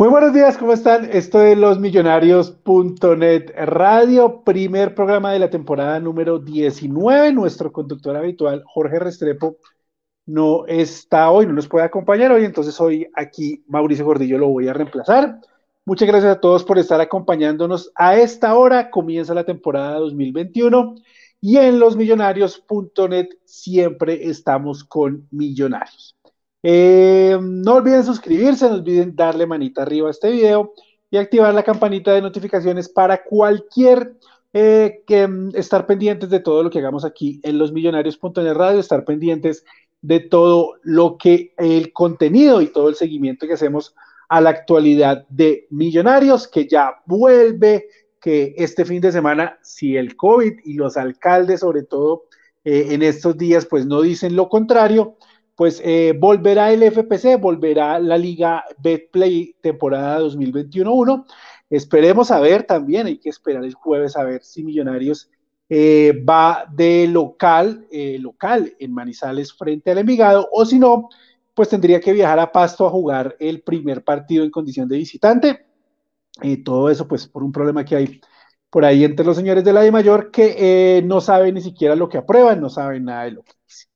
Muy buenos días, ¿cómo están? Esto es losmillonarios.net Radio, primer programa de la temporada número 19. Nuestro conductor habitual, Jorge Restrepo, no está hoy, no nos puede acompañar hoy, entonces hoy aquí Mauricio Gordillo lo voy a reemplazar. Muchas gracias a todos por estar acompañándonos. A esta hora comienza la temporada 2021 y en losmillonarios.net siempre estamos con millonarios. Eh, no olviden suscribirse, no olviden darle manita arriba a este video y activar la campanita de notificaciones para cualquier eh, que mm, estar pendientes de todo lo que hagamos aquí en losmillonarios.net radio, estar pendientes de todo lo que el contenido y todo el seguimiento que hacemos a la actualidad de Millonarios, que ya vuelve, que este fin de semana, si el COVID y los alcaldes sobre todo eh, en estos días, pues no dicen lo contrario, pues eh, volverá el FPC, volverá la Liga Betplay temporada 2021-1. Esperemos a ver también, hay que esperar el jueves a ver si Millonarios eh, va de local, eh, local en Manizales frente al Envigado, o si no, pues tendría que viajar a Pasto a jugar el primer partido en condición de visitante. Todo eso, pues, por un problema que hay por ahí entre los señores de la de Mayor que no saben ni siquiera lo que aprueban, no saben nada de lo que dicen.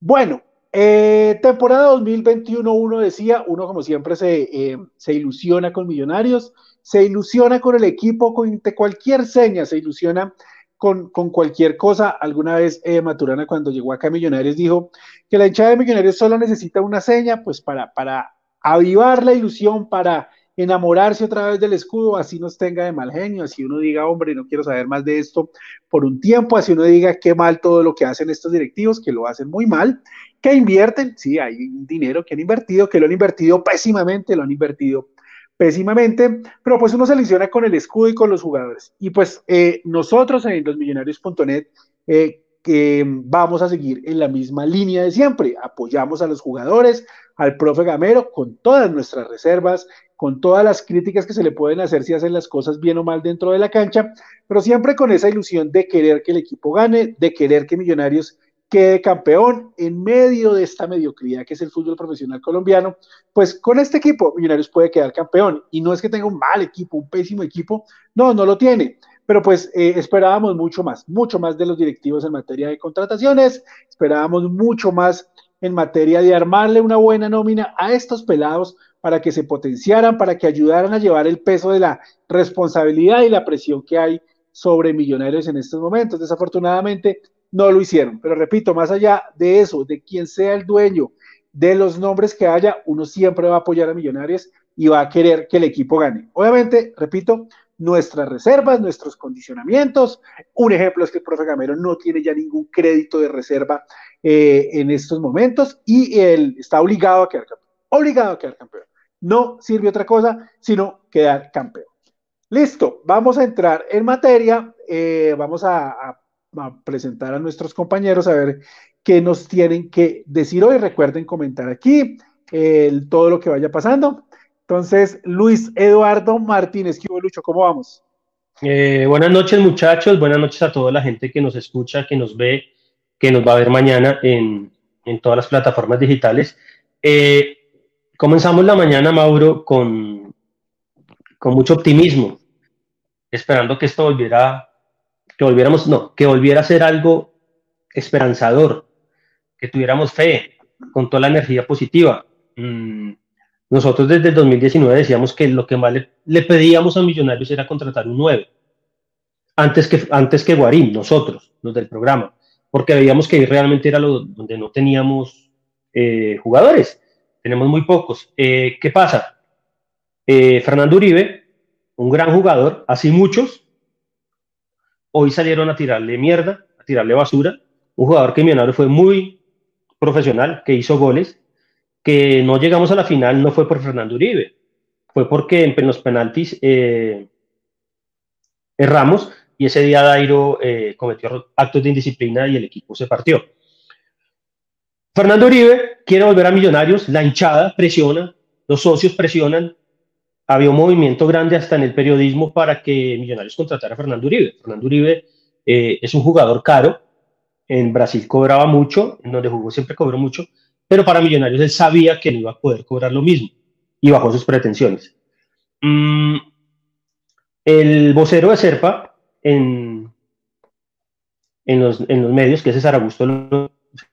Bueno, eh, temporada 2021, uno decía, uno como siempre se, eh, se, ilusiona con Millonarios, se ilusiona con el equipo, con cualquier seña, se ilusiona con, con cualquier cosa. Alguna vez eh, Maturana cuando llegó acá a Millonarios dijo que la hinchada de Millonarios solo necesita una seña, pues para, para avivar la ilusión, para enamorarse otra vez del escudo, así nos tenga de mal genio, así uno diga, hombre, no quiero saber más de esto por un tiempo, así uno diga qué mal todo lo que hacen estos directivos, que lo hacen muy mal, que invierten, sí, hay dinero que han invertido, que lo han invertido pésimamente, lo han invertido pésimamente, pero pues uno se ilusiona con el escudo y con los jugadores. Y pues eh, nosotros en losmillonarios.net eh, vamos a seguir en la misma línea de siempre, apoyamos a los jugadores, al profe Gamero con todas nuestras reservas, con todas las críticas que se le pueden hacer si hacen las cosas bien o mal dentro de la cancha, pero siempre con esa ilusión de querer que el equipo gane, de querer que Millonarios quede campeón en medio de esta mediocridad que es el fútbol profesional colombiano, pues con este equipo Millonarios puede quedar campeón. Y no es que tenga un mal equipo, un pésimo equipo, no, no lo tiene. Pero pues eh, esperábamos mucho más, mucho más de los directivos en materia de contrataciones, esperábamos mucho más en materia de armarle una buena nómina a estos pelados para que se potenciaran, para que ayudaran a llevar el peso de la responsabilidad y la presión que hay sobre millonarios en estos momentos. Desafortunadamente, no lo hicieron. Pero repito, más allá de eso, de quien sea el dueño, de los nombres que haya, uno siempre va a apoyar a Millonarios y va a querer que el equipo gane. Obviamente, repito, nuestras reservas, nuestros condicionamientos. Un ejemplo es que el profe Gamero no tiene ya ningún crédito de reserva eh, en estos momentos y él está obligado a quedar campeón. Obligado a quedar campeón. No sirve otra cosa sino quedar campeón. Listo, vamos a entrar en materia. Eh, vamos a a presentar a nuestros compañeros a ver qué nos tienen que decir hoy. Recuerden comentar aquí todo lo que vaya pasando. Entonces, Luis Eduardo Martínez, ¿qué? ¿Cómo vamos? Eh, buenas noches, muchachos. Buenas noches a toda la gente que nos escucha, que nos ve, que nos va a ver mañana en, todas las plataformas digitales. Eh, comenzamos la mañana, Mauro, con, con mucho optimismo, esperando que esto volviera que volviéramos, no, que volviera a ser algo esperanzador, que tuviéramos fe, con toda la energía positiva. Mm, nosotros desde el 2019 decíamos que lo que más le, pedíamos a Millonarios era contratar un 9, antes que, antes que Guarín, nosotros, los del programa, porque veíamos que realmente era lo, donde no teníamos eh, jugadores, tenemos muy pocos. Eh, ¿Qué pasa? Eh, Fernando Uribe, un gran jugador, así muchos, hoy salieron a tirarle mierda, a tirarle basura, un jugador que Millonarios fue muy profesional, que hizo goles, que no llegamos a la final no fue por Fernando Uribe, fue porque en los penaltis eh, erramos y ese día Dairo eh, cometió actos de indisciplina y el equipo se partió. Fernando Uribe quiere volver a Millonarios, la hinchada presiona, los socios presionan, había un movimiento grande hasta en el periodismo para que Millonarios contratara a Fernando Uribe. Fernando Uribe eh, es un jugador caro, en Brasil cobraba mucho, en donde jugó siempre cobró mucho, pero para Millonarios él sabía que no iba a poder cobrar lo mismo y bajó sus pretensiones. Mm, el vocero de Serpa en, en, los, en los medios, que es César Augusto, lo,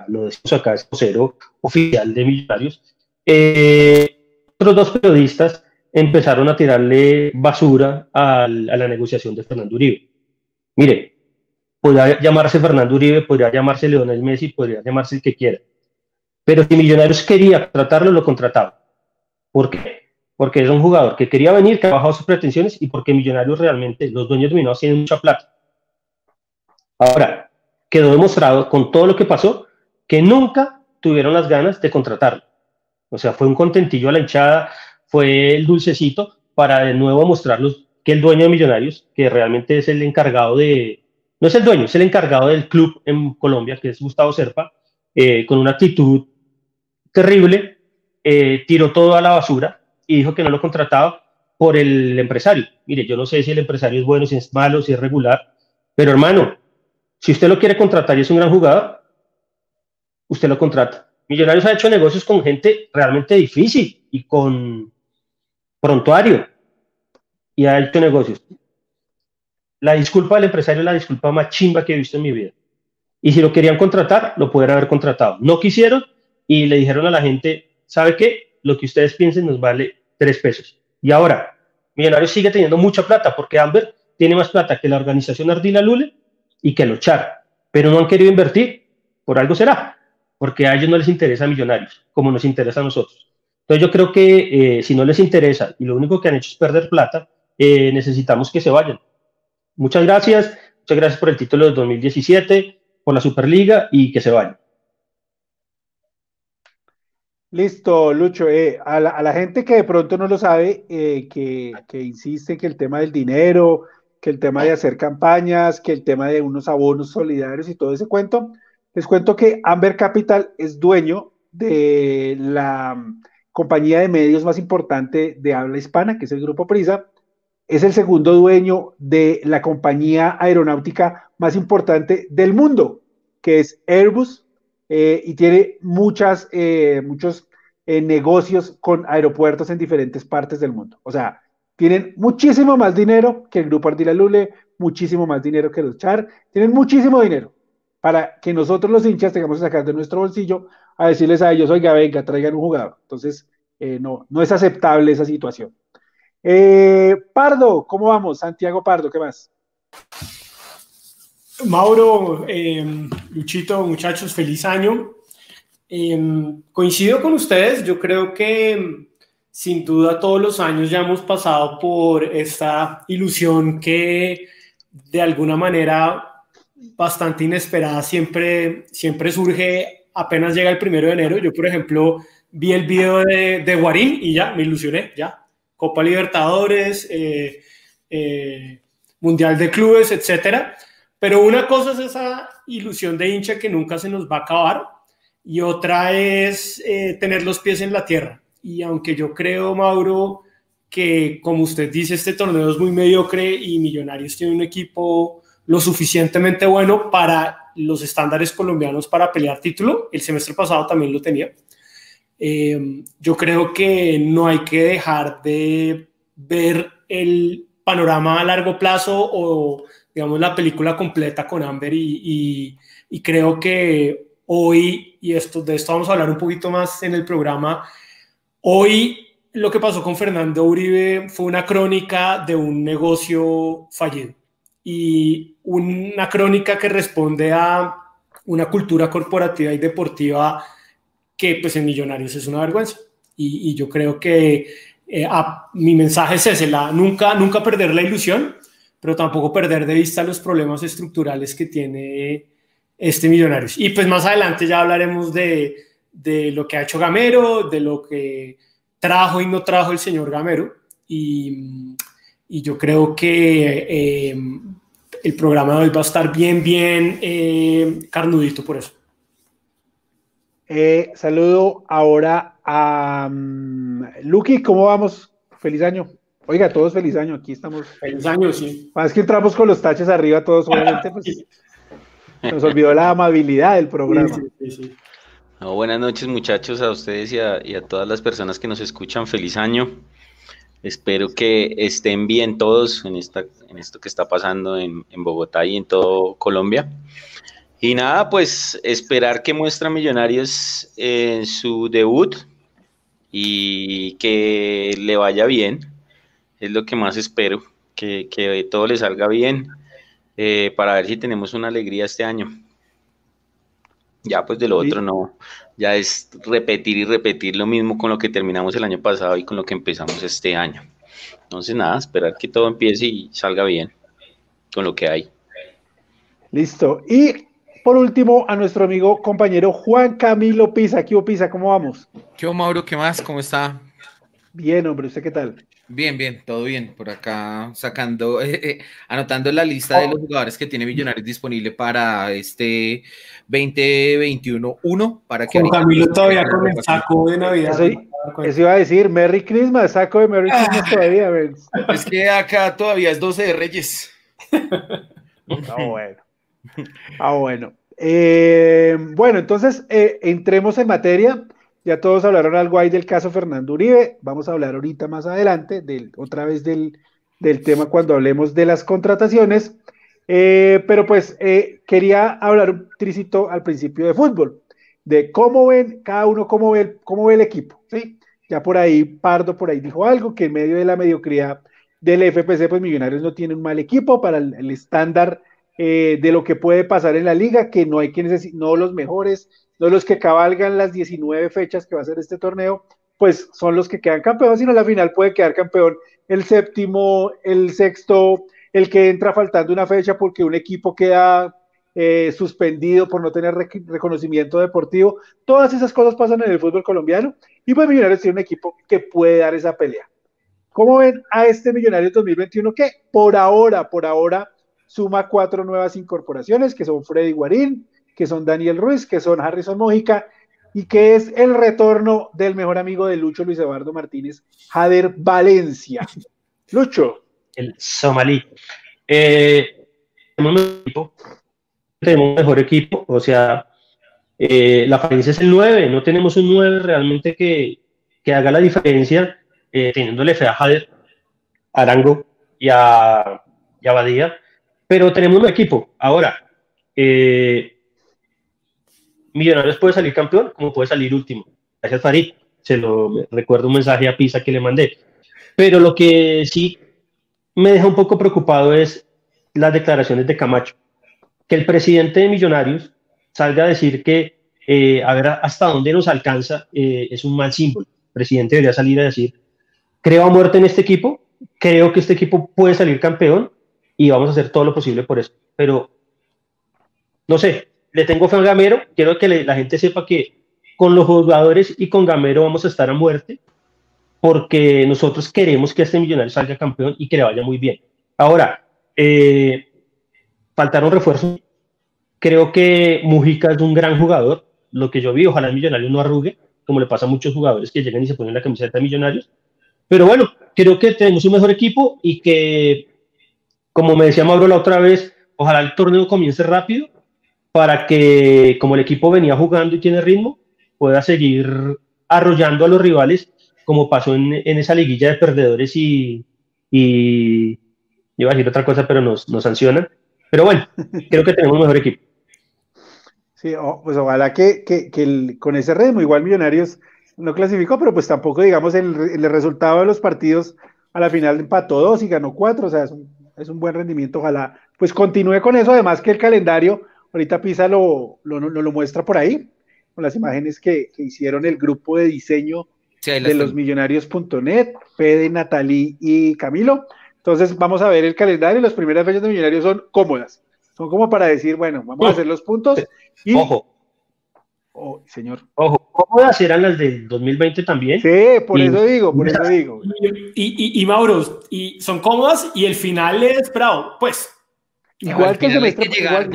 lo decimos acá, es vocero oficial de Millonarios, eh, otros dos periodistas empezaron a tirarle basura a, la negociación de Fernando Uribe. Mire, podría llamarse Fernando Uribe, podría llamarse Leonel Messi, podría llamarse el que quiera pero si Millonarios quería tratarlo, lo contrataba. ¿Por qué? Porque es un jugador que quería venir, que ha bajado sus pretensiones y porque Millonarios realmente, los dueños de Millonarios tienen mucha plata. Ahora, quedó demostrado con todo lo que pasó que nunca tuvieron las ganas de contratarlo. O sea, fue un contentillo a la hinchada, fue el dulcecito para de nuevo mostrarlos que el dueño de Millonarios, que realmente es el encargado de, no es el dueño, es el encargado del club en Colombia, que es Gustavo Serpa, eh, con una actitud terrible, eh, tiró todo a la basura y dijo que no lo contrataba por el empresario. Mire, yo no sé si el empresario es bueno, si es malo, si es regular, pero hermano, si usted lo quiere contratar y es un gran jugador, usted lo contrata. Millonarios ha hecho negocios con gente realmente difícil y con prontuario y ha hecho negocios. La disculpa del empresario es la disculpa más chimba que he visto en mi vida. Y si lo querían contratar, lo pudieran haber contratado. No quisieron, y le dijeron a la gente, ¿sabe qué? Lo que ustedes piensen nos vale tres pesos. Y ahora, Millonarios sigue teniendo mucha plata porque Amber tiene más plata que la organización Ardila Lule y que lo Char, pero no han querido invertir, por algo será, porque a ellos no les interesa Millonarios, como nos interesa a nosotros. Entonces yo creo que eh, si no les interesa y lo único que han hecho es perder plata, eh, necesitamos que se vayan. Muchas gracias, muchas gracias por el título de 2017, por la Superliga y que se vayan. Listo, Lucho. Eh, a, la, gente que de pronto no lo sabe, que, que, insiste que el tema del dinero, que el tema de hacer campañas, que el tema de unos abonos solidarios y todo ese cuento, les cuento que Amber Capital es dueño de la compañía de medios más importante de habla hispana, que es el Grupo Prisa. Es el segundo dueño de la compañía aeronáutica más importante del mundo, que es Airbus, eh, y tiene muchas, eh, muchos eh, negocios con aeropuertos en diferentes partes del mundo. O sea, tienen muchísimo más dinero que el Grupo Ardila Lule, muchísimo más dinero que los Char, tienen muchísimo dinero para que nosotros los hinchas tengamos que sacar de nuestro bolsillo a decirles a ellos, oiga, venga, traigan un jugador. Entonces, no, no es aceptable esa situación. Pardo, ¿cómo vamos? Santiago Pardo, ¿qué más? Mauro, em, Luchito, muchachos, feliz año. Coincido con ustedes, yo creo que sin duda todos los años ya hemos pasado por esta ilusión que de alguna manera bastante inesperada siempre, siempre surge apenas llega el primero de enero. Yo, por ejemplo, vi el video de, de Guarín y ya me ilusioné, ya. Copa Libertadores, eh, eh, Mundial de Clubes, etcétera. Pero una cosa es esa ilusión de hincha que nunca se nos va a acabar y otra es eh, tener los pies en la tierra. Y aunque yo creo, Mauro, que como usted dice, este torneo es muy mediocre y Millonarios tiene un equipo lo suficientemente bueno para los estándares colombianos para pelear título. El semestre pasado también lo tenía. Eh, yo creo que no hay que dejar de ver el panorama a largo plazo o digamos, la película completa con Amber y, y, creo que hoy, y esto, de esto vamos a hablar un poquito más en el programa, hoy lo que pasó con Fernando Uribe fue una crónica de un negocio fallido y una crónica que responde a una cultura corporativa y deportiva que pues en Millonarios es una vergüenza. Y, yo creo que eh, mi mensaje es ese, la, nunca, nunca perder la ilusión, pero tampoco perder de vista los problemas estructurales que tiene este Millonarios. Y pues más adelante ya hablaremos de, de lo que ha hecho Gamero, de lo que trajo y no trajo el señor Gamero. Y, y yo creo que eh, el programa de hoy va a estar bien, bien eh, carnudito por eso. Eh, saludo ahora a um, Lucky, ¿cómo vamos? Feliz año. Oiga, todos feliz año, aquí estamos. Feliz año, sí. Más que entramos con los taches arriba todos, obviamente, pues nos olvidó la amabilidad del programa. Sí, sí, buenas noches muchachos a ustedes y a, y a, todas las personas que nos escuchan. Feliz año. Espero que estén bien todos en, esta, en esto que está pasando en, en Bogotá y en todo Colombia. Y nada, pues esperar que muestra Millonarios en su debut y que le vaya bien. Es lo que más espero, que, que todo le salga bien eh, para ver si tenemos una alegría este año. Ya pues de lo otro no, ya es repetir y repetir lo mismo con lo que terminamos el año pasado y con lo que empezamos este año. Entonces nada, esperar que todo empiece y salga bien con lo que hay. Listo. Y por último, a nuestro amigo compañero Juan Camilo Pisa. ¿Qué Pisa? ¿Cómo vamos? ¿Qué Mauro? ¿Qué más? ¿Cómo está? Bien, hombre. ¿Usted qué tal? Bien, bien, todo bien. Por acá sacando, eh, eh, anotando la lista de los jugadores que tiene Millonarios disponible para este 2021-1. Para que Juan Camilo todavía con el saco de Navidad. Eso, iba a decir, Merry Christmas, saco de Merry Christmas ah. todavía. Es que acá todavía es 12 de Reyes. Ah, bueno. Ah, bueno. Eh, bueno, entonces eh, entremos en materia. Ya todos hablaron algo ahí del caso Fernando Uribe. Vamos a hablar ahorita más adelante, del, otra vez del, tema cuando hablemos de las contrataciones. Eh, pero pues quería hablar un tricito al principio de fútbol, de cómo ven cada uno, cómo ve, cómo ve el equipo. ¿sí? Ya por ahí Pardo por ahí dijo algo, que en medio de la mediocridad del FPC, pues Millonarios no tiene un mal equipo para el estándar eh, de lo que puede pasar en la liga, que no hay necesitar, no los mejores, no los que cabalgan las 19 fechas que va a ser este torneo, pues son los que quedan campeones, sino a la final puede quedar campeón el séptimo, el sexto, el que entra faltando una fecha porque un equipo queda eh, suspendido por no tener reconocimiento deportivo. Todas esas cosas pasan en el fútbol colombiano y pues Millonarios tiene un equipo que puede dar esa pelea. ¿Cómo ven a este Millonario 2021 que por ahora, por ahora suma cuatro nuevas incorporaciones, que son Freddy Guarín, que son Daniel Ruiz, que son Harrison Mójica, y que es el retorno del mejor amigo de Lucho Luis Eduardo Martínez, Jader Valencia. Lucho. El somalí. Eh, tenemos, un equipo, tenemos un mejor equipo, o sea, eh, la falencia es el 9, no tenemos un 9 realmente que, que haga la diferencia, eh, teniéndole fe a Jader, Arango y a, y a Badía, pero tenemos un equipo. Ahora, eh, Millonarios puede salir campeón como puede salir último. Gracias, Farid. Se lo recuerdo un mensaje a Pisa que le mandé. Pero lo que sí me deja un poco preocupado es las declaraciones de Camacho. Que el presidente de Millonarios salga a decir que eh, a ver hasta dónde nos alcanza eh, es un mal símbolo. El presidente debería salir a decir, creo a muerte en este equipo, creo que este equipo puede salir campeón y vamos a hacer todo lo posible por eso. Pero, no sé, le tengo fe a Gamero, quiero que la gente sepa que con los jugadores y con Gamero vamos a estar a muerte, porque nosotros queremos que este millonario salga campeón y que le vaya muy bien. Ahora, eh, faltaron refuerzos. Creo que Mujica es un gran jugador, lo que yo vi, ojalá el millonario no arrugue, como le pasa a muchos jugadores que llegan y se ponen la camiseta de millonarios. Pero bueno, creo que tenemos un mejor equipo y que como me decía Mauro la otra vez, ojalá el torneo comience rápido para que, como el equipo venía jugando y tiene ritmo, pueda seguir arrollando a los rivales, como pasó en, esa liguilla de perdedores y, y iba a decir otra cosa, pero nos, nos sancionan. Pero bueno, creo que tenemos un mejor equipo. Sí, pues ojalá que, con ese ritmo, igual Millonarios no clasificó, pero pues tampoco, digamos, el, el resultado de los partidos a la final empató dos y ganó cuatro, o sea, es un, es un buen rendimiento, ojalá pues continúe con eso, además que el calendario, ahorita Pisa lo, lo, lo muestra por ahí, con las imágenes que, hicieron el grupo de diseño de los millonarios.net, Fede, Natalí y Camilo. Entonces vamos a ver el calendario y las primeras fechas de Millonarios son cómodas. Son como para decir, bueno, vamos a hacer los puntos. Y... Ojo. Oh, señor. Ojo, cómodas eran las del 2020 también. Sí, por eso digo, por eso digo. Y, y, y, Mauro, y son cómodas y el final es bravo. Pues Igual que, el semestre, igual,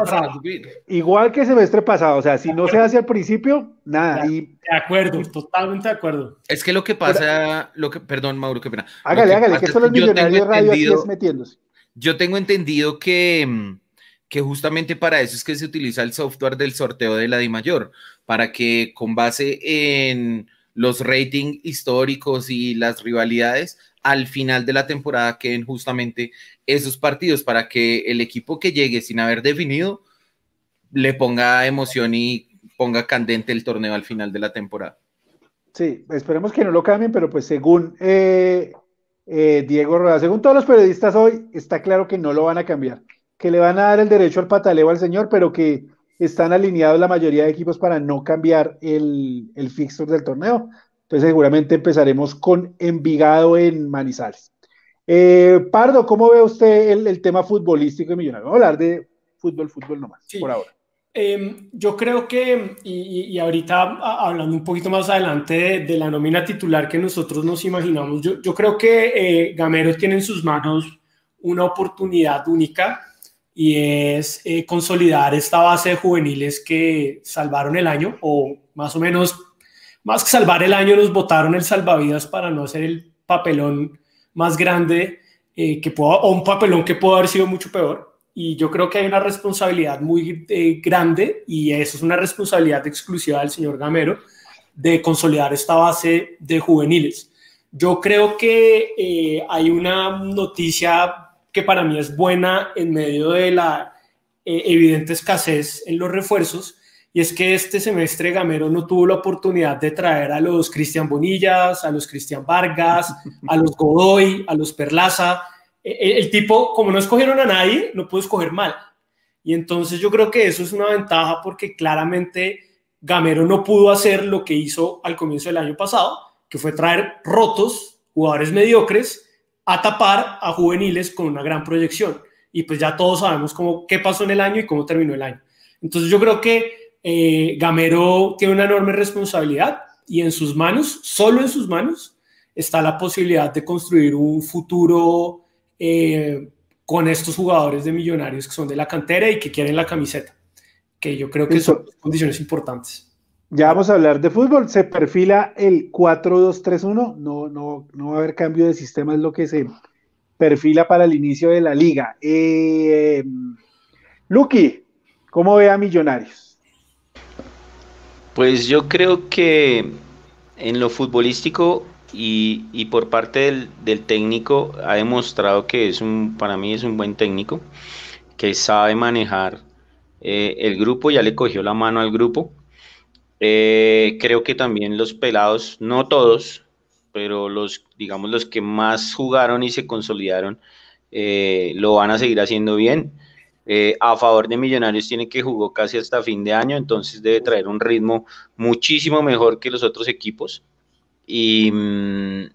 pasado. igual que semestre pasado, o sea, si no se hace al principio, nada. De, y... de acuerdo, totalmente de acuerdo. Es que lo que pasa, lo que, perdón, Mauro, qué pena. Hágale, hágale, que son los millonarios radio aquí es metiéndose. Yo tengo entendido que, que justamente para eso es que se utiliza el software del sorteo de la Di Mayor, para que con base en los ratings históricos y las rivalidades, al final de la temporada queden justamente esos partidos para que el equipo que llegue sin haber definido le ponga emoción y ponga candente el torneo al final de la temporada. Sí, esperemos que no lo cambien, pero pues según eh, eh, Diego Roda, según todos los periodistas hoy, está claro que no lo van a cambiar, que le van a dar el derecho al pataleo al señor, pero que están alineados la mayoría de equipos para no cambiar el, el fixture del torneo. Entonces seguramente empezaremos con Envigado en Manizales. Eh, Pardo, ¿cómo ve usted el, tema futbolístico de Millonarios? Vamos a hablar de fútbol, fútbol nomás, por ahora. Em, yo creo que, y, ahorita hablando un poquito más adelante de, la nómina titular que nosotros nos imaginamos, yo, yo creo que eh, Gamero tiene en sus manos una oportunidad única y es eh, consolidar esta base de juveniles que salvaron el año o más o menos más que salvar el año, nos votaron el salvavidas para no hacer el papelón más grande eh, que o un papelón que pudo haber sido mucho peor. Y yo creo que hay una responsabilidad muy eh, grande, y eso es una responsabilidad exclusiva del señor Gamero, de consolidar esta base de juveniles. Yo creo que eh, hay una noticia que para mí es buena en medio de la evidente escasez en los refuerzos, y es que este semestre Gamero no tuvo la oportunidad de traer a los Cristian Bonillas, a los Cristian Vargas, a los Godoy, a los Perlaza. E, e, el, tipo, como no escogieron a nadie, no pudo escoger mal. Y entonces yo creo que eso es una ventaja porque claramente Gamero no pudo hacer lo que hizo al comienzo del año pasado, que fue traer rotos, jugadores mediocres, a tapar a juveniles con una gran proyección. Y pues ya todos sabemos cómo, qué pasó en el año y cómo terminó el año. Entonces yo creo que eh, Gamero tiene una enorme responsabilidad y en sus manos, solo en sus manos, está la posibilidad de construir un futuro eh, con estos jugadores de millonarios que son de la cantera y que quieren la camiseta, que yo creo que son condiciones importantes. Ya vamos a hablar de fútbol. Se perfila el 4-2-3-1. No, no, no va a haber cambio de sistema, es lo que se perfila para el inicio de la liga. Eh, Lucky, ¿cómo ve a Millonarios? Pues yo creo que en lo futbolístico y, por parte del, técnico ha demostrado que es un, para mí es un buen técnico, que sabe manejar eh, el grupo, ya le cogió la mano al grupo. Eh, creo que también los pelados, no todos, pero los, digamos, los que más jugaron y se consolidaron, eh, lo van a seguir haciendo bien. Eh, a favor de Millonarios tiene que jugó casi hasta fin de año, entonces debe traer un ritmo muchísimo mejor que los otros equipos y, mm,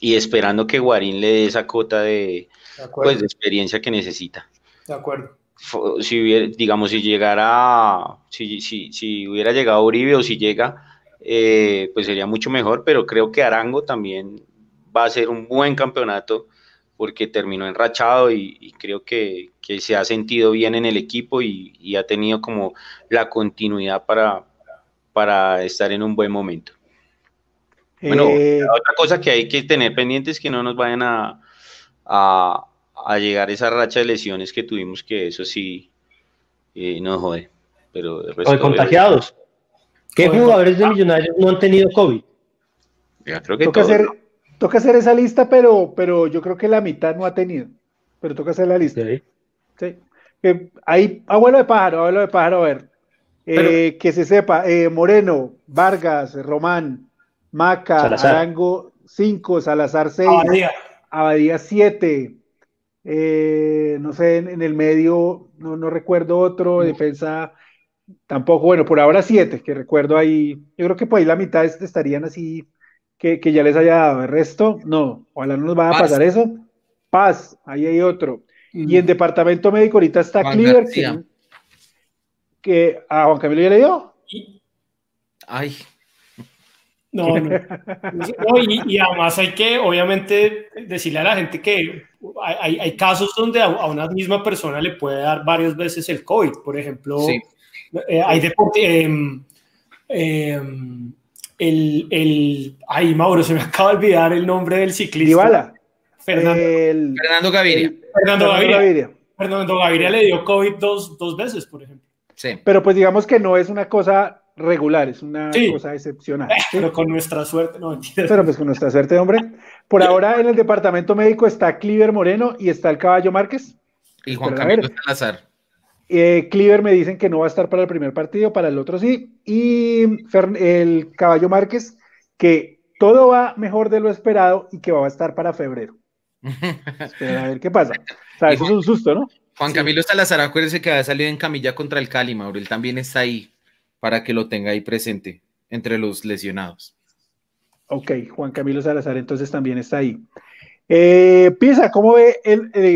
esperando que Guarín le dé esa cota de, pues, de experiencia que necesita. De acuerdo. Si hubiera, digamos, si llegara, si, si, si hubiera llegado Uribe o si llega, eh, pues sería mucho mejor, pero creo que Arango también va a ser un buen campeonato porque terminó enrachado y, creo que, se ha sentido bien en el equipo y, ha tenido como la continuidad para, para estar en un buen momento. Bueno, eh, otra cosa que hay que tener pendiente es que no nos vayan a, a, llegar esa racha de lesiones que tuvimos, que eso sí eh, nos jode. Pero de contagiados. ¿Qué jugadores de Millonarios no han tenido COVID? Ya, creo que toca, hacer, toca hacer esa lista, pero, pero yo creo que la mitad no ha tenido. Pero toca hacer la lista. Sí. sí. Eh, ahí, abuelo de pájaro, abuelo de pájaro, a ver. Eh, que se sepa, eh, Moreno, Vargas, Román, Maca, Arango 5, Salazar 6, Abadía 7, eh, no sé, en, el medio, no, no recuerdo otro, mm. defensa tampoco, bueno, por ahora 7, que recuerdo ahí, yo creo que por ahí la mitad estarían así, que, ya les haya dado, el resto, no, ojalá no nos va a pasar eso. Paz, ahí hay otro. Y en departamento médico ahorita está Cleaver, que, a Juan Camilo ya le dio. Ay. No, no. y, además hay que, obviamente, decirle a la gente que hay, hay casos donde a, una misma persona le puede dar varias veces el COVID. Por ejemplo, eh, hay deporte. Em, em, el, el, ay, Mauro, se me acaba de olvidar el nombre del ciclista. Fernando, Fernando Gaviria. Fernando, Gaviria. Fernando Gaviria le dio COVID dos, dos veces, por ejemplo. Sí. Pero pues digamos que no es una cosa regular, es una cosa excepcional. Pero con nuestra suerte, no Pero pues con nuestra suerte, hombre. Por ahora en el departamento médico está Cliver Moreno y está el Caballo Márquez. Y Juan Camilo Salazar. Eh, Cliver me dicen que no va a estar para el primer partido, para el otro sí. Y el Caballo Márquez, que todo va mejor de lo esperado y que va a estar para febrero. a ver qué pasa. O sea, eso es un susto, ¿no? Juan Camilo Salazar, acuérdese que ha salido en camilla contra el Cali, Mauro. Él también está ahí para que lo tenga ahí presente entre los lesionados. Ok, Juan Camilo Salazar entonces también está ahí. Eh, Pisa, ¿cómo ve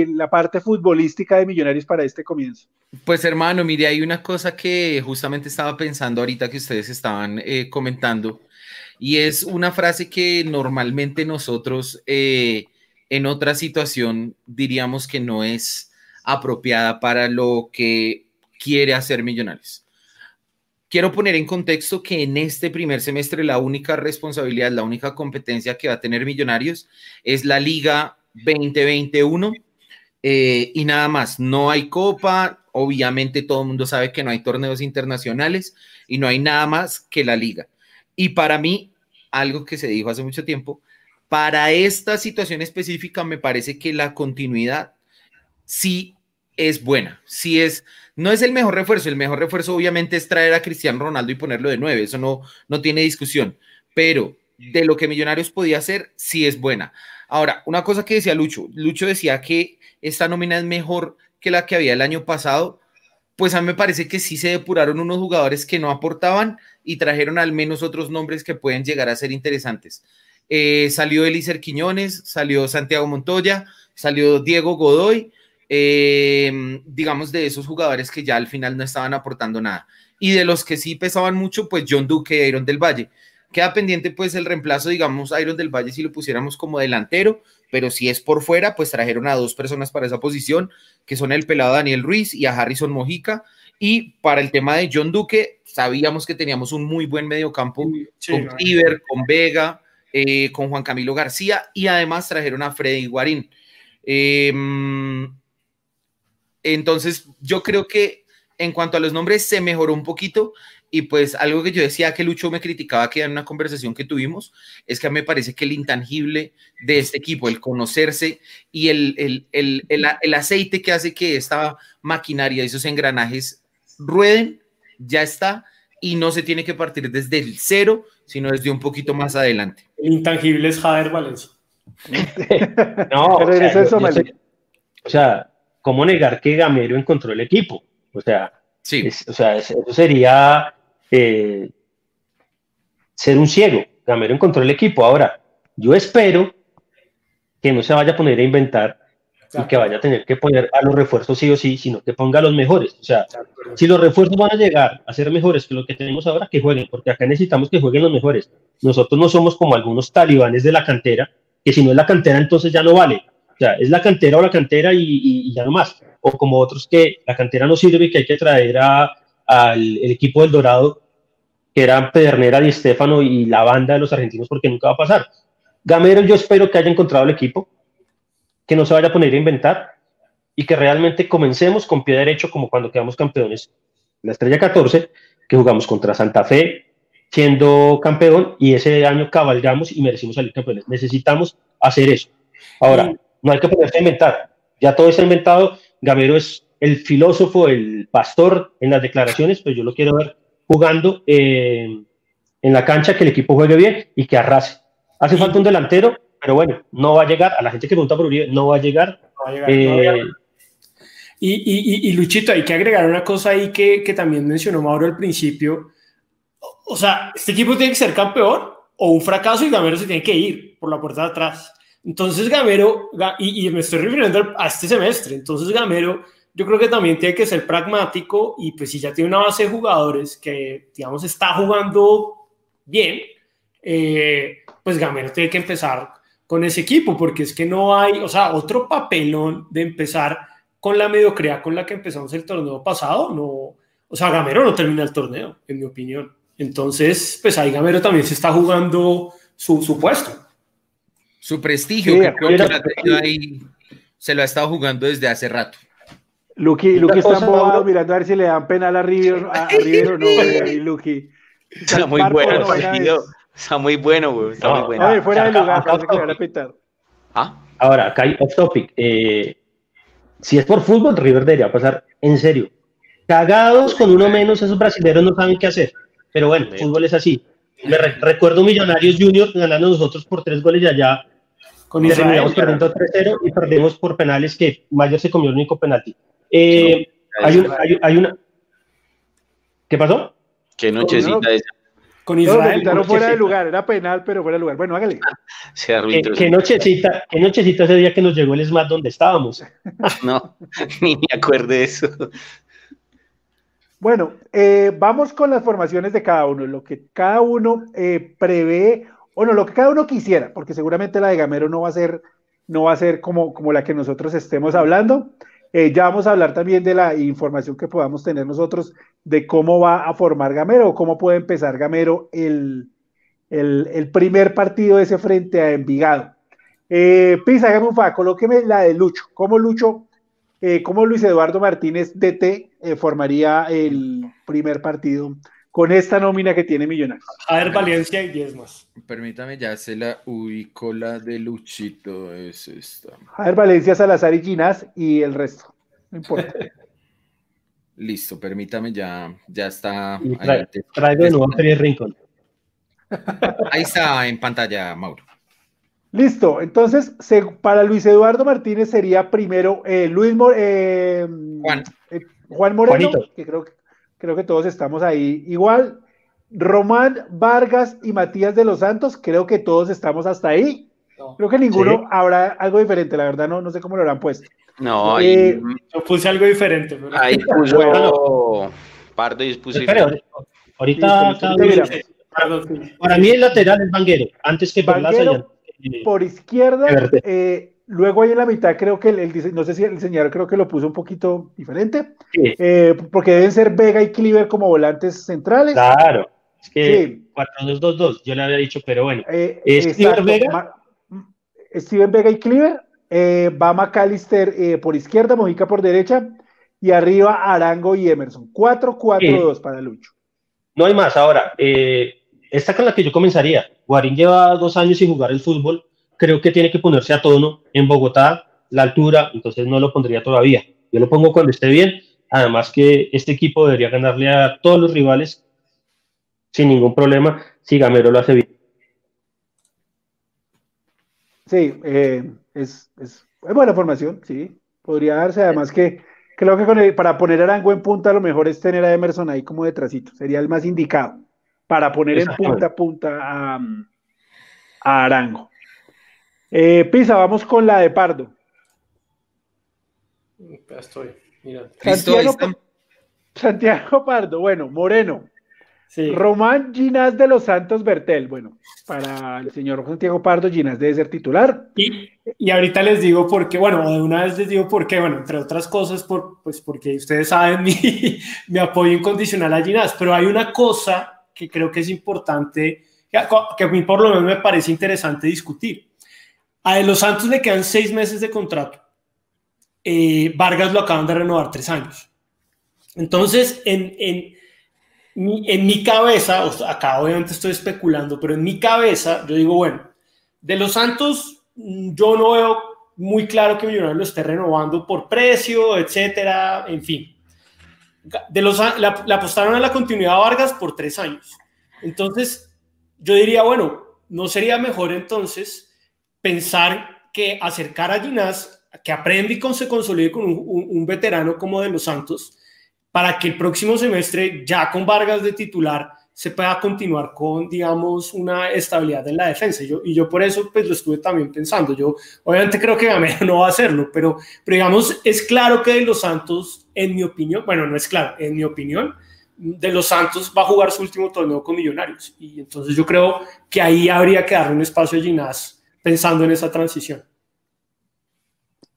la parte futbolística de Millonarios para este comienzo? Pues hermano, mire, hay una cosa que justamente estaba pensando ahorita que ustedes estaban eh, comentando y es una frase que normalmente nosotros eh, en otra situación diríamos que no es apropiada para lo que quiere hacer Millonarios. Quiero poner en contexto que en este primer semestre la única responsabilidad, la única competencia que va a tener Millonarios es la Liga 2021 eh, y nada más. No hay copa, obviamente todo el mundo sabe que no hay torneos internacionales y no hay nada más que la liga. Y para mí, algo que se dijo hace mucho tiempo, para esta situación específica me parece que la continuidad sí es buena, sí es, no es el mejor refuerzo, el mejor refuerzo obviamente es traer a Cristiano Ronaldo y ponerlo de nueve, eso no, no tiene discusión, pero de lo que Millonarios podía hacer, sí es buena. Ahora, una cosa que decía Lucho, Lucho decía que esta nómina es mejor que la que había el año pasado, pues a mí me parece que sí se depuraron unos jugadores que no aportaban y trajeron al menos otros nombres que pueden llegar a ser interesantes. Eh, salió Elícer Quiñones, salió Santiago Montoya, salió Diego Godoy, eh, digamos de esos jugadores que ya al final no estaban aportando nada. Y de los que sí pesaban mucho, pues John Duque y Iron del Valle. Queda pendiente pues el reemplazo, digamos, Iron del Valle si lo pusiéramos como delantero, pero si es por fuera, pues trajeron a dos personas para esa posición, que son el pelado Daniel Ruiz y a Harrison Mojica. Y para el tema de John Duque, sabíamos que teníamos un muy buen mediocampo con Iber, con Vega, eh, con Juan Camilo García y además trajeron a Freddy Guarín. Em, entonces, yo creo que en cuanto a los nombres se mejoró un poquito y pues algo que yo decía que Lucho me criticaba que en una conversación que tuvimos es que a mí me parece que el intangible de este equipo, el conocerse y el, el aceite que hace que esta maquinaria, esos engranajes rueden, ya está y no se tiene que partir desde el cero, sino desde un poquito más adelante. El intangible es Jader Valencia. no, o sea, ¿cómo negar que Gamero encontró el equipo? O sea, sí. o sea eso sería eh, ser un ciego. Gamero encontró el equipo. Ahora, yo espero que no se vaya a poner a inventar y que vaya a tener que poner a los refuerzos sí o sí, sino que ponga a los mejores. O sea, si los refuerzos van a llegar a ser mejores que lo que tenemos ahora, que jueguen, porque acá necesitamos que jueguen los mejores. Nosotros no somos como algunos talibanes de la cantera, que si no es la cantera, entonces ya no vale. O sea, es la cantera o la cantera y, ya no más. O como otros que la cantera no sirve y que hay que traer al el equipo del Dorado, que eran Pedernera, Di Stefano y la banda de los argentinos, porque nunca va a pasar. Gamero, yo espero que haya encontrado el equipo, que no se vaya a poner a inventar y que realmente comencemos con pie derecho como cuando quedamos campeones. La estrella 14, que jugamos contra Santa Fe siendo campeón y ese año cabalgamos y merecimos salir campeones. Necesitamos hacer eso. Ahora, no hay que ponerse a inventar. Ya todo está inventado. Gamero es el filósofo, el pastor en las declaraciones, pues yo lo quiero ver jugando en la cancha, que el equipo juegue bien y que arrase. Hace falta un delantero, pero bueno, no va a llegar. A la gente que pregunta por Uribe, no va a llegar. Eh, y, y, Luchito, hay que agregar una cosa ahí que, que también mencionó Mauro al principio. O sea, este equipo tiene que ser campeón o un fracaso y Gamero se tiene que ir por la puerta de atrás. Entonces Gamero, y, y me estoy refiriendo a este semestre, entonces Gamero yo creo que también tiene que ser pragmático y pues si ya tiene una base de jugadores que, digamos, está jugando bien, eh, pues Gamero tiene que empezar con ese equipo, porque es que no hay, o sea, otro papelón de empezar con la mediocridad con la que empezamos el torneo pasado, no, o sea, Gamero no termina el torneo, en mi opinión. Entonces, pues ahí Gamero también se está jugando su, su puesto. Su prestigio, que creo que ahí, se lo ha estado jugando desde hace rato. Lucky, Lucky está embobado mirando a ver si le dan penal a River, a, River o no, Lucky. Está muy bueno, está muy bueno, güey. Está muy bueno. A ver, fuera de lugar, parece que le van a pitar. ¿Ah? Ahora, acá hay off topic. Eh, si es por fútbol, River debería pasar en serio. Cagados con uno menos, esos brasileños no saben qué hacer. Pero bueno, el fútbol es así. Me recuerdo Millonarios Junior ganando nosotros por tres goles y allá con terminamos perdiendo 3-0 y perdemos por penales que Mayer se comió el único penalti. Eh, hay, una, hay, una. ¿Qué pasó? Qué nochecita esa. Con Israel. No, fuera de lugar, era penal, pero fuera de lugar. Bueno, hágale. ¿Qué, qué, nochecita, qué nochecita ese día que nos llegó el SMAT donde estábamos. No, ni me acuerdo de eso. Bueno, eh, vamos con las formaciones de cada uno, lo que cada uno eh, prevé, o no, lo que cada uno quisiera, porque seguramente la de Gamero no va a ser, no va a ser como, como la que nosotros estemos hablando. Eh, ya vamos a hablar también de la información que podamos tener nosotros de cómo va a formar Gamero cómo puede empezar Gamero el, el, primer partido de ese frente a Envigado. Eh, Pisa, hágame un fa, colóqueme la de Lucho. ¿Cómo Lucho, eh, cómo Luis Eduardo Martínez DT eh, formaría el primer partido con esta nómina que tiene Millonarios? A ver, Valencia y 10 más. Permítame, ya se la ubicó la de Luchito, es esta. A ver, Valencia, Salazar y Ginás y el resto. No importa. Listo, permítame, ya, ya está. Trae, de nuevo a Rincón. Ahí está en pantalla, Mauro. Listo, entonces para Luis Eduardo Martínez sería primero eh, Luis eh, Juan. Eh, Juan Moreno, que creo que creo que todos estamos ahí igual. Román Vargas y Matías de los Santos, creo que todos estamos hasta ahí. Creo que ninguno habrá algo diferente, la verdad no, no sé cómo lo habrán puesto. No, eh, yo puse algo diferente. Ahí puso Pardo y puse. ahorita para mí el lateral es Vanguero, antes que Vanguero, por izquierda, eh, Luego ahí en la mitad creo que el, no sé si el diseñador creo que lo puso un poquito diferente, eh, porque deben ser Vega y Cleaver como volantes centrales. Claro, es que 4-2-2-2, yo le había dicho, pero bueno. Eh, Steven Vega. Steven Vega y Cleaver, eh, va McAllister eh, por izquierda, Mojica por derecha, y arriba Arango y Emerson. 4-4-2 para Lucho. No hay más, ahora, esta con la que yo comenzaría. Guarín lleva dos años sin jugar el fútbol creo que tiene que ponerse a tono en Bogotá, la altura, entonces no lo pondría todavía. Yo lo pongo cuando esté bien. Además que este equipo debería ganarle a todos los rivales sin ningún problema si Gamero lo hace bien. Sí, eh, es, buena formación, sí. Podría darse, además que creo que para poner a Arango en punta lo mejor es tener a Emerson ahí como detrásito, sería el más indicado para poner en punta a punta a, a Arango. Eh, Pisa, vamos con la de Pardo. Ya estoy, mira. Santiago, Pardo, bueno, Moreno. Román Ginás de los Santos Bertel. Bueno, para el señor Santiago Pardo, Ginás debe ser titular. Y, y ahorita les digo por qué, bueno, de una vez les digo por qué, bueno, entre otras cosas, por, pues porque ustedes saben mi, mi apoyo incondicional a Ginás, pero hay una cosa que creo que es importante, que a mí por lo menos me parece interesante discutir. A De Los Santos le quedan seis meses de contrato. Eh, Vargas lo acaban de renovar tres años. Entonces, en, en, mi, en mi cabeza, acá obviamente estoy especulando, pero en mi cabeza yo digo, bueno, De Los Santos mm, yo no veo muy claro que Millonarios lo esté renovando por precio, etcétera, en fin. De los, le, apostaron a la continuidad a Vargas por tres años. Entonces, yo diría, bueno, ¿no sería mejor entonces pensar que acercar a Ginás, que aprende y se consolide con un, veterano como de los Santos, para que el próximo semestre, ya con Vargas de titular, se pueda continuar con, digamos, una estabilidad en la defensa. Yo, y yo por eso pues lo estuve también pensando. Yo obviamente creo que Gamero no va a hacerlo, pero, pero digamos, es claro que de los Santos, en mi opinión, bueno, no es claro, en mi opinión, de los Santos va a jugar su último torneo con Millonarios. Y entonces yo creo que ahí habría que darle un espacio a Ginás pensando en esa transición.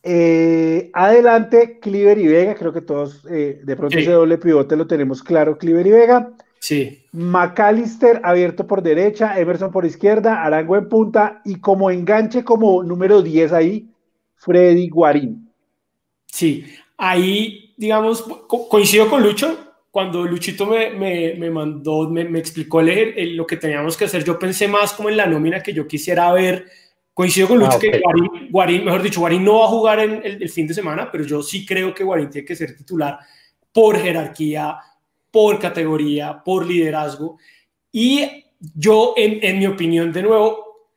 Eh, adelante, Cliver y Vega. Creo que todos eh, de pronto ese doble pivote lo tenemos claro, Cliver y Vega. Sí. McAllister abierto por derecha, Emerson por izquierda, Arango en punta y como enganche como número 10 ahí, Freddy Guarín. Sí, ahí, digamos, coincido con Lucho. Cuando Luchito me, me, mandó, me, explicó lo que teníamos que hacer, yo pensé más como en la nómina que yo quisiera ver. Coincido con Lucho ah, que Guarín, mejor dicho, Guarín no va a jugar en el, el fin de semana, pero yo sí creo que Guarín tiene que ser titular por jerarquía, por categoría, por liderazgo. Y yo, en, mi opinión, de nuevo,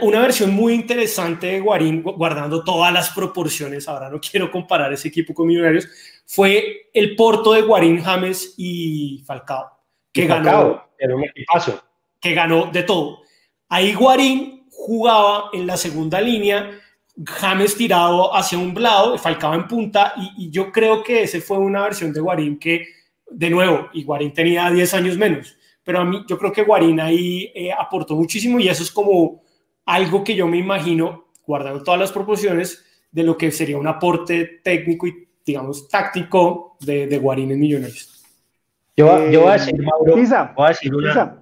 una versión muy interesante de Guarín, guardando todas las proporciones, ahora no quiero comparar ese equipo con Millonarios, fue el Porto de Guarín, James y Falcao, que ganó. un equipazo. Que ganó de todo. Ahí Guarín jugaba en la segunda línea, James tirado hacia un lado, Falcao en punta, y, y yo creo que ese fue una versión de Guarín que de nuevo, y Guarín tenía 10 años menos, pero a mí yo creo que Guarín ahí eh, aportó muchísimo y eso es como algo que yo me imagino, guardando todas las proporciones, de lo que sería un aporte técnico y, digamos, táctico de, de Guarín en Millonarios. Yo, voy a decir, Mauro, voy a decir una,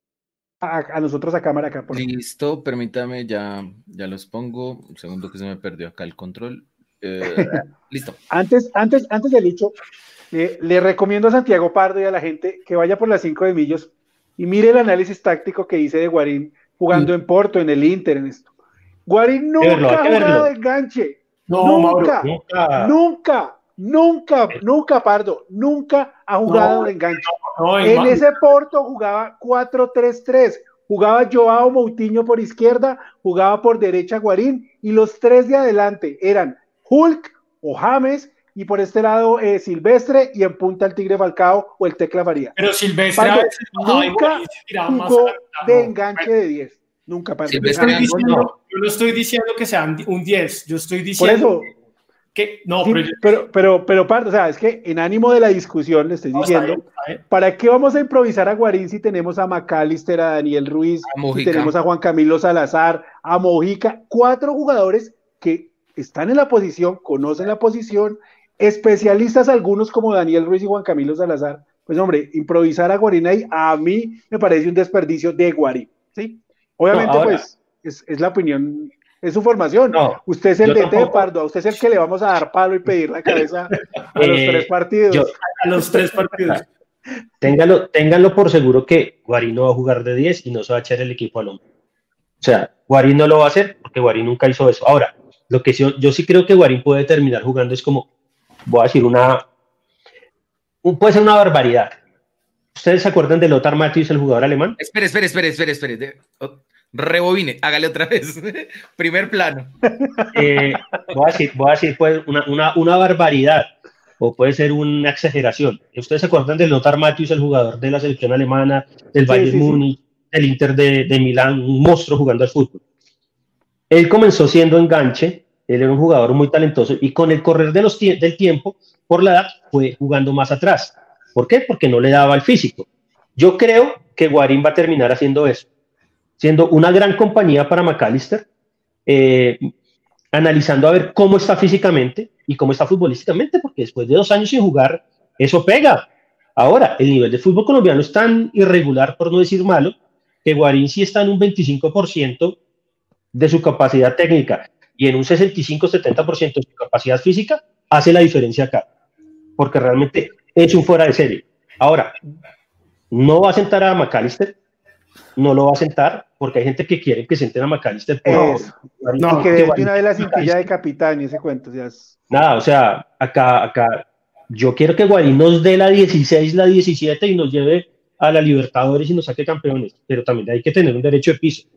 a, nosotros a cámara acá. Por Listo, permítame, ya, ya los pongo. Un segundo que se me perdió acá el control. Eh, listo. Antes, antes, antes del dicho, le recomiendo a Santiago Pardo y a la gente que vaya por las 5 de Millos y mire el análisis táctico que hice de Guarín jugando en Porto, en el Inter, en esto. Guarín nunca ha jugado de enganche. nunca, nunca, nunca, nunca, Pardo, nunca ha jugado de enganche en ese Porto jugaba 4-3-3. Jugaba Joao Moutinho por izquierda, jugaba por derecha Guarín y los tres de adelante eran Hulk o James y por este lado eh, Silvestre y en punta el Tigre Falcao o el Tecla Faría. Pero Silvestre nunca jugó de enganche de 10. Nunca. Para Silvestre yo no estoy diciendo que sean un 10, yo estoy diciendo no, pero, pero, pero, Pardo, o sea, es que en ánimo de la discusión le estoy diciendo, ¿para qué vamos a improvisar a Guarín si tenemos a McAllister, a Daniel Ruiz, si tenemos a Juan Camilo Salazar, a Mojica, cuatro jugadores que están en la posición, conocen la posición, especialistas algunos como Daniel Ruiz y Juan Camilo Salazar? Pues hombre, improvisar a Guarín ahí a mí me parece un desperdicio de Guarín, ¿sí? Obviamente, pues, es, es la opinión es su formación. usted es el DT de Pardo, usted es el que le vamos a dar palo y pedir la cabeza a los eh, tres partidos. a los tres partidos. Téngalo, ténganlo por seguro que Guarín no va a jugar de 10 y no se va a echar el equipo al hombro. O sea, Guarín no lo va a hacer porque Guarín nunca hizo eso. Ahora, lo que yo, yo sí creo que Guarín puede terminar jugando es como, voy a decir una, puede ser una barbaridad. ¿Ustedes se acuerdan de Lothar Matthäus, el jugador alemán? Espere, espere, espere, espere, espere. Rebobine, hágale otra vez. Primer plano. Eh, voy, a decir, voy a decir pues, una, una, una, barbaridad o puede ser una exageración. ¿Ustedes se acuerdan de Lothar Matthäus, el jugador de la selección alemana, del Bayern sí, Múnich, del Inter de, de, Milán, un monstruo jugando al fútbol? Él comenzó siendo enganche, él era un jugador muy talentoso y con el correr de los del tiempo, por la edad, fue jugando más atrás. ¿Por qué? Porque no le daba el físico. Yo creo que Guarín va a terminar haciendo eso siendo una gran compañía para McAllister, eh, analizando a ver cómo está físicamente y cómo está futbolísticamente, porque después de dos años sin jugar, eso pega. Ahora, el nivel de fútbol colombiano es tan irregular, por no decir malo, que Guarín sí está en un 25% de su capacidad técnica y en un 65-70% de su capacidad física, hace la diferencia acá, porque realmente es un fuera de serie. Ahora, no va a sentar a McAllister, no lo va a sentar porque hay gente que quiere que sienten a McAllister. Por, no, que de una vez la cintilla de capitán y ese cuento. Ya es... Nada, o sea, acá, acá, yo quiero que Guarín nos dé la 16, la 17 y nos lleve a la Libertadores y nos saque campeones, pero también hay que tener un derecho de piso.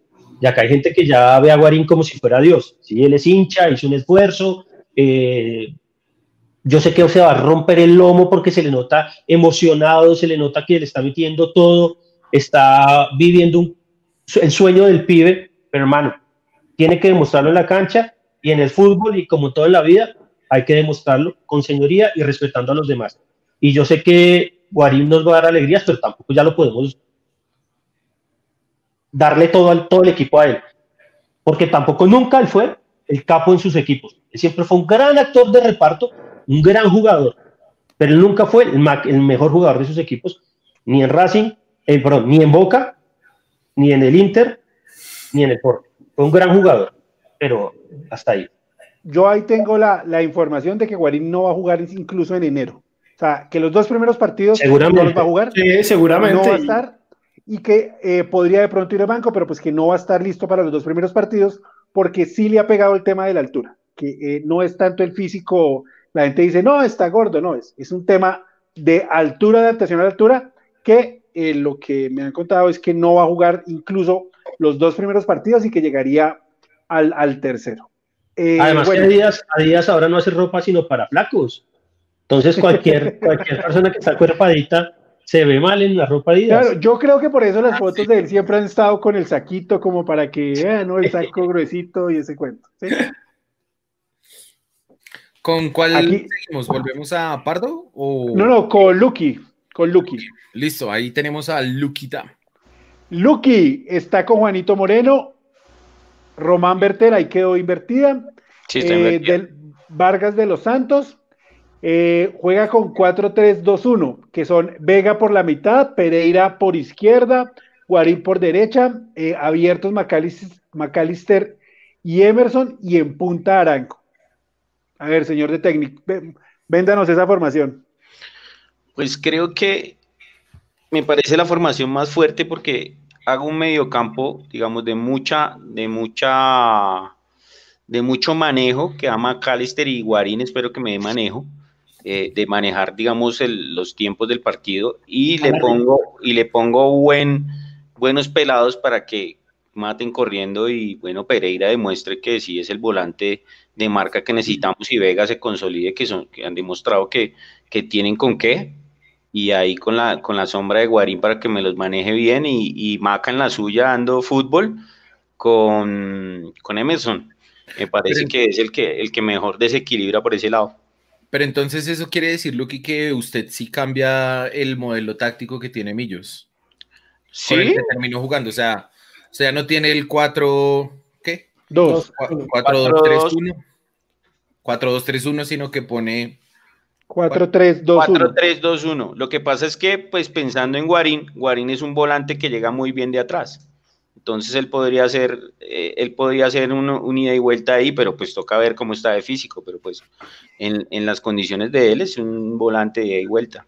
Y acá hay gente que ya ve a Guarín como si fuera Dios. Si él es hincha, hizo un esfuerzo. Eh, yo sé que se va a romper el lomo porque se le nota emocionado, se le nota que le está metiendo todo está viviendo un, el sueño del pibe, pero hermano, tiene que demostrarlo en la cancha y en el fútbol y como todo en la vida, hay que demostrarlo con señoría y respetando a los demás. Y yo sé que Guarín nos va a dar alegrías, pero tampoco ya lo podemos darle todo, al, todo el equipo a él. Porque tampoco nunca él fue el capo en sus equipos. Él siempre fue un gran actor de reparto, un gran jugador, pero nunca fue el, el mejor jugador de sus equipos, ni en Racing, eh, perdón, ni en Boca, ni en el Inter, ni en el Porto. Fue un gran jugador, pero hasta ahí. Yo ahí tengo la, la, información de que Guarín no va a jugar incluso en enero. O sea, que los dos primeros partidos seguramente. no los va a jugar. Sí, seguramente. No va a estar y que eh, podría de pronto ir al banco, pero pues que no va a estar listo para los dos primeros partidos porque sí le ha pegado el tema de la altura, que eh, no es tanto el físico, la gente dice, no, está gordo, no, es, es un tema de altura, de adaptación a la altura, que eh, lo que me han contado es que no va a jugar incluso los dos primeros partidos y que llegaría al, al tercero. Eh, Además, bueno, Adidas, Adidas ahora no hace ropa sino para flacos. Entonces, cualquier, cualquier persona que está cuerpadita se ve mal en la ropa Adidas. Claro, yo creo que por eso las fotos de él siempre han estado con el saquito, como para que vean, ¿no? El saco gruesito y ese cuento. ¿sí? ¿Con cuál Aquí, seguimos? ¿Volvemos a Pardo? O... No, no, con Lucky. Con Lucky. Listo, ahí tenemos a Luquita. Lucky está con Juanito Moreno. Román Bertel, ahí quedó invertida. Sí, está eh, del Vargas de los Santos. Eh, juega con 4-3-2-1, que son Vega por la mitad, Pereira por izquierda, Guarín por derecha, eh, abiertos McAllister, McAllister, y Emerson, y en punta Aranco. A ver, señor de técnico, véndanos esa formación. Pues creo que me parece la formación más fuerte porque hago un mediocampo, digamos, de mucha, de mucha, de mucho manejo que ama Calister y Guarín, espero que me dé manejo, eh, de manejar, digamos, el, los tiempos del partido. Y le pongo, y le pongo buen, buenos pelados para que maten corriendo y bueno, Pereira demuestre que sí es el volante de marca que necesitamos y Vega se consolide, que, son, que han demostrado que, que tienen con qué y ahí con la, con la sombra de Guarín para que me los maneje bien y, y Maca en la suya dando fútbol con, con Emerson. Me parece pero, que es el que, el que mejor desequilibra por ese lado. Pero entonces eso quiere decir, Luqui, que usted sí cambia el modelo táctico que tiene Millos. Sí. Con el que terminó jugando. O sea, o sea, no tiene el 4, ¿qué? 2. 4-2-3-1. 4-2-3-1, sino que pone 4-3-2-1. 4-3-2-1. Lo que pasa es que, pues pensando en Guarín, Guarín es un volante que llega muy bien de atrás. Entonces él podría hacer, eh, él podría hacer un, un, ida y vuelta ahí, pero pues toca ver cómo está de físico. Pero pues en, en las condiciones de él es un volante de ida y vuelta.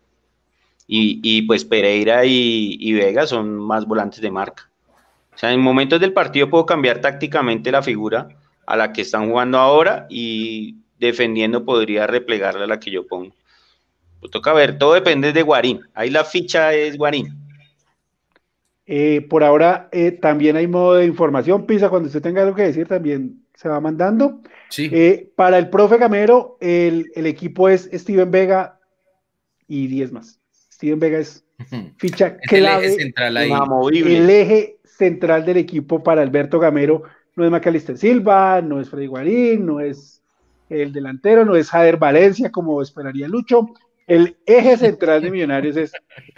Y, y pues Pereira y, y, Vega son más volantes de marca. O sea, en momentos del partido puedo cambiar tácticamente la figura a la que están jugando ahora y defendiendo podría replegarla a la que yo pongo. Pues toca ver, todo depende de Guarín. Ahí la ficha es Guarín. Eh, por ahora eh, también hay modo de información, Pisa, cuando usted tenga algo que decir también se va mandando. Sí. Eh, para el profe Gamero, el, el, equipo es Steven Vega y 10 más. Steven Vega es ficha clave, el eje central ahí. el eje central del equipo para Alberto Gamero. No es Macalister Silva, no es Freddy Guarín, no es el delantero, no es Jader Valencia, como esperaría Lucho. El eje central de Millonarios es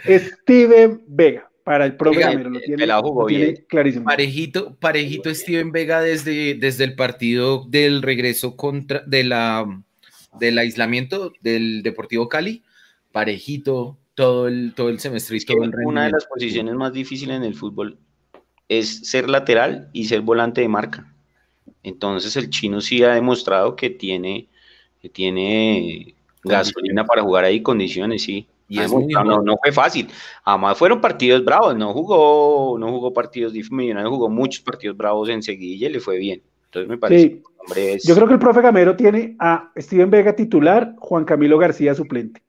Steven Vega para el profe Gamero. Lo tiene, lo tiene clarísimo. Parejito, parejito Steven Vega desde, desde el partido del regreso contra de la del aislamiento del Deportivo Cali. Parejito todo el, todo el semestre y es todo el Una de las posiciones más difíciles en el fútbol es ser lateral y ser volante de marca. Entonces el chino sí ha demostrado que tiene, que tiene gasolina para jugar ahí, condiciones, sí. Y es no, no, no, fue fácil. Además fueron partidos bravos, no jugó, no jugó partidos millonarios, jugó muchos partidos bravos enseguida y le fue bien. Entonces me parece sí. hombre es... Yo creo que el profe Gamero tiene a Steven Vega titular, Juan Camilo García suplente.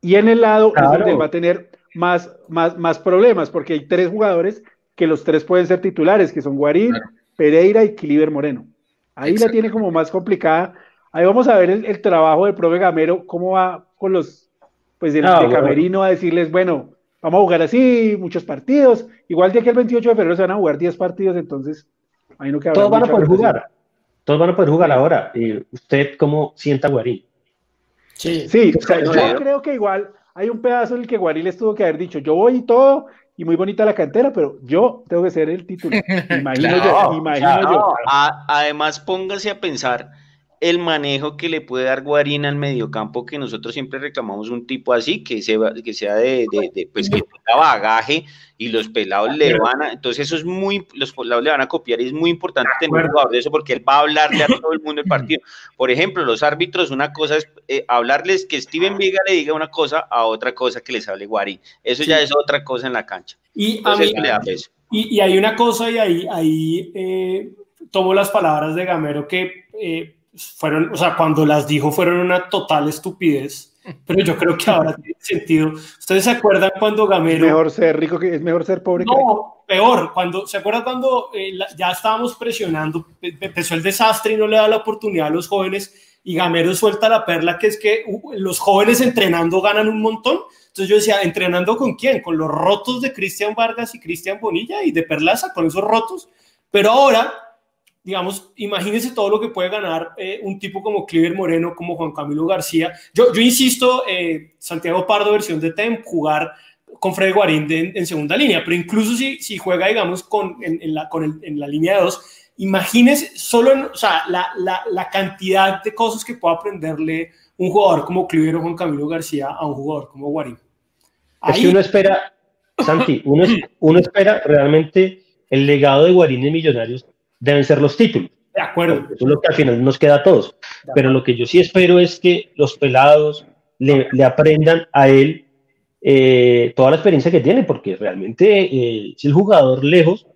Y en el lado claro. es donde va a tener más, más, más problemas, porque hay tres jugadores que los tres pueden ser titulares, que son Guarín, claro. Pereira y Cliver Moreno. Ahí la tiene como más complicada. Ahí vamos a ver el, el, trabajo del profe Gamero, cómo va con los, pues, del, ah, de Camerino bueno. a decirles, bueno, vamos a jugar así, muchos partidos. Igual de aquí el 28 de febrero se van a jugar 10 partidos, entonces, ahí no queda Todos van a poder jugar. Todos van a poder jugar ahora. ¿Y usted cómo sienta Guarín? Sí, sí o sea, yo creo que igual hay un pedazo en el que Guarín les tuvo que haber dicho, yo voy y todo, y muy bonita la cantera, pero yo tengo que ser el título. Imagino claro, yo, imagino claro. yo. A, además, póngase a pensar el manejo que le puede dar Guarín al mediocampo, que nosotros siempre reclamamos un tipo así, que, se, que sea de, de, de pues que tenga bagaje y los pelados le van a, entonces eso es muy, los pelados le van a copiar y es muy importante tener un jugador de eso porque él va a hablarle a todo el mundo el partido. Por ejemplo, los árbitros, una cosa es eh, hablarles que Steven Vega le diga una cosa a otra cosa que les hable Guarín. Eso sí. ya es otra cosa en la cancha. Y, entonces, a mí, y, y, hay una cosa y ahí, ahí eh, tomo las palabras de Gamero que... Eh, fueron, o sea, cuando las dijo fueron una total estupidez, pero yo creo que ahora tiene sentido. ¿Ustedes se acuerdan cuando Gamero... Es mejor ser rico que es mejor ser pobre. No, que... peor, cuando, ¿se acuerdan cuando eh, la, ya estábamos presionando, empezó el desastre y no le da la oportunidad a los jóvenes y Gamero suelta la perla que es que uh, los jóvenes entrenando ganan un montón? Entonces yo decía, ¿entrenando con quién? Con los rotos de Cristian Vargas y Cristian Bonilla y de Perlaza, con esos rotos. Pero ahora digamos, imagínense todo lo que puede ganar eh, un tipo como Cliver Moreno, como Juan Camilo García. Yo, yo insisto, eh, Santiago Pardo, versión de TEM, jugar con Freddy Guarín de, en, en, segunda línea, pero incluso si, si juega, digamos, con, en, en la, con el, en la línea de dos, imagínense solo, en, o sea, la, la, la, cantidad de cosas que puede aprenderle un jugador como Cliver o Juan Camilo García a un jugador como Guarín. Ahí... Es que uno espera, Santi, uno, uno espera realmente el legado de Guarín en Millonarios deben ser los títulos. De acuerdo. Eso es lo que al final nos queda a todos. Pero lo que yo sí espero es que los pelados le, le aprendan a él eh, toda la experiencia que tiene, porque realmente eh, es el jugador lejos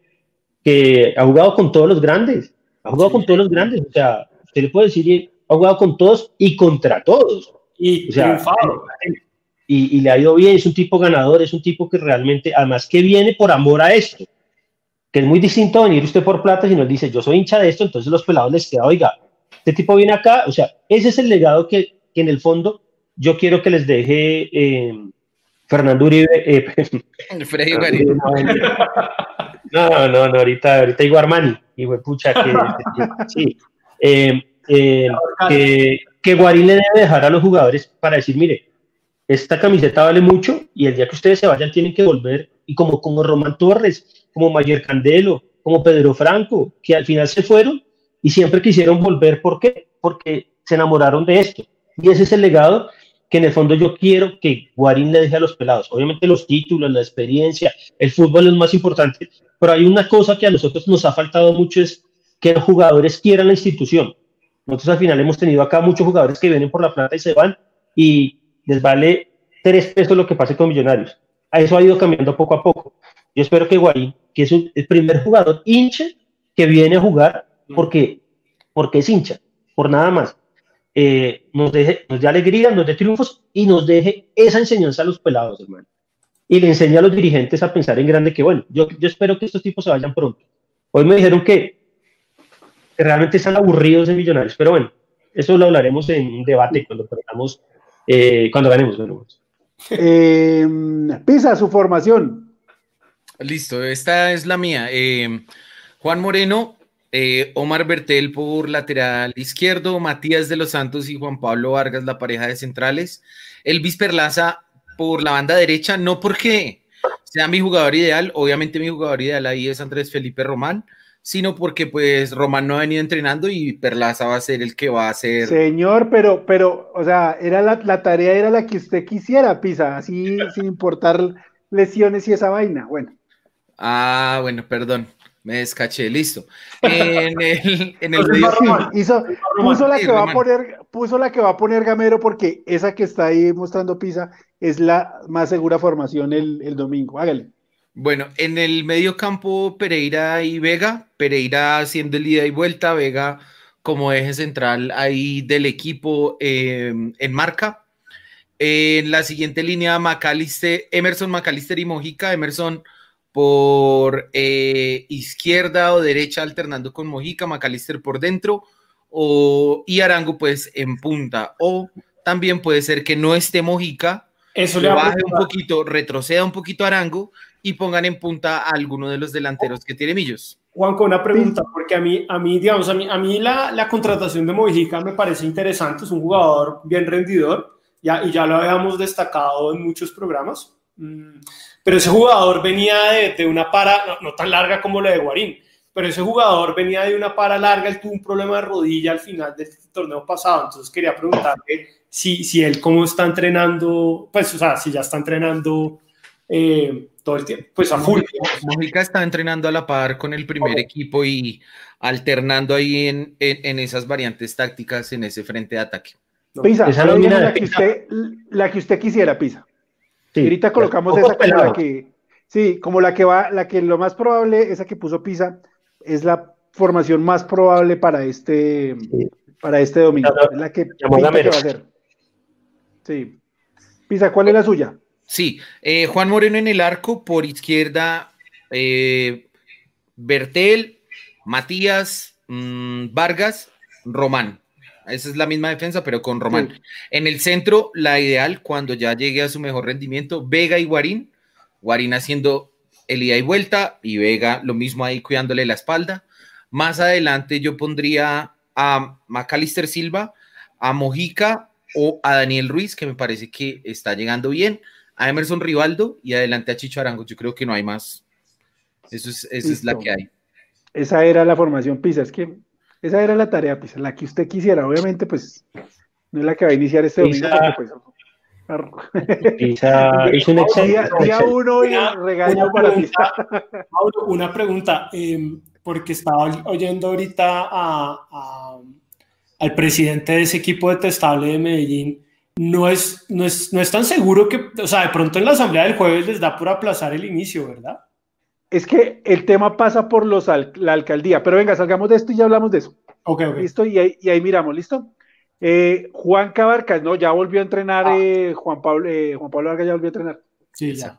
que ha jugado con todos los grandes. Ha jugado sí. con todos los grandes. O sea, usted le puede decir, ha jugado con todos y contra todos. Y, o sea, y, y le ha ido bien, es un tipo ganador, es un tipo que realmente, además que viene por amor a esto que es muy distinto venir usted por plata y nos dice, yo soy hincha de esto, entonces los pelados les queda, oiga, este tipo viene acá, o sea, ese es el legado que, que en el fondo yo quiero que les deje eh, Fernando Uribe. Eh, Freddy Uribe. No, no, no, ahorita, ahorita digo Armani, y pucha, que, sí, eh, eh, que, que Guarín le debe dejar a los jugadores para decir, mire, esta camiseta vale mucho y el día que ustedes se vayan tienen que volver, y como, como Román Torres, como Mayer Candelo, como Pedro Franco, que al final se fueron y siempre quisieron volver. ¿Por qué? Porque se enamoraron de esto. Y ese es el legado que en el fondo yo quiero que Guarín le deje a los pelados. Obviamente los títulos, la experiencia, el fútbol es más importante, pero hay una cosa que a nosotros nos ha faltado mucho es que los jugadores quieran la institución. Nosotros al final hemos tenido acá muchos jugadores que vienen por la plata y se van y les vale tres pesos lo que pase con Millonarios. A eso ha ido cambiando poco a poco. Yo espero que Guarín, que es el primer jugador hincha que viene a jugar porque, porque es hincha, por nada más, eh, nos, deje, nos dé alegría, nos dé triunfos y nos deje esa enseñanza a los pelados, hermano. y le enseña a los dirigentes a pensar en grande que, bueno, yo, yo espero que estos tipos se vayan pronto. Hoy me dijeron que, realmente están aburridos de millonarios, pero bueno, eso lo hablaremos en un debate cuando perdamos, eh, cuando ganemos. Eh, Pisa, su formación. Listo, esta es la mía. Eh, Juan Moreno, eh, Omar Bertel por lateral izquierdo, Matías de los Santos y Juan Pablo Vargas, la pareja de centrales. Elvis Perlaza por la banda derecha, no porque sea mi jugador ideal, obviamente mi jugador ideal ahí es Andrés Felipe Román, sino porque pues Román no ha venido entrenando y Perlaza va a ser el que va a ser. Señor, pero, pero, o sea, era la, la tarea era la que usted quisiera, Pisa, así sin importar lesiones y esa vaina. Bueno. Ah, bueno, perdón. Me descaché, listo. En el, en el hizo, puso la que va a poner, puso la que va a poner Gamero porque esa que está ahí mostrando Pisa es la más segura formación el, el domingo. Hágale. Bueno, en el medio campo Pereira y Vega, Pereira haciendo el ida y vuelta, Vega como eje central ahí del equipo em, en marca. En la siguiente línea, Macalister, Emerson, Macalister y Mojica. Emerson por eh, izquierda o derecha alternando con Mojica, Macalister por dentro o, y Arango pues en punta. O también puede ser que no esté Mojica, Eso le baje un poquito, retroceda un poquito Arango y pongan en punta a alguno de los delanteros que tiene Millos. Juanco, una pregunta, porque a mí, a mí digamos, a mí, a mí la, la contratación de Mojica me parece interesante, es un jugador bien rendidor, ya, y ya lo habíamos destacado en muchos programas. Mm, pero ese jugador venía de, una para, no, tan larga como la de Guarín, pero ese jugador venía de una para larga, él tuvo un problema de rodilla al final del torneo pasado, entonces quería preguntarle si, si él cómo está entrenando, pues, o sea, si ya está entrenando eh, todo el tiempo, pues a full. Mónica está entrenando a la par con el primer equipo y alternando ahí en, en, esas variantes tácticas en ese frente de ataque. Pisa, esa la, que usted, la que usted quisiera, Pisa ahorita colocamos esa como la que, sí, como la que va, la que lo más probable, esa que puso Pisa, es la formación más probable para este, para este domingo. es la que, que va a hacer. Sí. Pisa, ¿cuál es la suya? Sí, eh, Juan Moreno en el arco, por izquierda, eh, Bertel, Matías, mm, Vargas, Román. Esa es la misma defensa, pero con Román. En el centro, la ideal, cuando ya llegue a su mejor rendimiento, Vega y Guarín. Guarín haciendo el ida y vuelta y Vega lo mismo ahí cuidándole la espalda. Más adelante yo pondría a Macalister Silva, a Mojica o a Daniel Ruiz, que me parece que está llegando bien, a Emerson Rivaldo y adelante a Chicho Arango. Yo creo que no hay más. Eso es, esa es la que hay. Esa era la formación Pisa. Es que esa era la tarea, pues, la que usted quisiera. Obviamente, pues, no es la que va a iniciar este domingo. pues, es un día, día, uno y regaño para Pisa. una pregunta, em, porque estaba oyendo ahorita a, al presidente de ese equipo detestable de Medellín. No es, no, es, no es tan seguro que, o sea, de pronto en la asamblea del jueves les da por aplazar el inicio, ¿verdad? Es que el tema pasa por los la alcaldía, pero venga, salgamos de esto y ya hablamos de eso. Ok, ok. Listo, y ahí, miramos, ¿listo? Eh, Juan Cabarcas, no, ya volvió a entrenar, ah. eh, Juan Pablo, eh, Juan Pablo Vargas ya volvió a entrenar. Sí, ya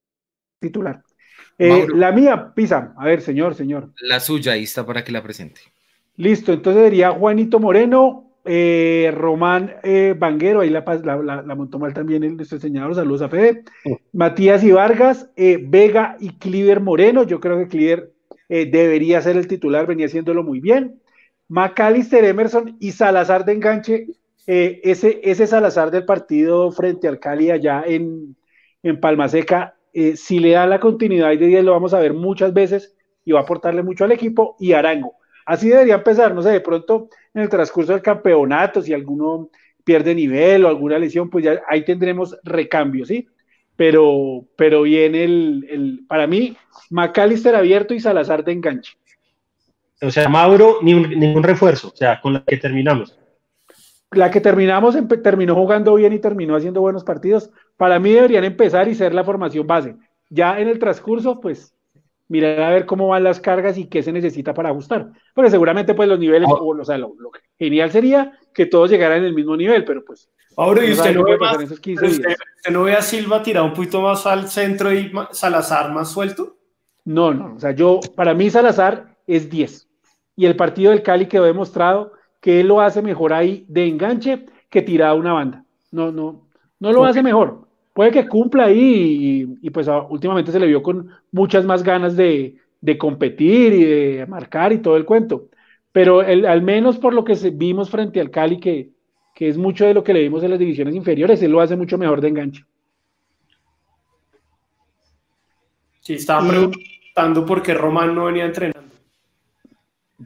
titular. Eh, la mía, Pisa. A ver, señor, señor. La suya, ahí está para que la presente. Listo, entonces sería Juanito Moreno, eh, Román eh, Banguero, ahí la, la, la, montó mal también el diseñador, saludos a Fede. Matías y Vargas, eh, Vega y Cliver Moreno, yo creo que Cliver debería ser el titular, venía haciéndolo muy bien. Macalister Emerson y Salazar de enganche, ese, ese Salazar del partido frente al Cali allá en, en Palma Seca, si le da la continuidad de 10 lo vamos a ver muchas veces y va a aportarle mucho al equipo. Y Arango, así debería empezar, no sé, de pronto en el transcurso del campeonato, si alguno pierde nivel o alguna lesión, pues ya ahí tendremos recambio, ¿sí? Pero, pero viene el, el, para mí, McAllister abierto y Salazar de enganche. O sea, Mauro, ni ningún refuerzo, o sea, con la que terminamos. La que terminamos terminó jugando bien y terminó haciendo buenos partidos. Para mí deberían empezar y ser la formación base. Ya en el transcurso, pues mirar a ver cómo van las cargas y qué se necesita para ajustar. Porque seguramente pues los niveles, ah. o, sea, lo, genial sería que todos llegaran en el mismo nivel, pero pues... Ahora, ¿y usted no, ve usted, no ve a Silva tirar un poquito más al centro y Salazar más suelto? No, no, o sea, yo, para mí Salazar es 10. Y el partido del Cali quedó demostrado que él lo hace mejor ahí de enganche que tirada una banda. No, no, no lo hace mejor puede que cumpla ahí y, pues ah, últimamente se le vio con muchas más ganas de, competir y de marcar y todo el cuento. Pero al menos por lo que vimos frente al Cali, que, es mucho de lo que le vimos en las divisiones inferiores, él lo hace mucho mejor de enganche. Sí, estaba preguntando por qué Román no venía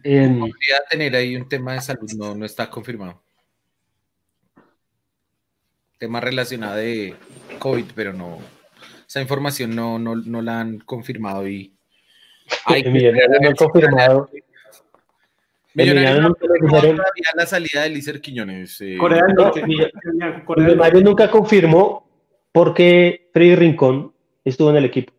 Podría tener ahí un tema de salud, no, no está confirmado. Tema relacionado de COVID, pero no, esa información no, no, no la han confirmado y hay no han confirmado. Millonarios no confirmó la salida de Lícer Quiñones. Eh. Corea nunca confirmó porque Freddy Rincón estuvo en el equipo.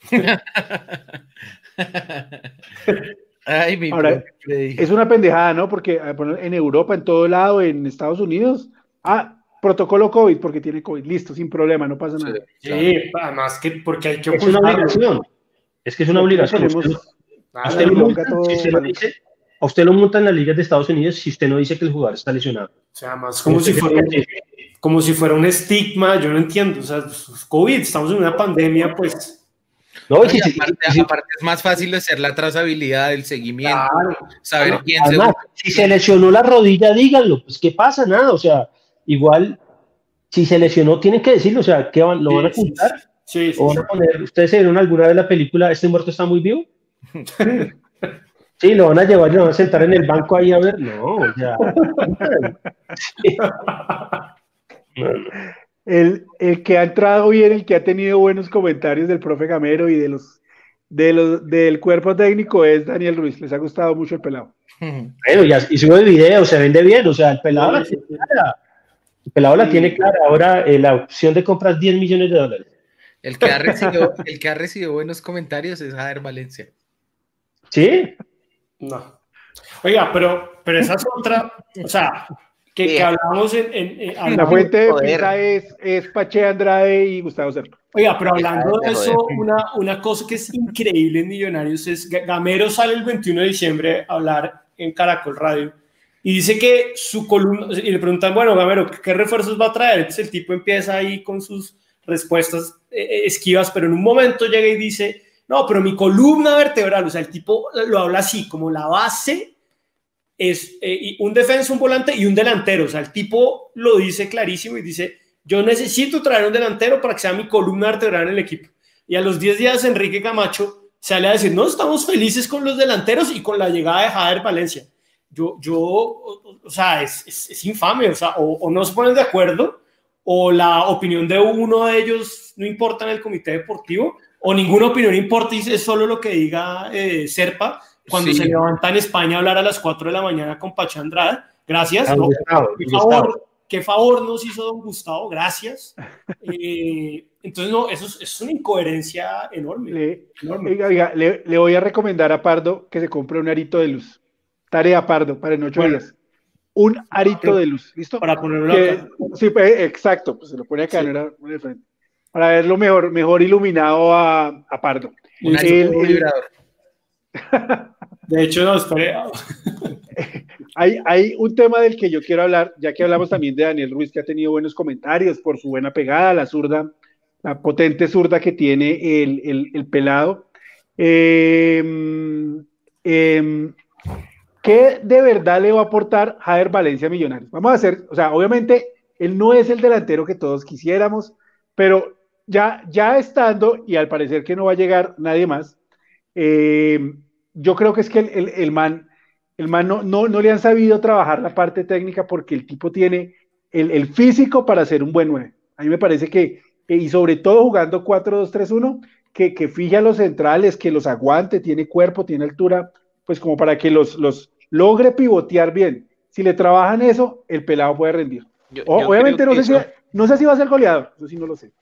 Ay, mi Ahora, es una pendejada, ¿no? Porque en Europa, en todo lado, en Estados Unidos, ah, protocolo COVID porque tiene COVID, listo, sin problema, no pasa nada. Sí, además que porque hay que Es una obligación. Es que es una obligación. usted, lo monta, a usted lo monta en las ligas de Estados Unidos si usted no dice que el jugador está lesionado. O sea, más como si fuera, como si fuera un estigma, yo no entiendo. O sea, pues, COVID, estamos en una pandemia, pues. No, y aparte, es más fácil hacer la trazabilidad, el seguimiento, saber quién se... Si se lesionó la rodilla, díganlo, pues qué pasa, nada, o sea, igual, si se lesionó, tienen que decirlo, o sea, ¿qué van, ¿lo van a ocultar? Sí, sí, ¿O van a poner, ¿Ustedes se vieron alguna vez la película Este muerto está muy vivo? Sí, lo van a llevar y lo van a sentar en el banco ahí a ver. No, ya. El, el, que ha entrado bien, el que ha tenido buenos comentarios del profe Gamero y de los, de los del cuerpo técnico es Daniel Ruiz. Les ha gustado mucho el pelado. Bueno, ya hizo el video, se vende bien, o sea, el pelado. El pelado la tiene clara. Ahora eh, la opción de comprar 10 millones de dólares. El que, ha recibido, el que ha recibido buenos comentarios es Jader Valencia. ¿Sí? No. Oiga, pero, pero esa es otra. O sea, que, hablamos en. en, la fuente de es, es Pache Andrade y Gustavo Cerro. Oiga, pero hablando de eso, una, una cosa que es increíble en Millonarios es Gamero sale el 21 de diciembre a hablar en Caracol Radio y dice que su columna, y le preguntan, bueno, Gamero, ¿qué refuerzos va a traer? Entonces el tipo empieza ahí con sus respuestas eh, eh, esquivas, pero en un momento llega y dice, no, pero mi columna vertebral, o sea, el tipo lo habla así, como la base es eh, un defensa, un volante y un delantero, o sea, el tipo lo dice clarísimo y dice, yo necesito traer un delantero para que sea mi columna vertebral en el equipo. Y a los 10 días Enrique Camacho sale a decir, no, estamos felices con los delanteros y con la llegada de Jader Valencia yo, yo o sea, es, es, infame, o sea, o, no se ponen de acuerdo, o la opinión de uno de ellos no importa en el comité deportivo, o ninguna opinión importa y es solo lo que diga eh, Serpa cuando se levanta en España a hablar a las 4 de la mañana con Pacha Andrade. Gracias. ¿Qué, favor, ¿Qué, favor, nos hizo don Gustavo, gracias. Eh, entonces, no, eso es, una incoherencia enorme. Le, le, voy a recomendar a Pardo que se compre un arito de luz. Tarea Pardo, para en ocho días. Un arito de luz, ¿listo? Para ponerlo acá. Sí, pues, exacto, pues se lo pone acá, no era frente. Para verlo mejor, mejor iluminado a, a Pardo. Un el, De hecho, no, esperé. hay, hay un tema del que yo quiero hablar, ya que hablamos también de Daniel Ruiz, que ha tenido buenos comentarios por su buena pegada, la zurda, la potente zurda que tiene el, el, pelado. Eh, eh, ¿Qué de verdad le va a aportar Javier Valencia Millonarios? Vamos a hacer, o sea, obviamente él no es el delantero que todos quisiéramos, pero ya, ya estando, y al parecer que no va a llegar nadie más, eh, yo creo que es que el, el, man, el man no, no, no, le han sabido trabajar la parte técnica porque el tipo tiene el, el físico para ser un buen 9. A mí me parece que, y sobre todo jugando 4-2-3-1, que, que fije a los centrales, que los aguante, tiene cuerpo, tiene altura, pues como para que los, los, logre pivotear bien. Si le trabajan eso, el pelado puede rendir. obviamente no sé, si, no sé si va a ser goleador, eso sí no lo sé.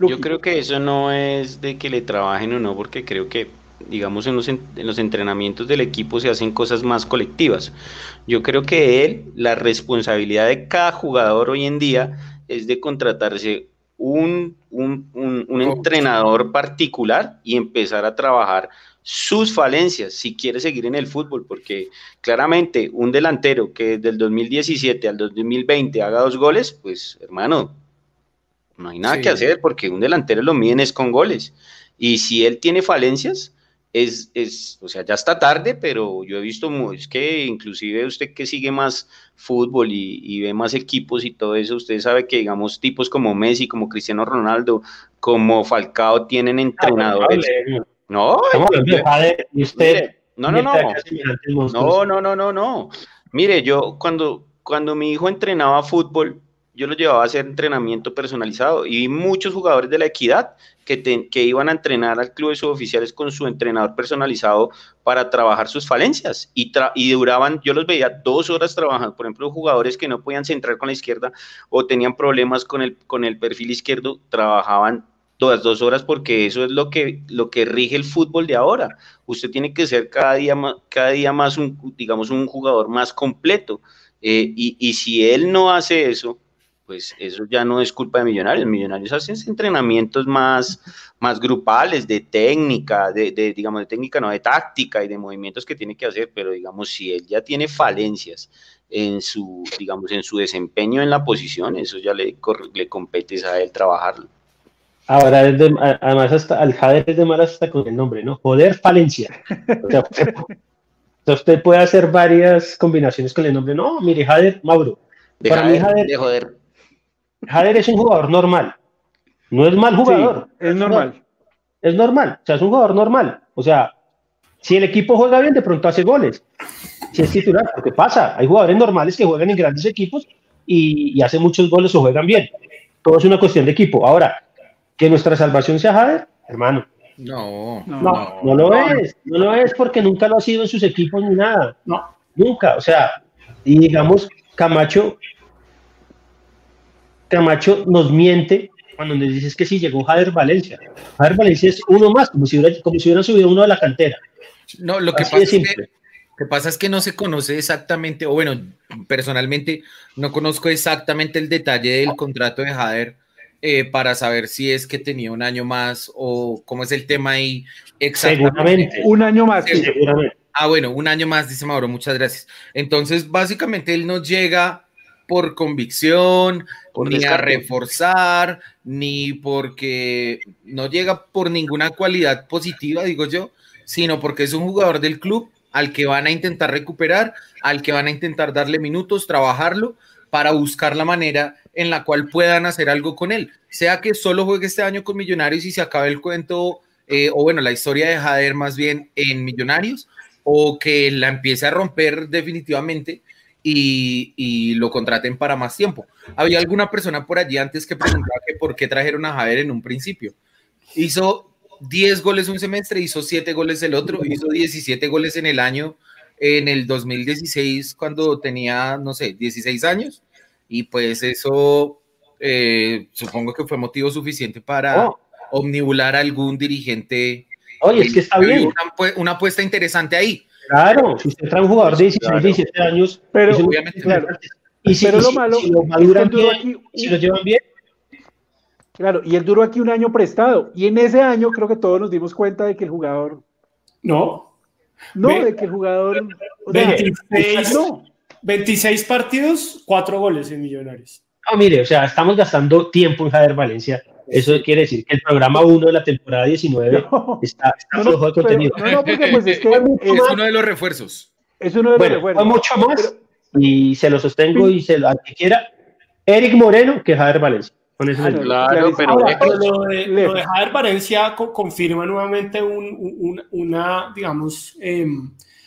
Yo creo que eso no es de que le trabajen o no, porque creo que, digamos, en los, en los entrenamientos del equipo se hacen cosas más colectivas. Yo creo que él, la responsabilidad de cada jugador hoy en día es de contratarse un, un, un entrenador particular y empezar a trabajar sus falencias si quiere seguir en el fútbol, porque claramente un delantero que desde el 2017 al 2020 haga dos goles, pues hermano, no hay nada que hacer porque un delantero lo miden es con goles. Y si él tiene falencias, es, es, o sea, ya está tarde, pero yo he visto, es que inclusive usted que sigue más fútbol y, y, ve más equipos y todo eso, usted sabe que, digamos, tipos como Messi, como Cristiano Ronaldo, como Falcao tienen ah, entrenadores. No, usted. No, no, no. No, no, no, no, no. Mire, yo cuando, cuando mi hijo entrenaba fútbol, yo lo llevaba a hacer entrenamiento personalizado y vi muchos jugadores de la equidad que, que iban a entrenar al club de suboficiales con su entrenador personalizado para trabajar sus falencias y, y duraban, yo los veía dos horas trabajando, por ejemplo, jugadores que no podían centrar con la izquierda o tenían problemas con el, con el perfil izquierdo, trabajaban todas dos horas porque eso es lo que, lo que rige el fútbol de ahora. Usted tiene que ser cada día más, cada día más un, digamos, un jugador más completo. Eh, y, y, si él no hace eso, pues eso ya no es culpa de Millonarios. Millonarios hacen entrenamientos más, más grupales, de técnica, de, de, digamos, de técnica, no de táctica y de movimientos que tiene que hacer, pero digamos, si él ya tiene falencias en su, digamos, en su desempeño en la posición, eso ya le, le compete a él trabajarlo. Ahora, además, hasta al Jader es de mal hasta con el nombre, ¿no? Joder Falencia. O sea, usted, puede hacer varias combinaciones con el nombre. No, mire, Jader, Mauro. Para mí, Jader, de joder. Jader es un jugador normal. No es mal jugador. es normal. Es normal. O sea, es un jugador normal. O sea, si el equipo juega bien, de pronto hace goles. Si es titular, ¿qué pasa? Hay jugadores normales que juegan en grandes equipos y, y hacen muchos goles o juegan bien. Todo es una cuestión de equipo. Ahora, que nuestra salvación sea Jader, hermano. No, no, no, lo es, no lo es porque nunca lo ha sido en sus equipos ni nada. No. Nunca, o sea, y digamos, Camacho, Camacho nos miente cuando nos dices que sí llegó Jader Valencia. Jader Valencia es uno más, como si hubiera, como si hubiera subido uno de la cantera. No, lo que pasa es que, que pasa es que no se conoce exactamente, o bueno, personalmente no conozco exactamente el detalle del contrato de Jader eh, para saber si es que tenía un año más o cómo es el tema ahí exactamente. Un año más. Ah, bueno, un año más, dice Mauro, muchas gracias. Entonces, básicamente él no llega por convicción, ni a reforzar, ni porque no llega por ninguna cualidad positiva, digo yo, sino porque es un jugador del club al que van a intentar recuperar, al que van a intentar darle minutos, trabajarlo para buscar la manera en la cual puedan hacer algo con él. Sea que solo juegue este año con Millonarios y se acabe el cuento, eh, o bueno, la historia de Jader más bien en Millonarios, o que la empiece a romper definitivamente y, lo contraten para más tiempo. Había alguna persona por allí antes que preguntaba que por qué trajeron a Jader en un principio. Hizo 10 goles un semestre, hizo 7 goles el otro, hizo 17 goles en el año, en el 2016, cuando tenía, no sé, 16 años y pues eso eh, supongo que fue motivo suficiente para oh. omnibular a algún dirigente. Oye, es que está bien. Una, apuesta interesante ahí. Claro, si usted trae un jugador de 16, 17 años, pero obviamente claro. Y si, pero lo malo, si, lo maduran bien, aquí, si lo llevan bien. Claro, y él duró aquí un año prestado. Y en ese año creo que todos nos dimos cuenta de que el jugador. No. No, de que el jugador. 26, no. 26 partidos, 4 goles en Millonarios. No, mire, o sea, estamos gastando tiempo en Javier Valencia. Eso quiere decir que el programa 1 de la temporada 19 está, está flojo de contenido. no, no, porque pues es que es, uno de los refuerzos. Es uno de los refuerzos. Fue mucho más y se lo sostengo y se lo, al que quiera, Eric Moreno que Javier Valencia. Con eso claro, pero, lo, de, lo, de, Javier Valencia confirma nuevamente un, un, una, digamos, eh,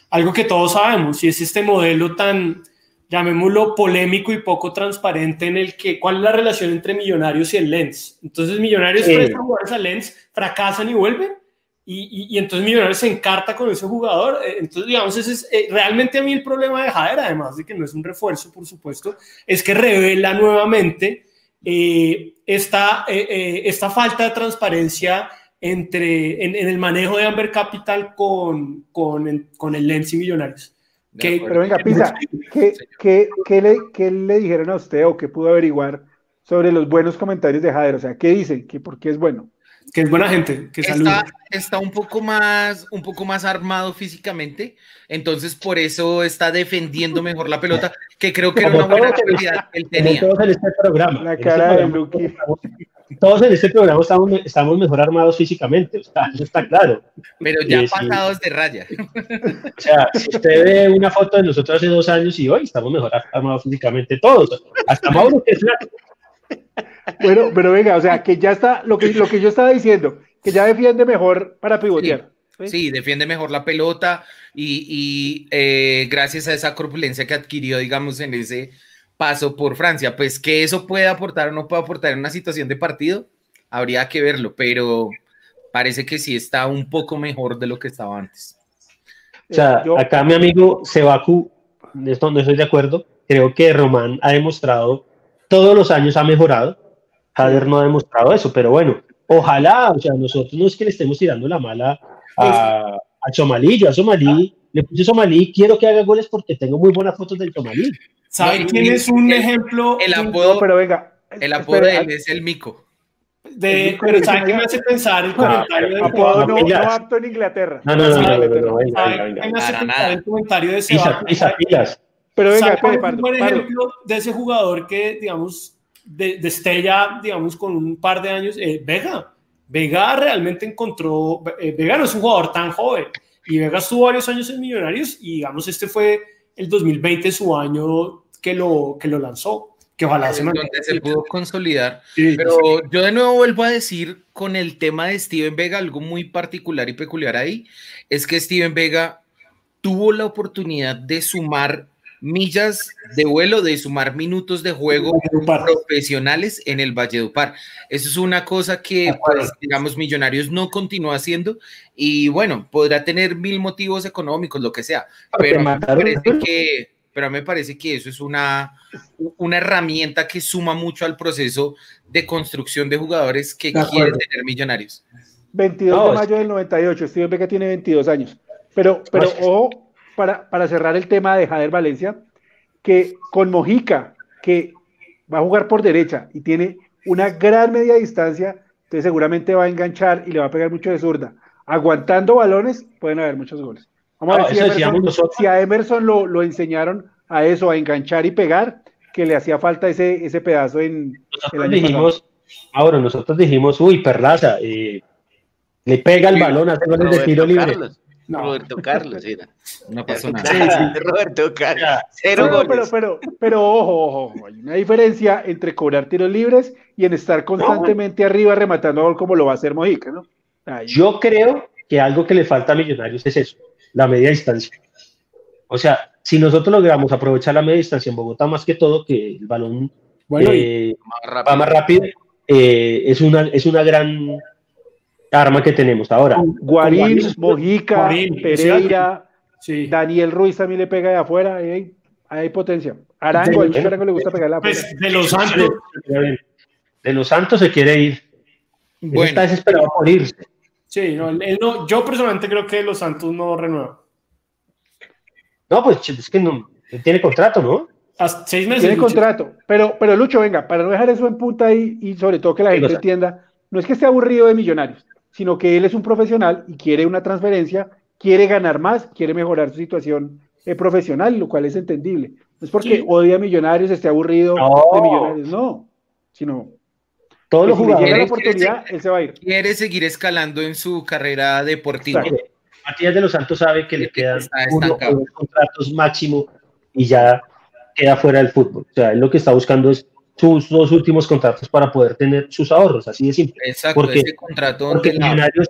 algo que todos sabemos, y es este modelo tan, llamémoslo polémico y poco transparente en el que, ¿cuál es la relación entre Millonarios y el Lens? Entonces Millonarios sí. prestan jugadores al Lens, fracasan y vuelven, y, y, y, entonces Millonarios se encarta con ese jugador. Eh, entonces, digamos, ese es eh, realmente a mí el problema de Jader, además de que no es un refuerzo, por supuesto, es que revela nuevamente eh, esta, eh, eh, esta falta de transparencia entre, en, en, el manejo de Amber Capital con, con, con el Lens y Millonarios. Que, Pero venga, Pisa, ¿qué, qué, qué, le, ¿qué le dijeron a usted o qué pudo averiguar sobre los buenos comentarios de Jader? O sea, ¿qué dicen? ¿Que ¿Por qué es bueno? que es buena gente, que está, está, un poco más, un poco más armado físicamente, entonces por eso está defendiendo mejor la pelota, que creo que era una buena calidad que él tenía. Todos en este programa. La cara de Luqui. Todos en este programa estamos, estamos mejor armados físicamente, o sea, eso está claro. Pero ya pasados de raya. O sea, si usted ve una foto de nosotros hace dos años y hoy estamos mejor armados físicamente todos, hasta Mauro que es flaco. Bueno, pero venga, o sea, que ya está, lo que, lo que yo estaba diciendo, que ya defiende mejor para pivotear. Sí, sí defiende mejor la pelota y, y eh, gracias a esa corpulencia que adquirió, digamos, en ese paso por Francia, pues que eso puede aportar o no puede aportar en una situación de partido, habría que verlo, pero parece que sí está un poco mejor de lo que estaba antes. O sea, yo, acá mi amigo Sebaku, de esto no estoy de acuerdo, creo que Román ha demostrado, todos los años ha mejorado, Jader no ha demostrado eso, pero bueno, ojalá, o sea, nosotros no es que le estemos tirando la mala a, a Somalí, yo a Somalí le puse Somalí, quiero que haga goles porque tengo muy buenas fotos del Somalí. ¿Saben quién es un el, ejemplo? El apodo, no, pero venga, el apodo de él es el mico. De, pero ¿saben qué me hace pensar el comentario? No, apodo no, no, apto en Inglaterra. No, no, no, no, no, me hace pensar el comentario de ese pisa, pisa, pilas. Pero venga, un buen ejemplo de ese jugador que, digamos, de, destella, digamos, con un par de años, eh, Vega. Vega realmente encontró, eh, Vega no es un jugador tan joven y Vega estuvo varios años en Millonarios y digamos este fue el 2020 su año que lo, que lo lanzó. Que ojalá se, donde se pudo consolidar. Sí, Pero sí. yo de nuevo vuelvo a decir con el tema de Steven Vega, algo muy particular y peculiar ahí, es que Steven Vega tuvo la oportunidad de sumar millas de vuelo, de sumar minutos de juego profesionales en el Valledupar. Eso es una cosa que, pues, digamos, Millonarios no continúa haciendo y bueno, podrá tener mil motivos económicos, lo que sea, pero me parece que, pero me parece que eso es una, una herramienta que suma mucho al proceso de construcción de jugadores que de quieren tener Millonarios. 22 no, de mayo del 98, Steven Beca tiene 22 años, pero, pero ojo, para, para cerrar el tema de Jader Valencia, que con Mojica, que va a jugar por derecha y tiene una gran media distancia, entonces seguramente va a enganchar y le va a pegar mucho de zurda. Aguantando balones, pueden haber muchos goles. Vamos a ver si, Emerson, si, a Emerson lo, lo, enseñaron a eso, a enganchar y pegar, que le hacía falta ese, ese pedazo en nosotros el año dijimos, ahora nosotros dijimos, uy, Perlaza, eh, le pega el balón, hace goles de tiro libre. Carlos. No. Roberto Carlos, era. No pasó nada. Roberto Carlos. Cero pero, goles. Pero, pero, pero, ojo, ojo, hay una diferencia entre cobrar tiros libres y en estar constantemente no. arriba rematando gol como lo va a hacer Mojica, ¿no? Ahí. Yo creo que algo que le falta a Millonarios es eso, la media distancia. O sea, si nosotros logramos aprovechar la media distancia en Bogotá más que todo, que el balón bueno, eh, más va más rápido, eh, es, una, es una gran arma que tenemos ahora. Guarín, Mojica, Guarín, Pereira, sí. Daniel Ruiz también le pega de afuera, ahí hay, hay potencia. Arango, el Arango le gusta pegar la pues, De los Santos. De los Santos se quiere ir. Bueno. está desesperado por irse. Sí, no, él no, yo personalmente creo que los Santos no renuevan. No, pues es que no, él tiene contrato, ¿no? Hasta seis meses. Tiene Lucho. contrato. Pero, pero Lucho, venga, para no dejar eso en punta y, y sobre todo que la gente entienda, no es que esté aburrido de millonarios sino que él es un profesional y quiere una transferencia, quiere ganar más, quiere mejorar su situación eh, profesional, lo cual es entendible. No es porque odia a Millonarios, esté aburrido de Millonarios, no. Sino todos los jugadores. Si le llega la oportunidad, él se va a ir. Quiere seguir escalando en su carrera deportiva. Matías de los Santos sabe que le quedan uno o dos contratos máximo y ya queda fuera del fútbol. O sea, él lo que está buscando es sus dos últimos contratos para poder tener sus ahorros, así de simple. Exacto, porque, ese contrato porque Millonarios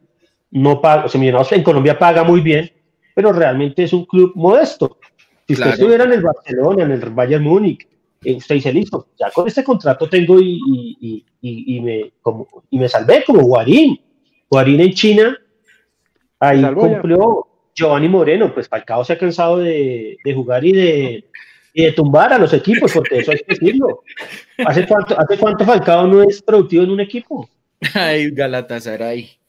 no paga, o sea, Millonarios en Colombia paga muy bien, pero realmente es un club modesto. Si usted estuviera en el Barcelona, en el Bayern Múnich, eh, usted dice, listo, ya con este contrato tengo y, y, y, y me, como, y me salvé como Guarín. Guarín en China, ahí cumplió Giovanni Moreno, pues Falcao se ha cansado de, de jugar y de, y de tumbar a los equipos, porque eso hay que decirlo. ¿Hace cuánto, ¿Hace cuánto Falcao no es productivo en un equipo? Ay, Galatasaray.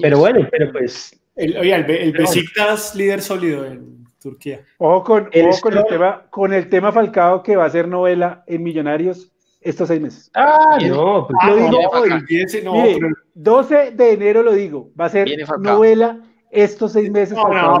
Pero bueno, pero pues. El, oye, el, el Besiktas líder sólido en Turquía. Ojo con el, con, el tema, con el tema Falcao que va a ser novela en Millonarios estos seis meses. Ah, no, pues lo digo hoy. Mire, 12 de enero lo digo, va a ser novela estos seis meses. No,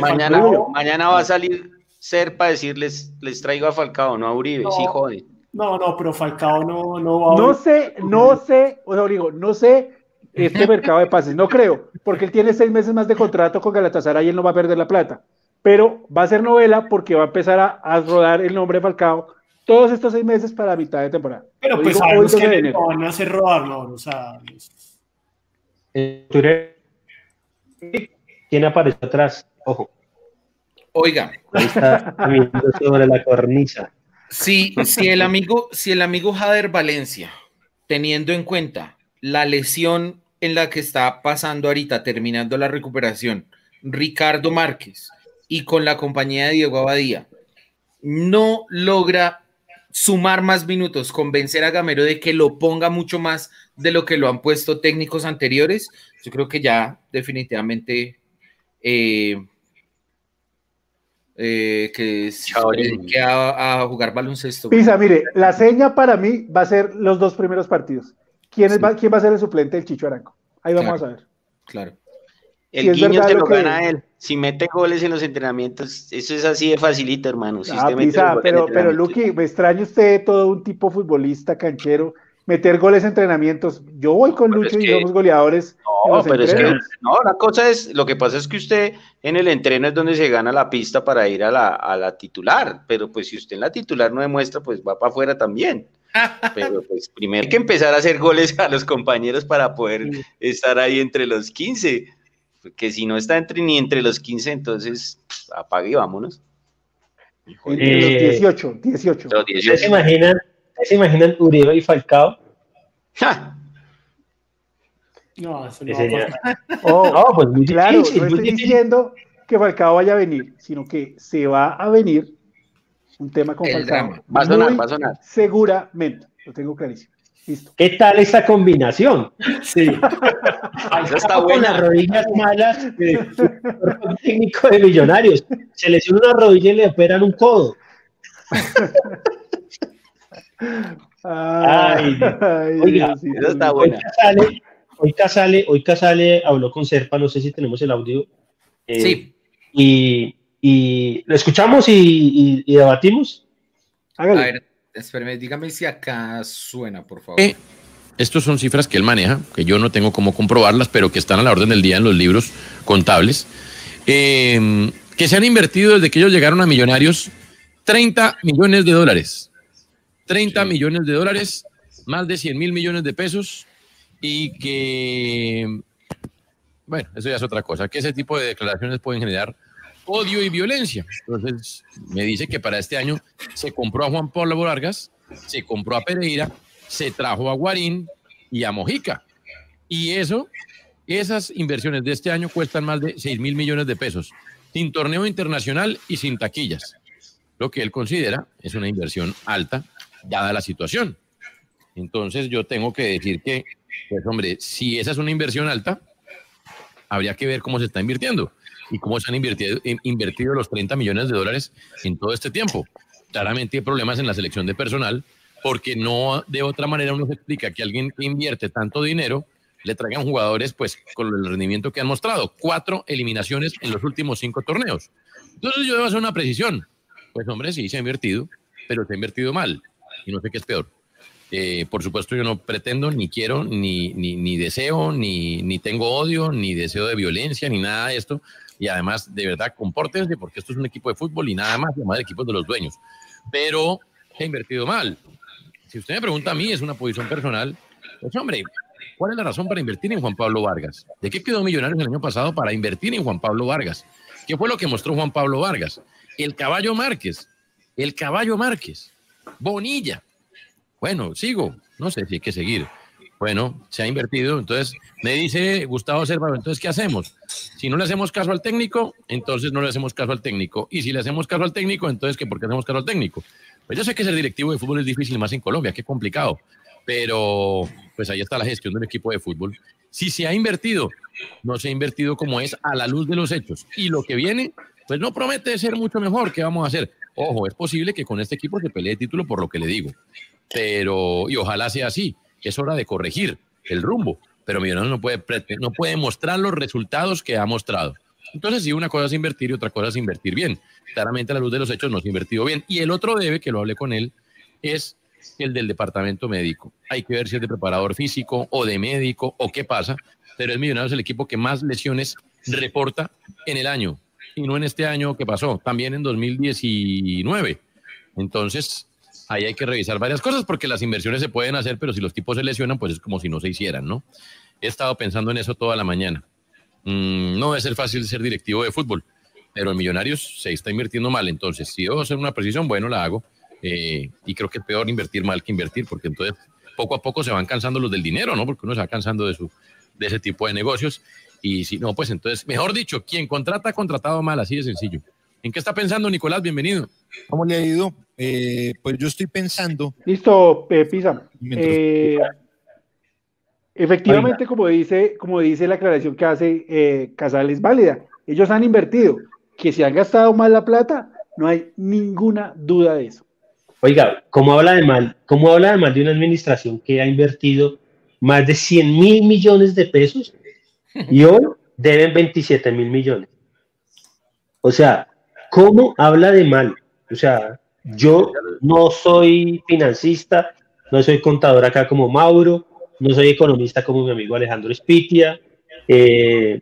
mañana, mañana va a salir ser para decirles, les traigo a Falcao, no a Uribe, sí jode. No, no, pero Falcao no, no va a... No sé, no sé, o sea, digo, no sé este mercado de pases. No creo, porque él tiene seis meses más de contrato con Galatasaray y él no va a perder la plata. Pero va a ser novela porque va a empezar a, rodar el nombre de Falcao todos estos seis meses para mitad de temporada. Pero pues sabemos que no van a hacer rodar, ¿no? O sea... ¿Quién aparece atrás? Ojo. Oiga. Ahí está sobre la cornisa. Si, si, el amigo, si el amigo Jader Valencia, teniendo en cuenta la lesión en la que está pasando ahorita, terminando la recuperación, Ricardo Márquez y con la compañía de Diego Abadía, no logra sumar más minutos, convencer a Gamero de que lo ponga mucho más de lo que lo han puesto técnicos anteriores, yo creo que ya definitivamente eh, eh, que, que a, a, jugar baloncesto. Pisa, mire, la seña para mí va a ser los dos primeros partidos. ¿Quién, va, ¿Quién va a ser el suplente del Chicho Aranco? Ahí vamos a ver. Claro. El guiño se lo, gana él. Si mete goles en los entrenamientos, eso es así de facilito, hermano. ah, pisa, pero, pero Luqui, me extraña usted todo un tipo futbolista canchero, meter goles en entrenamientos. Yo voy con Lucho y somos goleadores. No, pero es que no, la cosa es, lo que pasa es que usted en el entreno es donde se gana la pista para ir a la, a la titular, pero pues si usted en la titular no demuestra, pues va para afuera también. Pero pues primero hay que empezar a hacer goles a los compañeros para poder estar ahí entre los 15. Porque si no está entre, ni entre los 15, entonces apague y vámonos. Entre los 18, 18. Los 18. ¿Se imaginan, ¿Se imaginan Uribe y Falcao? No, eso no va oh, no, pues muy claro, difícil, no estoy diciendo que Falcao vaya a venir, sino que se va a venir un tema con el Drama. Va a sonar, va a sonar. Seguramente, lo tengo clarísimo. Listo. ¿Qué tal esta combinación? Sí. Eso está buena. Con las rodillas malas de técnico de millonarios. Se lesiona una rodilla y le operan un codo. Ay, ay oiga, sí, eso está buena. Hoy Casale, hoy Casale, habló con Serpa, no sé si tenemos el audio. Eh, sí. Y y lo escuchamos y, debatimos. A ver, espérame, dígame si acá suena, por favor. Eh, estos son cifras que él maneja, que yo no tengo cómo comprobarlas, pero que están a la orden del día en los libros contables. Eh, que se han invertido desde que ellos llegaron a Millonarios 30 millones de dólares. 30 millones de dólares, más de 100 mil millones de pesos y que, bueno, eso ya es otra cosa, que ese tipo de declaraciones pueden generar odio y violencia. Entonces, me dice que para este año se compró a Juan Pablo Vargas, se compró a Pereira, se trajo a Guarín y a Mojica. Y eso, esas inversiones de este año cuestan más de 6 mil millones de pesos, sin torneo internacional y sin taquillas. Lo que él considera es una inversión alta, dada la situación. Entonces, yo tengo que decir que, pues hombre, si esa es una inversión alta, habría que ver cómo se está invirtiendo y cómo se han invertido, invertido los 30 millones de dólares en todo este tiempo. Claramente hay problemas en la selección de personal, porque no de otra manera uno se explica que alguien que invierte tanto dinero le traigan jugadores pues con el rendimiento que han mostrado. Cuatro eliminaciones en los últimos cinco torneos. Entonces yo debo hacer una precisión. Pues hombre, sí, se ha invertido, pero se ha invertido mal. Y no sé qué es peor. Eh, por supuesto, yo no pretendo, ni quiero, ni, ni, ni deseo, ni, ni tengo odio, ni deseo de violencia, ni nada de esto. Y además, de verdad, compórtense, porque esto es un equipo de fútbol y nada más, de equipos de los dueños. Pero ha invertido mal si usted me pregunta a mí, es una posición personal, pues hombre, ¿cuál es la razón para invertir en Juan Pablo Vargas? ¿De qué quedó Millonarios el año pasado para invertir en Juan Pablo Vargas? ¿Qué fue lo que mostró Juan Pablo Vargas? El caballo Márquez, el caballo Márquez, Bonilla. Bueno, sigo, no sé si hay que seguir. Bueno, se ha invertido, entonces me dice Gustavo Cervado, entonces ¿qué hacemos? Si no le hacemos caso al técnico, entonces no le hacemos caso al técnico. Y si le hacemos caso al técnico, entonces ¿qué? ¿Por qué hacemos caso al técnico? Pues yo sé que ser directivo de fútbol es difícil, más en Colombia, qué complicado. Pero pues ahí está la gestión del equipo de fútbol. Si se ha invertido, no se ha invertido como es a la luz de los hechos. Y lo que viene, pues no promete ser mucho mejor. ¿Qué vamos a hacer? Ojo, es posible que con este equipo se pelee título por lo que le digo. Pero, y ojalá sea así. Es hora de corregir el rumbo. Pero Millonarios no puede, no puede mostrar los resultados que ha mostrado. Entonces, sí, una cosa es invertir y otra cosa es invertir bien. Claramente, a la luz de los hechos, no se ha invertido bien. Y el otro debe, que lo hablé con él, es el del departamento médico. Hay que ver si es de preparador físico o de médico o qué pasa, pero el Millonarios es el equipo que más lesiones reporta en el año y no en este año que pasó, también en 2019. Entonces, ahí hay que revisar varias cosas porque las inversiones se pueden hacer, pero si los tipos se lesionan, pues es como si no se hicieran, ¿no? He estado pensando en eso toda la mañana. Mm, no debe ser fácil ser directivo de fútbol, pero en Millonarios se está invirtiendo mal. Entonces, si debo hacer una precisión, bueno, la hago. Eh, y creo que es peor invertir mal que invertir, porque entonces poco a poco se van cansando los del dinero, ¿no? Porque uno se va cansando de, su, de ese tipo de negocios. Y si no, pues entonces, mejor dicho, quien contrata ha contratado mal, así de sencillo. ¿En qué está pensando Nicolás? Bienvenido. ¿Cómo le ha? Eh, pues yo estoy pensando. Listo, eh, Pisa. Eh, Efectivamente, como dice, como dice la aclaración que hace eh, Casales, válida. Ellos han invertido. Que se han gastado mal la plata, no hay ninguna duda de eso. Oiga, ¿cómo habla de mal? ¿Cómo habla de mal de una administración que ha invertido más de 100 mil millones de pesos y hoy deben 27 mil millones? O sea, ¿cómo habla de mal? O sea, yo no soy financista, no soy contador acá como Mauro, no soy economista como mi amigo Alejandro Spitia, eh,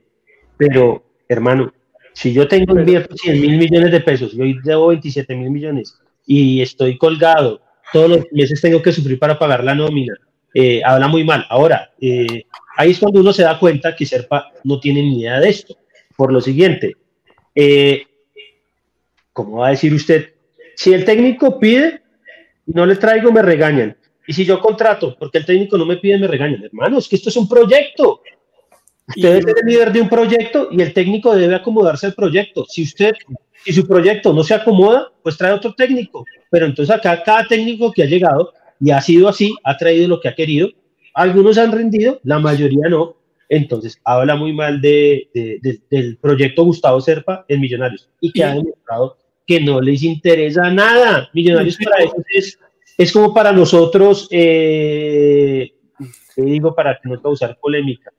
pero hermano, si yo tengo invierto 100 mil millones de pesos y hoy debo 27 mil millones y estoy colgado, todos los meses tengo que sufrir para pagar la nómina, eh, habla muy mal. Ahora, eh, ahí es cuando uno se da cuenta que Serpa no tiene ni idea de esto. Por lo siguiente, ¿cómo va a decir usted? Si el técnico pide, no le traigo, me regañan. Y si yo contrato, porque el técnico no me pide, me regañan. Hermano, es que esto es un proyecto. Usted es el líder de un proyecto y el técnico debe acomodarse al proyecto. Si usted, si su proyecto no se acomoda, pues trae otro técnico. Pero entonces acá cada técnico que ha llegado y ha sido así, ha traído lo que ha querido. Algunos han rendido, la mayoría no. Entonces habla muy mal de, del proyecto Gustavo Serpa en Millonarios y que ha demostrado que no les interesa nada. Millonarios para eso es es como para nosotros, eh, digo para no causar polémica,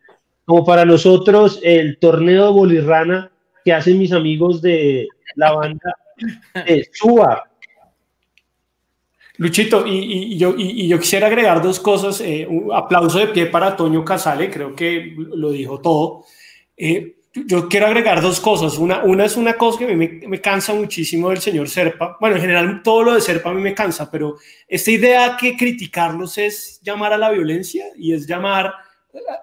como para nosotros el torneo de bolirrana que hacen mis amigos de la banda de Suba. Luchito, y, yo, y, yo, quisiera agregar dos cosas. Eh, un aplauso de pie para Toño Casale, creo que lo dijo todo. Eh, yo quiero agregar dos cosas. Una, una es una cosa que a mí me, me, cansa muchísimo del señor Serpa. Bueno, en general todo lo de Serpa a mí me cansa, pero esta idea que criticarlos es llamar a la violencia y es llamar...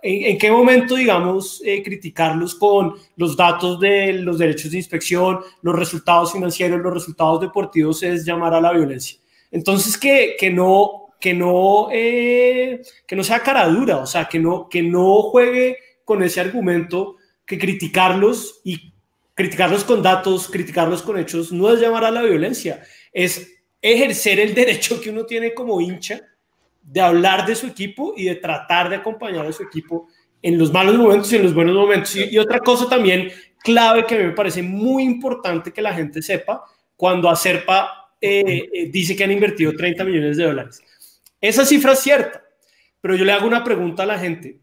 ¿En, en qué momento, digamos, eh, criticarlos con los datos de los derechos de inspección, los resultados financieros, los resultados deportivos es llamar a la violencia? Entonces, que, que no, que no, eh, que no sea cara dura, o sea, que no, que no juegue con ese argumento que criticarlos y criticarlos con datos, criticarlos con hechos, no es llamar a la violencia, es ejercer el derecho que uno tiene como hincha de hablar de su equipo y de tratar de acompañar a su equipo en los malos momentos y en los buenos momentos. Y, y otra cosa también clave que a mí me parece muy importante que la gente sepa, cuando a Serpa eh, eh, dice que han invertido 30 millones de dólares. Esa cifra es cierta, pero yo le hago una pregunta a la gente.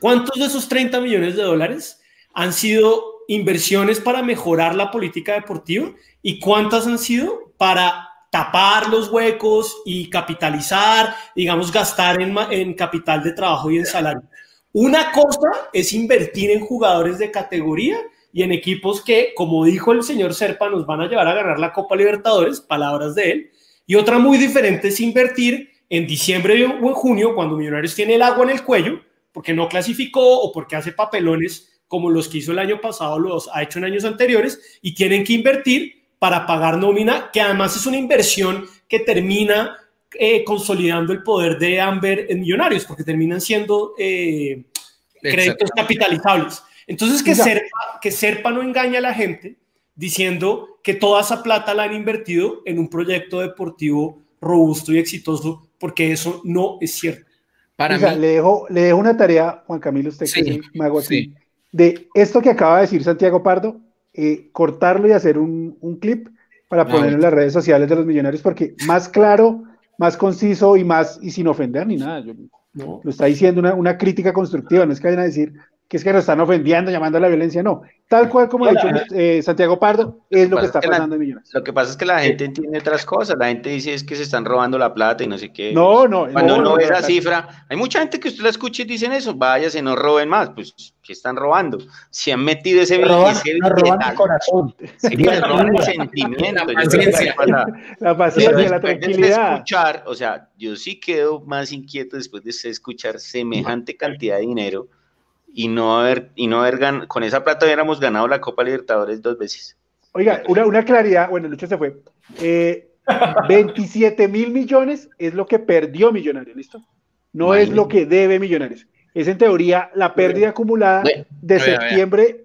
¿Cuántos de esos 30 millones de dólares han sido inversiones para mejorar la política deportiva y cuántas han sido para tapar los huecos y capitalizar, digamos, gastar en, en capital de trabajo y en salario? Una cosa es invertir en jugadores de categoría y en equipos que, como dijo el señor Serpa, nos van a llevar a ganar la Copa Libertadores, palabras de él. Y otra muy diferente es invertir en diciembre o en junio, cuando Millonarios tiene el agua en el cuello, porque no clasificó o porque hace papelones como los que hizo el año pasado, los ha hecho en años anteriores, y tienen que invertir para pagar nómina, que además es una inversión que termina eh, consolidando el poder de Amber en Millonarios, porque terminan siendo eh, créditos capitalizables. Entonces, que Serpa, que Serpa no engaña a la gente diciendo que toda esa plata la han invertido en un proyecto deportivo robusto y exitoso, porque eso no es cierto. Para mí... le, dejo, le dejo una tarea, Juan Camilo, usted sí, que es mago aquí, sí. de esto que acaba de decir Santiago Pardo, eh, cortarlo y hacer un, un clip para no, poner en las redes sociales de los millonarios, porque más claro, más conciso y más, y sin ofender ni nada. Yo, no. Lo está diciendo una, una crítica constructiva, no es que vayan a decir que es que nos están ofendiendo, llamando a la violencia, no. Tal cual como ha dicho eh, Santiago Pardo, es lo que está pasando la, en Millonarios. Lo que pasa es que la gente entiende otras cosas, la gente dice es que se están robando la plata y no sé qué. No, no. Cuando no, uno no, ve no, esa cifra, hay mucha gente que usted la escucha y dicen eso, váyase, no roben más, pues, ¿qué están robando? Si han metido ese roban, ese no roban el corazón. Sí, pues, roban el sentimiento. La paciencia, la, la, paciencia, la tranquilidad. De escuchar, o sea, yo sí quedo más inquieto después de escuchar semejante cantidad de dinero y no haber, y no haber gan con esa plata hubiéramos ganado la Copa Libertadores dos veces. Oiga, una, una claridad, bueno, Lucho se fue. Eh, 27 mil millones es lo que perdió Millonarios, ¿listo? No Imagínate. es lo que debe Millonarios. Es en teoría la pérdida acumulada de septiembre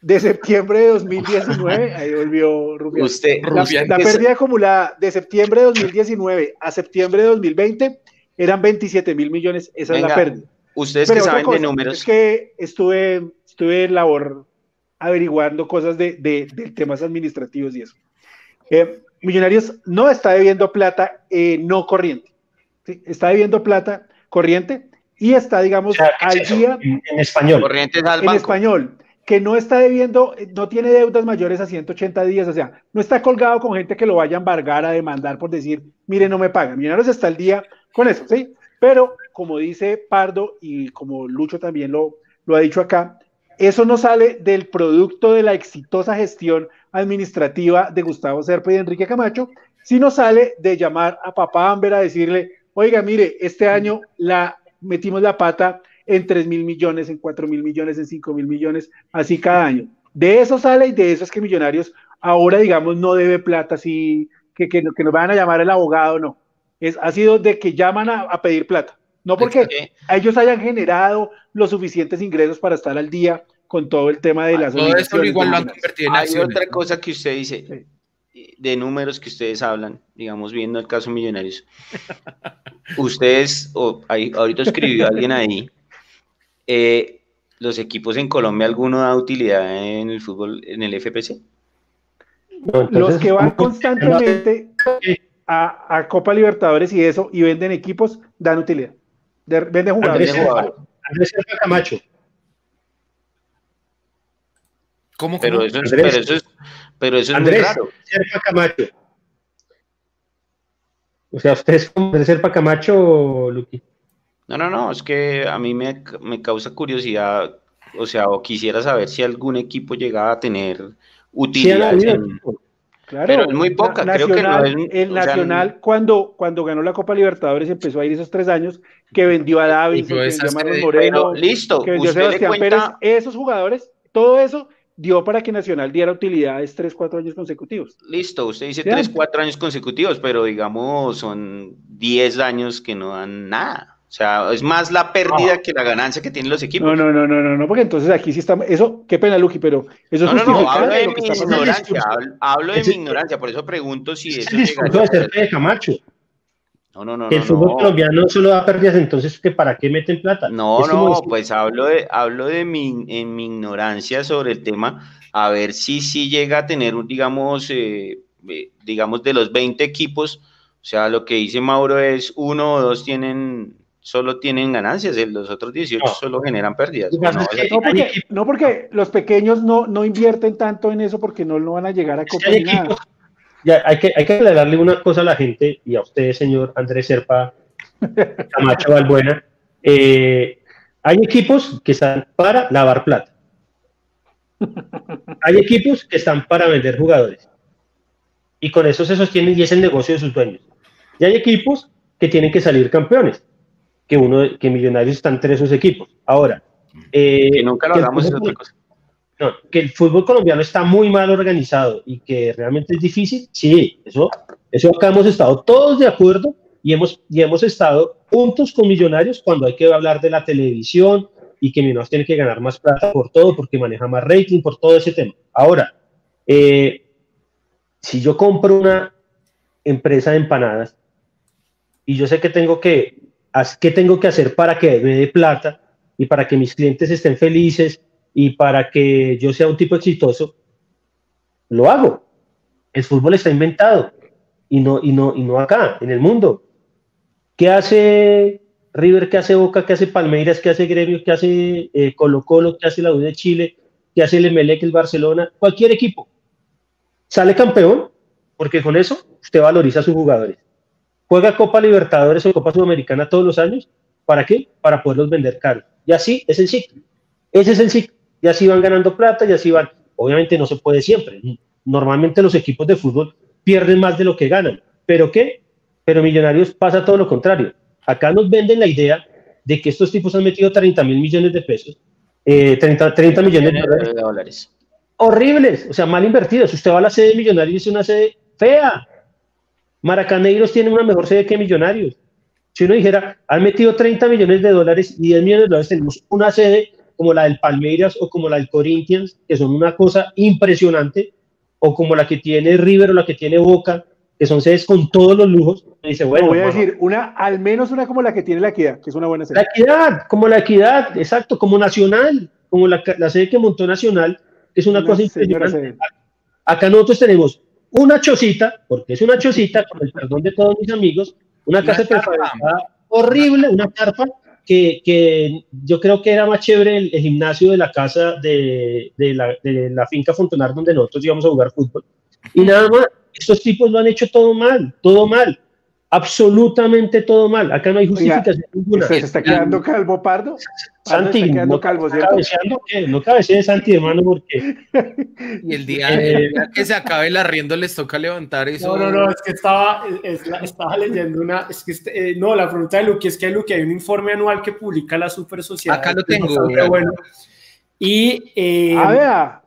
de septiembre de 2019, ahí volvió Rubián. Usted, la, la pérdida acumulada de septiembre de 2019 a septiembre de 2020 eran 27 mil millones, esa Venga. es la pérdida. Ustedes Pero que saben cosa, de números. Es que estuve, estuve en labor averiguando cosas de, de, de temas administrativos y eso. Eh, Millonarios no está debiendo plata eh, no corriente. ¿sí? Está debiendo plata corriente y está, digamos, o sea, al día. En, en, español. Corriente al en español. Que no está debiendo, no tiene deudas mayores a 180 días, o sea, no está colgado con gente que lo vaya a embargar, a demandar por decir, mire, no me pagan. Millonarios está al día con eso, ¿sí? Pero, como dice Pardo y como Lucho también lo, ha dicho acá, eso no sale del producto de la exitosa gestión administrativa de Gustavo Serpa y Enrique Camacho, sino sale de llamar a papá Amber a decirle, oiga, mire, este año la metimos la pata en 3 mil millones, en 4 mil millones, en 5 mil millones, así cada año. De eso sale y de eso es que Millonarios ahora, digamos, no debe plata, así que, nos van a llamar el abogado, no es, ha sido de que llaman a pedir plata. No porque sí. ellos hayan generado los suficientes ingresos para estar al día con todo el tema de las todo eso igual lo han convertido en Hay otra cosa que usted dice sí. de números que ustedes hablan, digamos viendo el caso Millonarios. ustedes, o ahí, ahorita escribió alguien ahí, eh, los equipos en Colombia, ¿alguno da utilidad en el fútbol, en el FPC? Entonces, los que van constantemente a, a, Copa Libertadores y eso, y venden equipos, dan utilidad. De, venden jugadores. Andrés, jugador. Andrés Serpa Camacho. ¿Cómo, pero, Eso es, pero eso es, pero eso es Andrés, muy raro. Serpa Camacho. O sea, ¿usted es como Andrés Serpa Camacho, Luqui? No, no, no, es que a mí me, me causa curiosidad o sea, o quisiera saber si algún equipo llegaba a tener Sí, utilidades en- equipos. Claro, Pero es muy poca, creo que no es- el o sea, Nacional, cuando, cuando ganó la Copa Libertadores, empezó a ir esos tres años, que vendió a David, que pero vendió a Marlon Moreno, Pero listo, que vendió a Sebastián cuenta, Pérez, esos jugadores, todo eso dio para que Nacional diera utilidades tres, cuatro años consecutivos. listo, usted dice Sí, tres, cuatro años consecutivos, pero digamos son 10 años que no dan nada. O sea, es más la pérdida que la ganancia que tienen los equipos. No, no, no, no, no, no, porque entonces aquí sí está, eso, qué pena, Luqui, pero eso No, es no, no, hablo de mi ignorancia, hablo, hablo de mi ignorancia, por eso pregunto si Ese eso es el discurso llegaría de Camacho. No, no, no, el no, fútbol no. colombiano solo da pérdidas, entonces ¿que ¿para qué meten plata? No, Es no, decir, pues hablo de, hablo de mi, en mi ignorancia sobre el tema, a ver si sí llega a tener, un, digamos, eh, eh, digamos, de los 20 equipos, o sea, lo que dice Mauro es uno o dos tienen, solo tienen ganancias, los otros 18 No. solo generan pérdidas. Lo que pasa ¿o no? es que- No porque, no los pequeños no, no invierten tanto en eso porque no, no van a llegar a hay ni nada. equipos- ya, hay, que, hay que aclararle una cosa a la gente y a usted, señor Andrés Serpa Camacho Valbuena. Eh, hay equipos que están para lavar plata. Hay equipos que están para vender jugadores. Y con eso se sostienen y es el negocio de sus dueños. Y hay equipos que tienen que salir campeones. Que uno, que Millonarios están entre esos equipos. Ahora, eh, Que nunca lo que es otra cosa. no, que el fútbol colombiano está muy mal organizado y que realmente es difícil, sí, eso, eso acá hemos estado todos de acuerdo y hemos, y hemos estado juntos con Millonarios cuando hay que hablar de la televisión y que Millonarios tiene que ganar más plata por todo, porque maneja más rating, por todo ese tema. Ahora, eh, si yo compro una empresa de empanadas y yo sé que tengo que, ¿qué tengo que hacer para que me dé plata y para que mis clientes estén felices y para que yo sea un tipo exitoso? Lo hago. El fútbol está inventado y no, y no, y no acá, en el mundo. ¿Qué hace River? ¿Qué hace Boca? ¿Qué hace Palmeiras? ¿Qué hace Gremio? ¿Qué hace eh, Colo Colo? ¿Qué hace la U de Chile? ¿Qué hace el Emelec, el Barcelona? Cualquier equipo. Sale campeón porque con eso usted valoriza a sus jugadores. Juega Copa Libertadores o Copa Sudamericana todos los años. ¿Para qué? Para poderlos vender caro. Y así es el ciclo. Ese es el ciclo. Y así van ganando plata y así van. Obviamente no se puede siempre. Normalmente los equipos de fútbol pierden más de lo que ganan. ¿Pero qué? Pero Millonarios pasa todo lo contrario. Acá nos venden la idea de que estos tipos han metido 30 mil millones de pesos, eh, 30, 30 millones de dólares de dólares. horribles, o sea, mal invertidos. Usted va a la sede de Millonarios y es una sede fea. Maracaneiros tiene una mejor sede que Millonarios. Si uno dijera, han metido 30 millones de dólares y 10 millones de dólares, tenemos una sede como la del Palmeiras o como la del Corinthians, que son una cosa impresionante, o como la que tiene River o la que tiene Boca, que son sedes con todos los lujos. Y dice, bueno, No, voy a bueno, decir, una, al menos una como la que tiene la equidad, que es una buena la serie. equidad, como la equidad, exacto, como Nacional, como la, la sede que montó Nacional, que es una, Una cosa impresionante. Acá nosotros tenemos una chocita, porque es una chocita, con el perdón de todos mis amigos, una Una casa prefabricada horrible, una carpa que, que yo creo que era más chévere el, el gimnasio de la casa de, de la, de la finca Fontonar donde nosotros íbamos a jugar fútbol. Y nada más, estos tipos lo han hecho todo mal, todo mal, absolutamente todo mal. Acá no hay justificación ninguna. ¿Se está quedando calvo Pardo? Pardo Santi, está quedando no, calvo, no ¿cierto? cabeceando, ¿qué? no cabecee Santi, hermano, porque Y el día, Eh, día que se acabe el arriendo les toca levantar eso. No, no, no, es que estaba, es la- estaba leyendo una, es que este, eh, no, la pregunta de Luque es que Luque hay un informe anual que publica la Super Sociedad. Acá lo tengo, bueno. Y, eh, Ah, vea.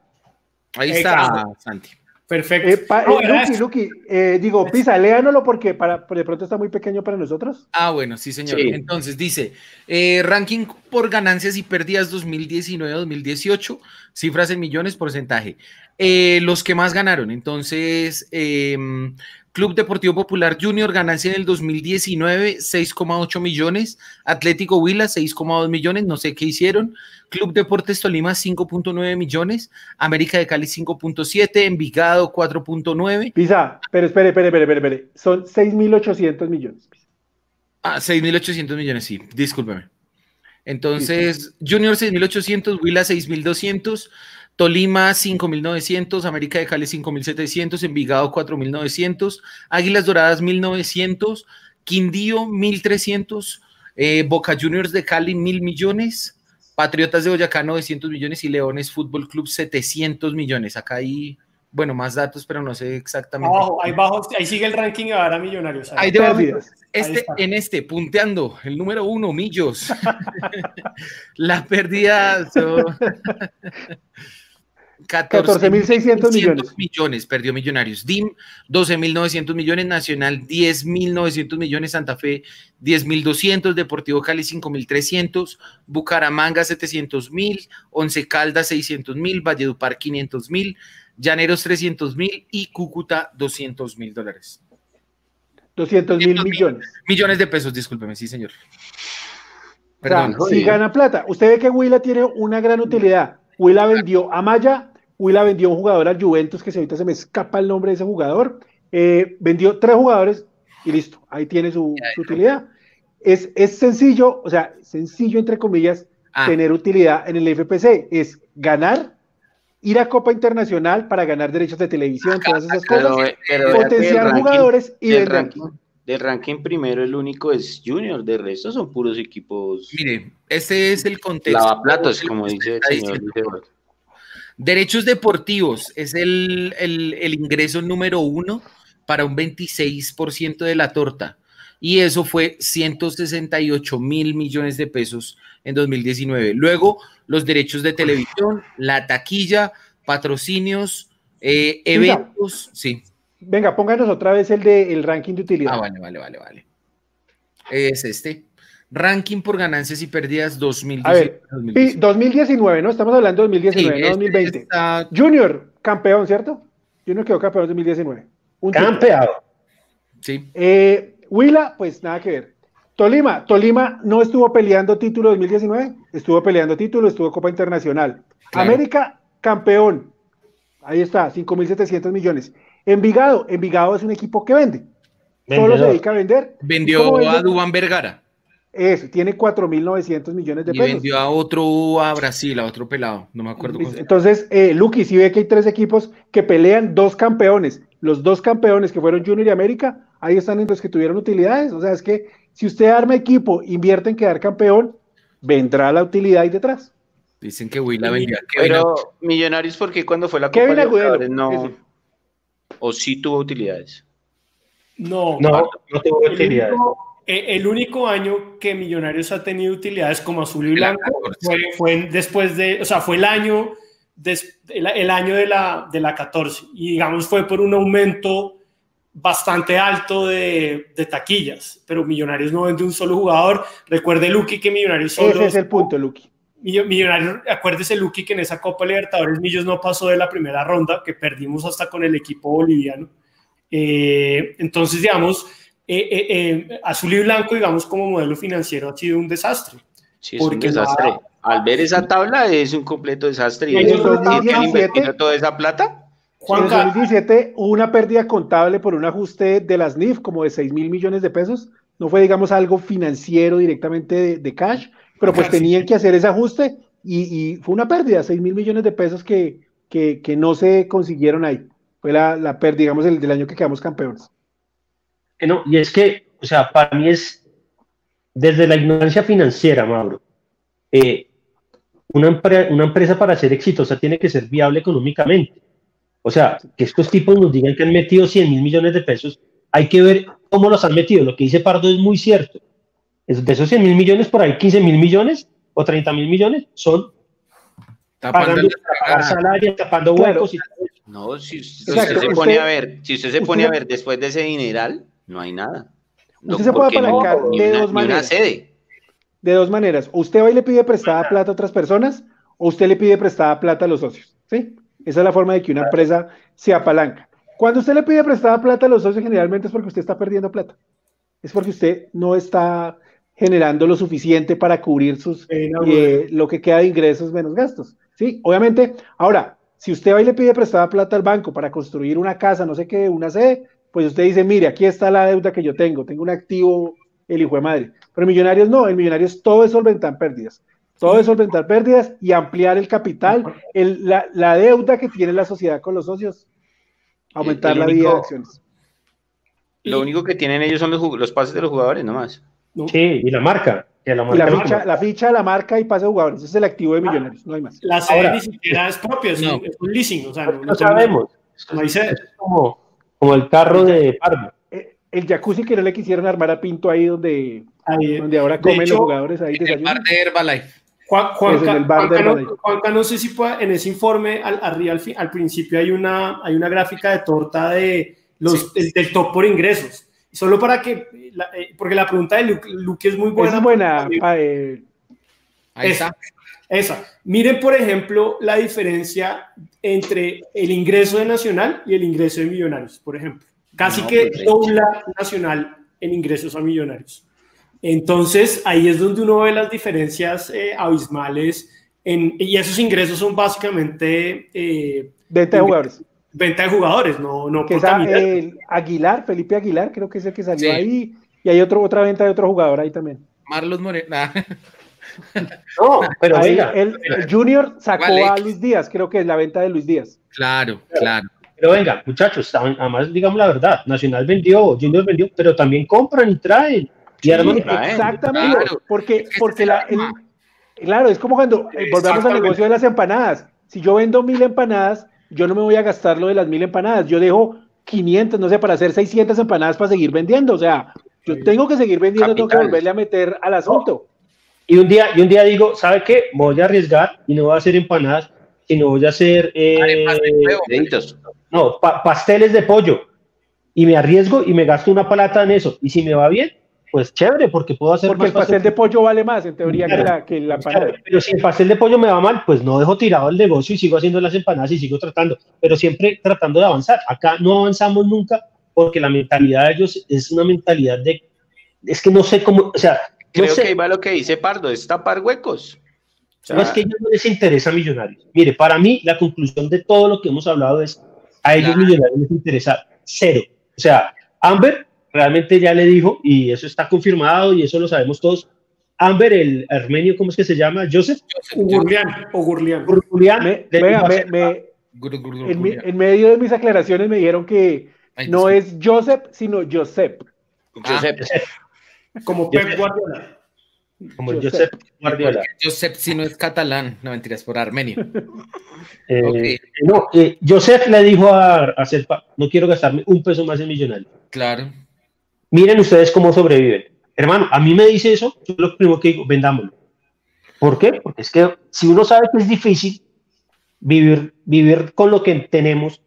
Ahí está. Santi. Perfecto. Eh, pa- No, eh, eso. Luqui, eh, digo, Pisa, léanoslo porque para, de pronto está muy pequeño para nosotros. Ah, bueno, sí, señor. Sí. Entonces dice, eh, ranking por ganancias y pérdidas 2019-2018, cifras en millones, porcentaje. Eh, los que más ganaron, entonces, em, Club Deportivo Popular Junior, ganancia en el 2019, 6,8 millones. Atlético Huila, 6,2 millones, no sé qué hicieron. Club Deportes Tolima, 5.9 millones. América de Cali, 5.7. Envigado, 4.9. Pisa, pero espere, espere, espere, espere, espere. Son 6.800 millones. Ah, 6.800 millones, sí, discúlpeme. Entonces, Junior 6.800, Huila 6.200, Tolima 5.900, América de Cali 5.700, Envigado 4.900, Águilas Doradas 1.900, Quindío 1.300, eh, Boca Juniors de Cali 1.000 millones, Patriotas de Boyacá 900 millones y Leones Fútbol Club 700 millones. Acá hay, bueno, más datos, pero no sé exactamente. Abajo, ahí, bajo, ahí sigue el ranking ahora Millonarios. Ahí. Ahí Pérdidas. este, en este, punteando, el número uno, Millos. La pérdida 14.600 millones. millones, perdió Millonarios. DIM, 12.900 millones. Nacional, 10.900 millones. Santa Fe, 10.200. Deportivo Cali, 5.300. Bucaramanga, 700.000. Once Caldas, 600.000. Valledupar, 500.000. Llaneros, 300.000. Y Cúcuta, 200.000 dólares. 200 mil millones. Millones de pesos, discúlpeme, sí, señor. O sea, Perdón. si gana plata. Usted ve que Huila tiene una gran utilidad. Huila vendió a Maya, Huila vendió un jugador al Juventus, que si ahorita se me escapa el nombre de ese jugador. Eh, vendió tres jugadores y listo, ahí tiene su, su utilidad. Es, es sencillo, o sea, sencillo entre comillas, Ah. tener utilidad en el FPC. Es ganar, ir a Copa Internacional para ganar derechos de televisión, todas esas cosas, eh, pero potenciar ranking- jugadores y del vender. ranking, del ranking primero, el único es Junior, de resto son puros equipos Mire, ese es el contexto. lavaplatos, como dice el señor diciendo. Derechos deportivos es el, el- el ingreso número uno para un 26% de la torta. Y eso fue 168 mil millones de pesos en 2019. Luego, los derechos de televisión, la taquilla, patrocinios, eh, Mira. eventos. Sí. Venga, pónganos otra vez el de el ranking de utilidad. Ah, vale, vale, vale, vale. Es este. Ranking por ganancias y pérdidas 2019. A ver, Pi- 2019, ¿no? Estamos hablando de 2019, Sí, no este 2020. está- Junior, campeón, ¿cierto? Junior quedó campeón en 2019. Un. Campeado. Sí. Eh, Huila, pues nada que ver. Tolima, Tolima no estuvo peleando título 2019, estuvo peleando título, estuvo Copa Internacional. Claro. América, campeón. Ahí está, 5.700 millones. Envigado, Envigado es un equipo que vende. Solo se dedica a vender. ¿Y Vendió a Dubán Vergara. Eso, tiene 4.900 millones de Y pesos. vendió a otro a Brasil, a otro pelado. No me acuerdo cómo. Entonces, eh, Lucky, si ve que hay tres equipos que pelean dos campeones, los dos campeones que fueron Junior y América, ahí están en los que tuvieron utilidades. O sea, es que si usted arma equipo, invierte en quedar campeón, vendrá la utilidad ahí detrás. Dicen que Huila vendía. a Kevin Pero Millonarios, ¿por qué cuando fue la Copa Kevin Agudelo, no? ese. ¿O sí tuvo utilidades? No, No, no tuvo el utilidad. Eh, el único año que Millonarios ha tenido utilidades como azul y blanco 14. fue, fue después de, o sea, fue el año, des- el, el año de la, de la 14 y digamos fue por un aumento bastante alto de, de taquillas, pero Millonarios no vende un solo jugador. Recuerde, Luqui, que Millonarios solo... Ese es el punto, Lucky. Millo- Millonarios, acuérdese, Luqui, que en esa Copa Libertadores Millos no pasó de la primera ronda, que perdimos hasta con el equipo boliviano. Eh, entonces, digamos, eh, eh, eh, azul y blanco, digamos, como modelo financiero ha sido un desastre. Sí, es un desastre. nada- Al ver esa tabla es un completo desastre. Y ¿Y en eso el ¿quién tiene 2017 invertido toda esa plata? En Juanca, 2017 hubo una pérdida contable por un ajuste de las NIF como de 6 mil millones de pesos. No fue, digamos, algo financiero directamente de, de cash, pero pues Casi. tenían que hacer ese ajuste y, y fue una pérdida, 6 mil millones de pesos que, que, que no se consiguieron ahí. Fue la, la pérdida, digamos, el del año que quedamos campeones. No, y es que, o sea, para mí es desde la ignorancia financiera, Mauro. eh, una, empre- una empresa para ser exitosa tiene que ser viable económicamente. O sea, que estos tipos nos digan que han metido 100 mil millones de pesos, hay que ver cómo los han metido. Lo que dice Pardo es muy cierto. Es- De esos 100 mil millones, por ahí 15 mil millones o 30 mil millones son Tapando pagando pagar salarios, tapando Claro. huecos y. No, si usted, Exacto, se pone usted- a ver, si usted se usted- pone a ver después de ese dineral, no hay nada. No, Usted se puede no- apalancar de una- dos maneras. sede. De dos maneras. O usted va y le pide prestada plata a otras personas, o usted le pide prestada plata a los socios. ¿sí? Esa es la forma de que una empresa se apalanca. Cuando usted le pide prestada plata a los socios, generalmente es porque usted está perdiendo plata. Es porque usted no está generando lo suficiente para cubrir sus Eh, no, eh, lo que queda de ingresos menos gastos. Sí, obviamente. Ahora, si usted va y le pide prestada plata al banco para construir una casa, no sé qué, una sede, pues usted dice, mire, aquí está la deuda que yo tengo, tengo un activo, el hijo de madre. Pero Millonarios no, en Millonarios todo es solventar pérdidas. Todo es solventar pérdidas y ampliar el capital, el- la, la deuda que tiene la sociedad con los socios, aumentar El la único- vida de acciones. Lo único que tienen ellos son los, pases de los jugadores, nomás. ¿no? Sí, y la marca. la Y la marca- ficha, la ficha, la marca y pase de jugadores. Ese es el activo de Millonarios, no hay más. La sede ni siquiera es propia, es, No. un, es un leasing, o sea, no, No no sabemos. no hay sede. Es como, como el carro de Parma. Eh, El jacuzzi que no le quisieron armar a Pinto ahí donde, Ahí, donde ahora comen hecho, los jugadores ahí En el bar de Herbalife. Juan, Juanca, el Juanca no. Juanca, no sé si pueda, en ese informe, al, arriba, al, principio hay una, hay una gráfica de torta de los, del, del top por ingresos. Solo para que, la- eh, porque la pregunta de Luke, Luke es muy buena. Esa es buena. pa- eh, Ahí Esa. está. Esa. Miren, por ejemplo, la diferencia entre el ingreso de Nacional y el ingreso de Millonarios, por ejemplo. Casi No, que pues, dobla Nacional en ingresos a Millonarios. Entonces, ahí es donde uno ve las diferencias eh, abismales. En, y esos ingresos son básicamente eh, venta de jugadores. venta de jugadores, no, no Que por es a- camiseta. el Aguilar, Felipe Aguilar, creo que es el que salió Sí. ahí. Y hay otro, otra venta de otro jugador ahí también. Marlos Moreno. No, pero Ahí, venga, el, el Junior sacó Vale. a Luis Díaz, creo que es la venta de Luis Díaz. claro, claro. pero venga, muchachos, además digamos la verdad, Nacional vendió, Junior vendió, pero también compran y traen. Y arman- traen. Exactamente, Claro. porque, porque la, el claro, es como cuando eh, volvemos al negocio de las empanadas. Si yo vendo mil empanadas, yo no me voy a gastar lo de las mil empanadas, yo dejo 500, no sé, para hacer 600 empanadas para seguir vendiendo. O sea, yo tengo que seguir vendiendo, tengo que Capital. volverle a meter al asunto. Y un día, y un día digo, ¿sabe qué? Voy a arriesgar y no voy a hacer empanadas, sino voy a hacer eh, Arepas de huevo. Deditos. no, pa- pasteles de pollo. Y me arriesgo y me gasto una plata en eso. Y si me va bien, pues chévere, porque puedo hacer Porque más el pastel de pollo vale más, en teoría, que Claro. la, que la empanada. Claro, Pero si el pastel de pollo me va mal, pues no dejo tirado el negocio y sigo haciendo las empanadas y sigo tratando, pero siempre tratando de avanzar. Acá no avanzamos nunca porque la mentalidad de ellos es una mentalidad de, es que no sé cómo, o sea, Creo sé, que ahí va lo que dice Pardo, es tapar huecos. O sea, no es que a ellos no les interesa Millonarios. Mire, para mí la conclusión de todo lo que hemos hablado es, a ellos Claro. Millonarios les interesa cero. O sea, Amber realmente ya le dijo, y eso está confirmado y eso lo sabemos todos, Amber, el armenio, ¿cómo es que se llama? Joseph Ugurlian, Ugurlian. Gurgulian, Me- le venga, dijo a me- Serpa, me- Gur, gur, gur, en, mi- gur. en medio de mis aclaraciones me dijeron que Ay, no es Joseph, sino Josep. Josep, Como Yo Pep sé. Guardiola. como Josep. Josep Guardiola. Josep si no es catalán, no mentiras, por armenio. Eh, Ok. No, eh, Joseph le dijo a, a Serpa, no quiero gastarme un peso más en Millonarios. Claro. Miren ustedes cómo sobreviven. Hermano, a mí me dice eso, yo lo primero que digo, vendámoslo. ¿Por qué? Porque es que si uno sabe que es difícil vivir, vivir con lo que tenemos,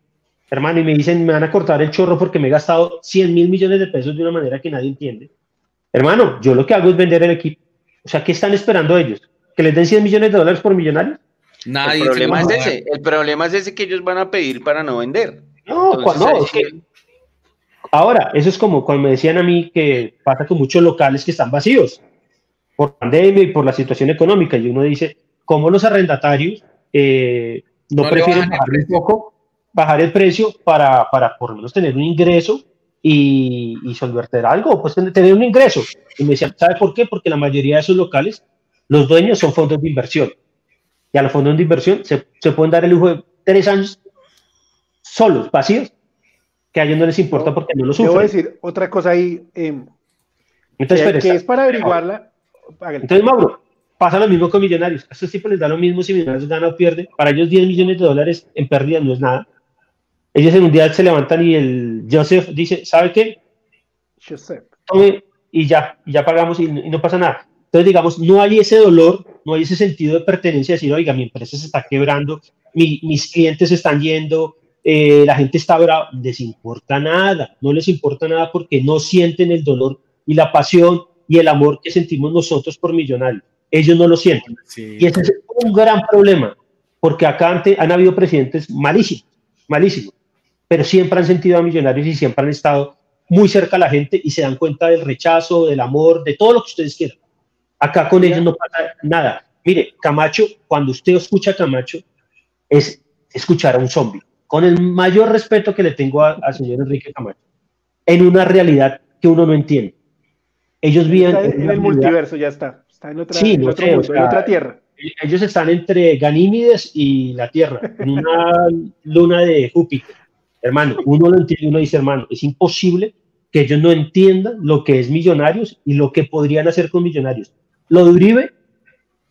hermano, y me dicen, me van a cortar el chorro porque me he gastado 100 mil millones de pesos de una manera que nadie entiende. Hermano, yo lo que hago es vender el equipo. O sea, ¿qué están esperando ellos? ¿Que les den 100 millones de dólares por millonarios? Nadie el problema es ese. El problema es ese que ellos van a pedir para no vender. No, Entonces, cua- no, ahí es sí- que ahora, eso es como cuando me decían a mí que pasa con muchos locales que están vacíos por pandemia y por la situación económica. Y uno dice, ¿cómo los arrendatarios eh, no, prefieren bajan el bajar un poco, bajar el precio para, para por lo menos tener un ingreso y, y solventar algo? Pues tener- un ingreso. Y me decían, ¿sabe por qué? Porque la mayoría de esos locales, los dueños son fondos de inversión. Y a los fondos de inversión se, se pueden dar el lujo de tres años solos, vacíos, que a ellos no les importa porque no lo Yo voy a sufren. decir otra cosa ahí, eh, Entonces, que, que es para averiguarla. Entonces, Mauro, pasa lo mismo con Millonarios. A estos tipos les da lo mismo si Millonarios gana o pierde. Para ellos 10 millones de dólares en pérdida no es nada. Ellos en un día se levantan y el Joseph dice, ¿sabe qué? Josep. Tome y ya, y ya pagamos y, y no pasa nada. Entonces, digamos, no hay ese dolor, no hay ese sentido de pertenencia, de decir, oiga, mi empresa se está quebrando, mi- mis clientes se están yendo, eh, la gente está brava, les importa nada, no les importa nada porque no sienten el dolor y la pasión y el amor que sentimos nosotros por Millonarios. Ellos no lo sienten. Y ese es un gran problema, porque acá antes han habido presidentes malísimos, malísimos, pero siempre han sentido a Millonarios y siempre han estado muy cerca a la gente y se dan cuenta del rechazo, del amor, de todo lo que ustedes quieran. Acá con ellos no pasa nada. Mire, Camacho, cuando usted escucha a Camacho, es escuchar a un zombie, con el mayor respeto que le tengo a- al señor Enrique Camacho, en una realidad que uno no entiende. Ellos viven Está en en el realidad- multiverso, ya está. Está en, otra, Sí, en no otro sé, mundo, en sea, otra tierra. ellos están entre Ganímedes y la Tierra, en una luna de Júpiter. Hermano, uno lo entiende, uno dice, hermano, es imposible que ellos no entiendan lo que es Millonarios y lo que podrían hacer con Millonarios. Lo de Uribe,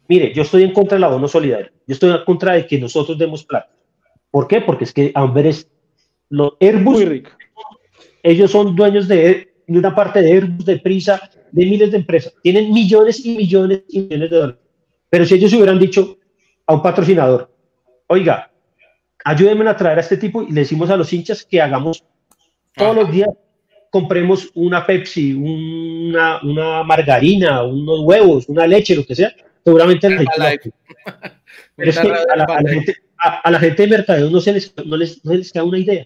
mire, yo estoy en contra del abono solidario. Yo estoy en contra de que nosotros demos plata. ¿Por qué? Porque es que Amberes, los Airbus, ellos son dueños de, de una parte de Airbus, de Prisa, de miles de empresas. Tienen millones y millones y millones de dólares. Pero si ellos hubieran dicho a un patrocinador, oiga, ayúdenme a traer a este tipo y le decimos a los hinchas que hagamos todos los días, compremos una Pepsi, una, una margarina, unos huevos, una leche, lo que sea, seguramente la gente, Pero es que a la, a la gente, a, a la gente de mercadeo no se, les, no, les, no les cae una idea,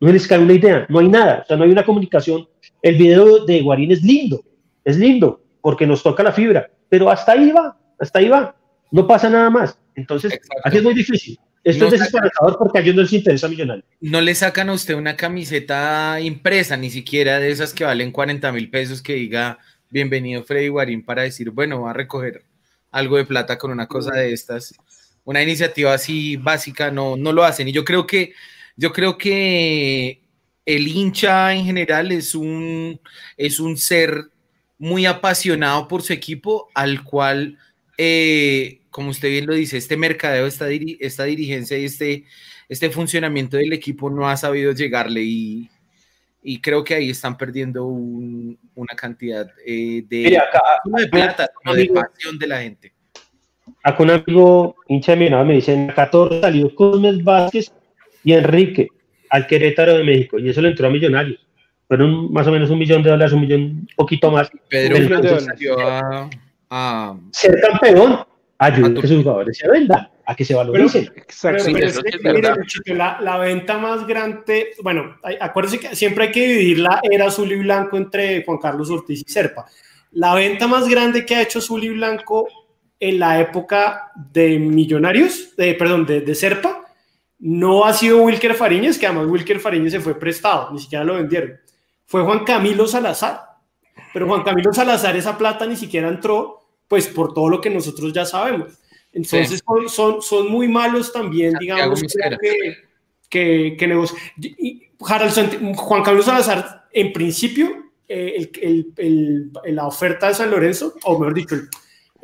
no les cae una idea, no hay nada, o sea, no hay una comunicación. El video de Guarín es lindo, es lindo, porque nos toca la fibra, pero hasta ahí va, hasta ahí va, no pasa nada más. Entonces, Exacto. aquí es muy difícil. Esto No es desesperador porque a ellos no les interesa millonario. No le sacan a usted una camiseta impresa, ni siquiera de esas que valen 40 mil pesos que diga bienvenido Freddy Guarín para decir, bueno, va a recoger algo de plata con una cosa de estas. Una iniciativa así básica no, no lo hacen. Y yo creo que, yo creo que el hincha en general es un, es un ser muy apasionado por su equipo, al cual, eh, como usted bien lo dice, este mercadeo, esta, diri- esta dirigencia y este, este funcionamiento del equipo no ha sabido llegarle y, y creo que ahí están perdiendo un- una cantidad eh, de, Mire, acá- no de plata, sino de pasión de la gente. Acá un amigo hincha de Millonarios me dice, en 14 salió Cosmes Vázquez y Enrique al Querétaro de México y eso le entró a Millonarios. Fueron más o menos un millón de dólares, un millón, un poquito más. Pedro entonces, salió a, a- ser campeón ayuda a que sus jugadores se vendan, a que se valoricen. Pero, Sí, pero sí mire, Luchito, la venta más grande, bueno, hay- acuérdense que siempre hay que dividir la era azul y blanco entre Juan Carlos Ortiz y Serpa. La venta más grande que ha hecho azul y blanco en la época de Millonarios, de, perdón, de, de Serpa, no ha sido Wilker Fariñez, que además Wilker Fariñez se fue prestado, ni siquiera lo vendieron. Fue Juan Camilo Salazar. Pero Juan Camilo Salazar, esa plata ni siquiera entró, pues por todo lo que nosotros ya sabemos. Entonces Sí. son, son, son muy malos también, Santiago digamos, que, que, que negocio- y Harald Juan Camilo Salazar, en principio, eh, el- el- el- la oferta de San Lorenzo, o mejor dicho,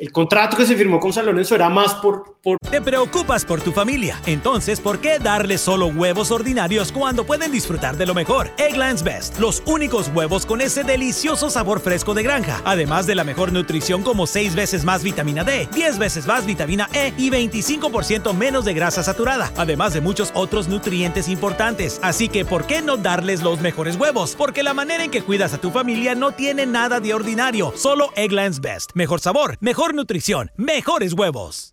el, contrato que se firmó con San era más por, por Te preocupas por tu familia, entonces ¿por qué darles solo huevos ordinarios cuando pueden disfrutar de lo mejor? Eggland's Best, los únicos huevos con ese delicioso sabor fresco de granja, además de la mejor nutrición como 6 veces más vitamina D, 10 veces más vitamina E y 25% menos de grasa saturada, además de muchos otros nutrientes importantes. Así que ¿por qué no darles los mejores huevos? Porque la manera en que cuidas a tu familia no tiene nada de ordinario, solo Eggland's Best. Mejor sabor, mejor nutrición, mejores huevos.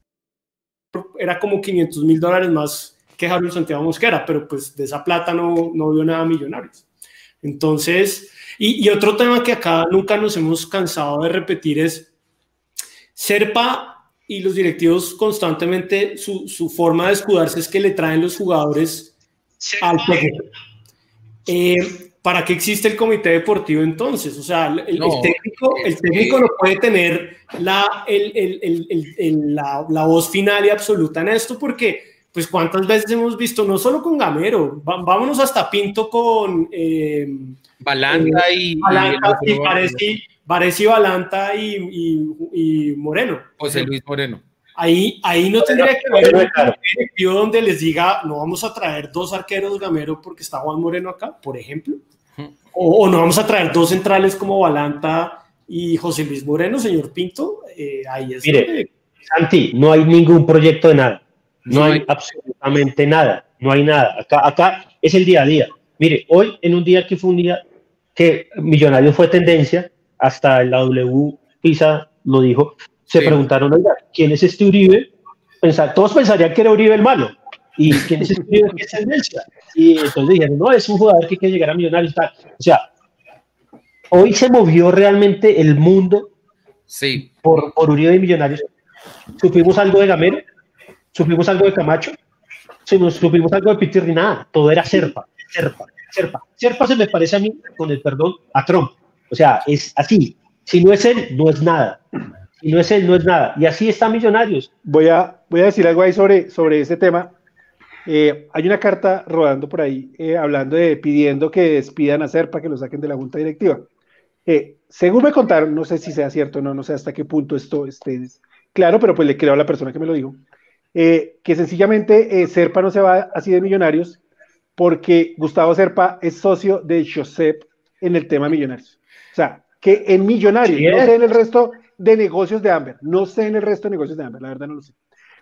Era como 500 mil dólares más que Harold Santiago Mosquera, pero pues de esa plata no, no vio nada millonarios. Entonces, y, y otro tema que acá nunca nos hemos cansado de repetir es Serpa y los directivos constantemente, su, su forma de escudarse es que le traen los jugadores al técnico. Eh, ¿Para qué existe el comité deportivo entonces? O sea, el, técnico, el técnico no puede tener la, el- el- la, la voz final y absoluta en esto porque, pues, ¿cuántas veces hemos visto? No solo con Gamero, vámonos hasta Pinto con... eh, Balanta y, y Balanta, y Balanta y, y- y Moreno. José Luis Moreno. Ahí, ahí no tendría que haber un directivo donde les diga, no vamos a traer dos arqueros Gamero porque está Juan Moreno acá, por ejemplo. O, o no vamos a traer dos centrales como Balanta y José Luis Moreno, señor Pinto. Eh, ahí es Mire, donde- Santi, no hay ningún proyecto de nada. No, No hay, hay. absolutamente nada. No hay nada. Acá, acá es el día a día. Mire, hoy en un día que fue un día que Millonarios fue tendencia, hasta la W Pisa lo dijo, se Sí. preguntaron, oiga, ¿quién es este Uribe? Todos pensarían que era Uribe el malo. ¿Y quién es este Uribe que es tendencia? Y entonces dijeron, no, es un jugador que quiere llegar a Millonarios. tal. O sea, hoy se movió realmente el mundo Sí. por, por Uribe y Millonarios. Supimos algo de Gamero, supimos algo de Camacho, supimos algo de Pitirri, nada, todo era Serpa, Serpa, Serpa. Serpa se me parece a mí, con el perdón, a Trump. O sea, es así. Si no es él, no es nada. Si no es él, no es nada. Y así están Millonarios. Voy a, voy a decir algo ahí sobre, sobre ese tema. Eh, hay una carta rodando por ahí eh, hablando de pidiendo que despidan a Serpa, que lo saquen de la junta directiva. Eh, según me contaron, no sé si sea cierto o no, no sé hasta qué punto esto esté claro, pero pues le creo a la persona que me lo dijo, eh, que sencillamente eh, Serpa no se va así de millonarios porque Gustavo Serpa es socio de Josep en el tema millonarios. O sea, que en millonarios, Sí no sé en el resto de negocios de Amber, no sé en el resto de negocios de Amber, la verdad no lo sé.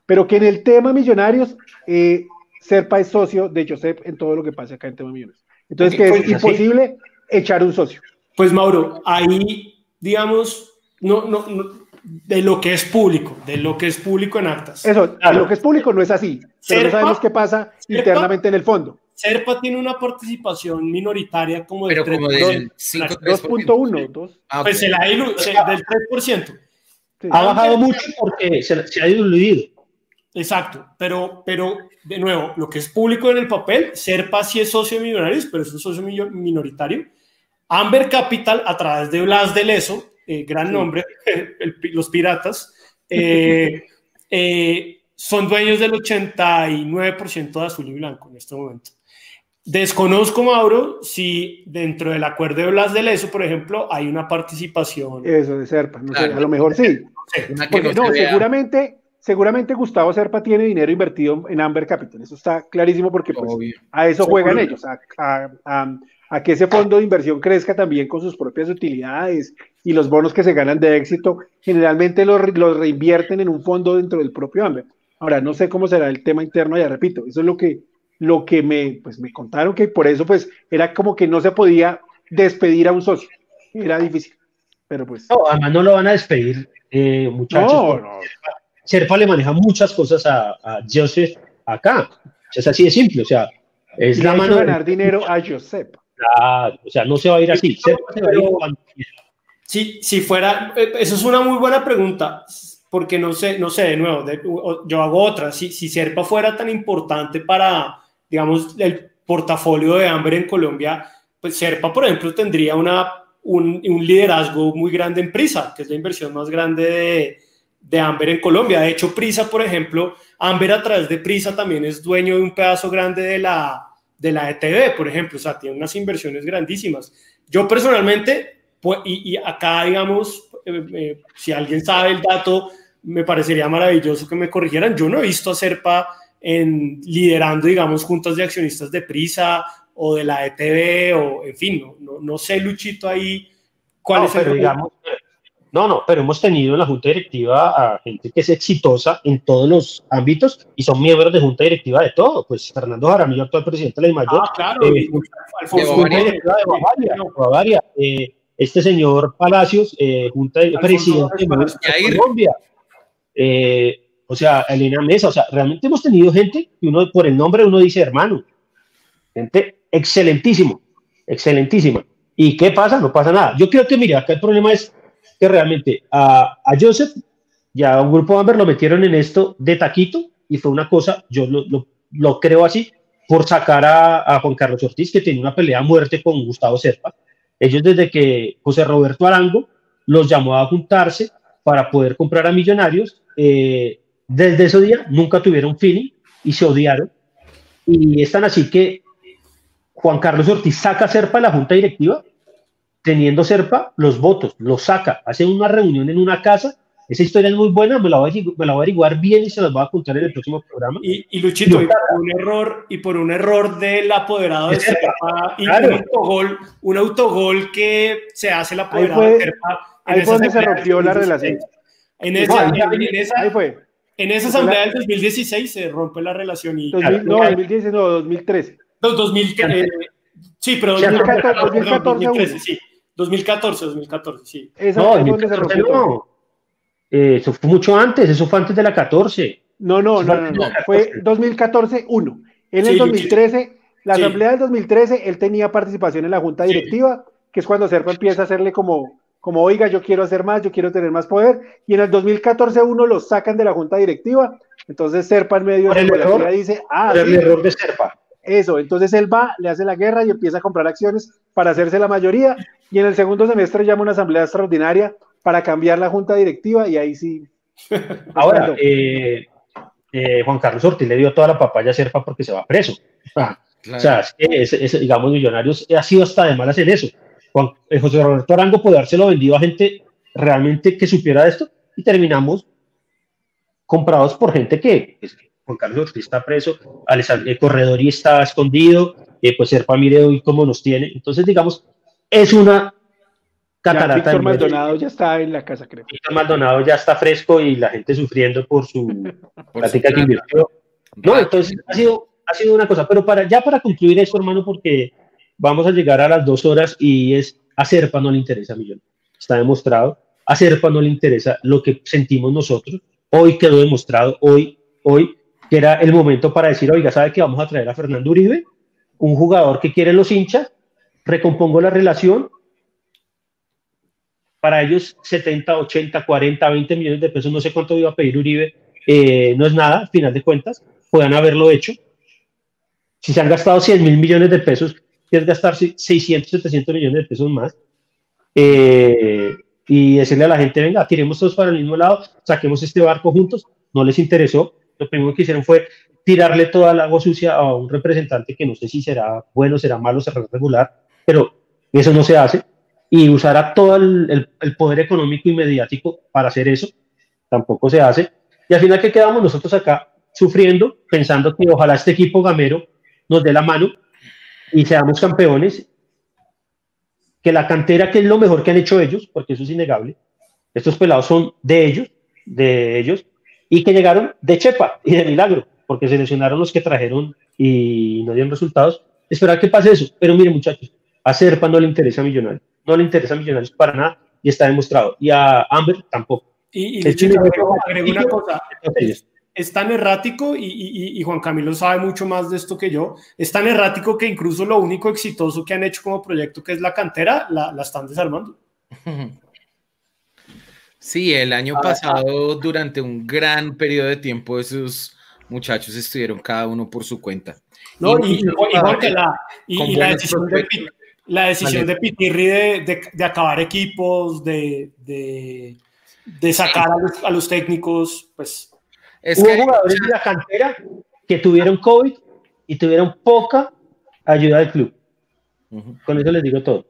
Pero que en el tema millonarios, eh, Serpa es socio de Josep en todo lo que pasa acá en tema millonarios. Entonces, que es Pues, imposible echar un socio. Pues Mauro, ahí, digamos, no, no, no- de lo que es público, de lo que es público en actas. Eso, Claro. lo que es público no es así, pero no Serpa- sabemos qué pasa Serpa- internamente en el fondo. Serpa tiene una participación minoritaria como del Pero como 3%. del 5 2.1, 2. Ah. Pues se la dilu- se- del 3%. sí. Ha bajado mucho porque se, se ha diluido. Exacto, pero, pero de nuevo, lo que es público en el papel, Serpa sí es socio de Millonarios, pero es un socio minoritario. Amber Capital, a través de Blas de Leso, eh, gran nombre, el los piratas, eh, eh, son dueños del 89% de azul y blanco en este momento. Desconozco, Mauro, si dentro del acuerdo de Blas de Leso, por ejemplo, hay una participación. Eso de Serpa, no sé, a lo mejor sí. Porque no no, se vea. seguramente, seguramente Gustavo Serpa tiene dinero invertido en Amber Capital. Eso está clarísimo porque pues, a eso juegan ellos, a, a- a- a que ese fondo de inversión crezca también con sus propias utilidades y los bonos que se ganan de éxito, generalmente los, los reinvierten en un fondo dentro del propio Amber. Ahora, no sé cómo será el tema interno, ya repito, eso es lo que, lo que me, pues, me contaron, que por eso pues era como que no se podía despedir a un socio, era difícil, pero pues... No, además no lo van a despedir, eh, muchachos. No, no. Serpa le maneja muchas cosas a, a Joseph acá. Es así de simple, o sea, es Y la mano de- ganar dinero a Josep. Claro, o sea, no se va a ir así. Serpa se va a ir cuando quiera. Si, si fuera, eh, eso es una muy buena pregunta, porque no sé, no sé, de nuevo, de- yo hago otra. Si, si Serpa fuera tan importante para, digamos, el portafolio de hambre en Colombia, pues Serpa, por ejemplo, tendría una, un, un liderazgo muy grande en Prisa, que es la inversión más grande de, de Amber en Colombia. De hecho, Prisa, por ejemplo, Amber a través de Prisa también es dueño de un pedazo grande de la, de la ETV, por ejemplo, o sea, tiene unas inversiones grandísimas. Yo personalmente, pues, y, y acá, digamos, eh, eh, si alguien sabe el dato, me parecería maravilloso que me corrigieran. Yo no he visto a Serpa en, liderando, digamos, juntas de accionistas de Prisa o de la ETV, o en fin, no, no, no sé, Luchito, ahí cuál No, es el pero digamos, no, no, pero hemos tenido en la junta directiva a gente que es exitosa en todos los ámbitos y son miembros de junta directiva de todo. Pues Fernando Jaramillo, actual presidente de la Mayor, Ah, claro, eh, y Alfonso de junta Bavaria. directiva de Bavaria, Bavaria, eh, este señor Palacios, eh, junta de presidente de Colombia. Eh, o sea, Elena Mesa, o sea, realmente hemos tenido gente que uno, por el nombre, uno dice hermano. Gente excelentísimo, excelentísima. ¿Y qué pasa? No pasa nada. Yo creo que, mira, acá el problema es que realmente a, a Joseph y a un grupo Amber lo metieron en esto de taquito y fue una cosa, yo lo, lo- lo creo así, por sacar a, a Juan Carlos Ortiz, que tenía una pelea a muerte con Gustavo Serpa. Ellos desde que José Roberto Arango los llamó a juntarse para poder comprar a Millonarios, eh, desde ese día nunca tuvieron feeling y se odiaron. Y es tan así que Juan Carlos Ortiz saca a Serpa de la junta directiva, teniendo Serpa los votos, los saca, hace una reunión en una casa. Esa historia es muy buena, me la voy a, averiguar- me la voy a averiguar bien y se las voy a contar en el próximo programa. Y, y Luchito, y por un error, y por un error del apoderado de Serpa, y claro. un autogol, un autogol que se hace el apoderado fue- de Serpa. Ahí fue donde se rompió la 2016. relación. En esa, ahí- en esa, Ahí fue. En esa asamblea del 2016 se rompe la relación y 2000, no, 2010, no, 2013. No, 2000, eh, sí, pero 2014, 2014, 2014, 2013, sí. 2014, 2014, sí. Esa No, fue en donde se 2014 rompió todo. no. Eh, eso fue mucho antes, eso fue antes de la 14. No, no, no, no, no. Fue 2014, 1. En el Sí, 2013, la sí. asamblea del 2013, él tenía participación en la junta Sí. directiva que es cuando Serpa empieza a hacerle como, como, oiga, yo quiero hacer más, yo quiero tener más poder, y en el 2014 uno lo sacan de la junta directiva, entonces Serpa en medio de la error, dice, ah, el error de Serpa. Eso, entonces él va, le hace la guerra y empieza a comprar acciones para hacerse la mayoría, y en el segundo semestre llama una asamblea extraordinaria para cambiar la junta directiva, y ahí sí. Ahora, eh, eh, Juan Carlos Ortiz le dio toda la papaya a Serpa porque se va preso. Ah, O sea, es que ese, digamos, Millonarios ha sido hasta de malas en eso. Juan, eh, José Roberto Arango puede habérselo vendido a gente realmente que supiera esto y terminamos comprados por gente que pues, Juan Carlos Ortiz está preso, el Corredor y está escondido, eh, pues Serpa mire hoy cómo nos tiene. Entonces, digamos, es una catarata. Ya Víctor Maldonado ya está en la casa, creo. Víctor Maldonado ya está fresco y la gente sufriendo por su práctica que invirtió. No, entonces ha sido, ha sido una cosa, pero para, ya para concluir esto, hermano, porque vamos a llegar a las dos horas y es a Serpa no le interesa Millón. Está demostrado. A Serpa no le interesa lo que sentimos nosotros. Hoy quedó demostrado, hoy, hoy, que era el momento para decir, oiga, ¿sabe que vamos a traer a Fernando Uribe? Un jugador que quieren los hinchas, recompongo la relación. Para ellos 70, 80, 40, 20 millones de pesos, no sé cuánto iba a pedir Uribe, eh, no es nada, al final de cuentas, puedan haberlo hecho. Si se han gastado 100 mil millones de pesos, es gastar 600, 700 millones de pesos más. Eh, y decirle a la gente, venga, tiremos todos para el mismo lado, saquemos este barco juntos, no les interesó, lo primero que hicieron fue tirarle toda el agua sucia a un representante que no sé si será bueno, será malo, será regular, pero eso no se hace, y usar a todo el, el, poder económico y mediático para hacer eso, tampoco se hace, y al final que quedamos nosotros acá sufriendo, pensando que ojalá este equipo gamero nos dé la mano y seamos campeones, que la cantera, que es lo mejor que han hecho ellos, porque eso es innegable, estos pelados son de ellos, de ellos, y que llegaron de chepa y de milagro, porque seleccionaron los que trajeron y no dieron resultados. Esperar que pase eso, pero miren muchachos, a Serpa no le interesa a Millonarios, no le interesa a Millonarios para nada y está demostrado, y a Amber tampoco. Y, y una cosa, es tan errático y, Juan Camilo sabe mucho más de esto que yo, es tan errático que incluso lo único exitoso que han hecho como proyecto, que es la cantera, la, están desarmando. Sí, el año ah, pasado, durante un gran periodo de tiempo, esos muchachos estuvieron cada uno por su cuenta. No, y, la, decisión, de, la decisión de Pitirri de, acabar equipos, de, de, sacar a los técnicos, pues Hubo jugadores de la cantera que tuvieron COVID y tuvieron poca ayuda del club. Con eso les digo todo.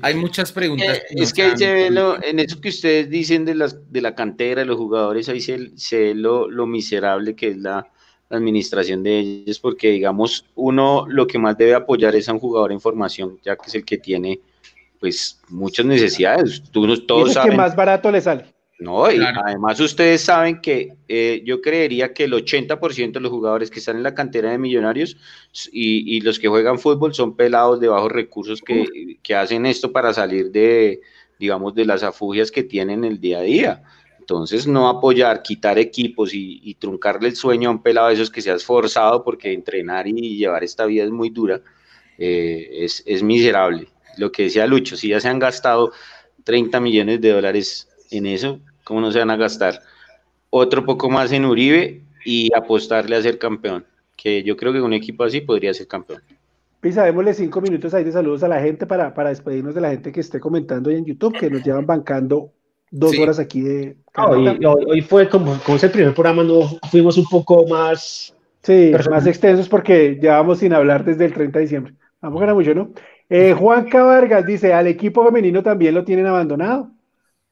Hay muchas preguntas. Eh, es que se ve en eso que ustedes dicen de, las, de la cantera, de los jugadores, ahí se, ve lo, miserable que es la, administración de ellos, porque digamos, uno lo que más debe apoyar es a un jugador en formación, ya que es el que tiene pues muchas necesidades. todos es saben. que más barato le sale. No, y además ustedes saben que eh, yo creería que el 80% de los jugadores que están en la cantera de millonarios y, los que juegan fútbol son pelados de bajos recursos que, que, hacen esto para salir de, digamos, de las afugias que tienen el día a día. Entonces, no apoyar, quitar equipos y, truncarle el sueño a un pelado de esos que se ha esforzado porque entrenar y llevar esta vida es muy dura, eh, es, es miserable. Lo que decía Lucho, si ya se han gastado 30 millones de dólares en eso, ¿Cómo no se van a gastar? Otro poco más en Uribe y apostarle a ser campeón, que yo creo que un equipo así podría ser campeón. Pisa, démosle cinco minutos ahí de saludos a la gente para, para despedirnos de la gente que esté comentando en YouTube, que nos llevan bancando dos horas aquí de... hoy, fue como, como es el primer programa, no fuimos un poco más... Sí, más extensos porque llevamos sin hablar desde el 30 de diciembre. Vamos a ganar mucho, ¿no? Eh, Juan Cabargas dice, al equipo femenino también lo tienen abandonado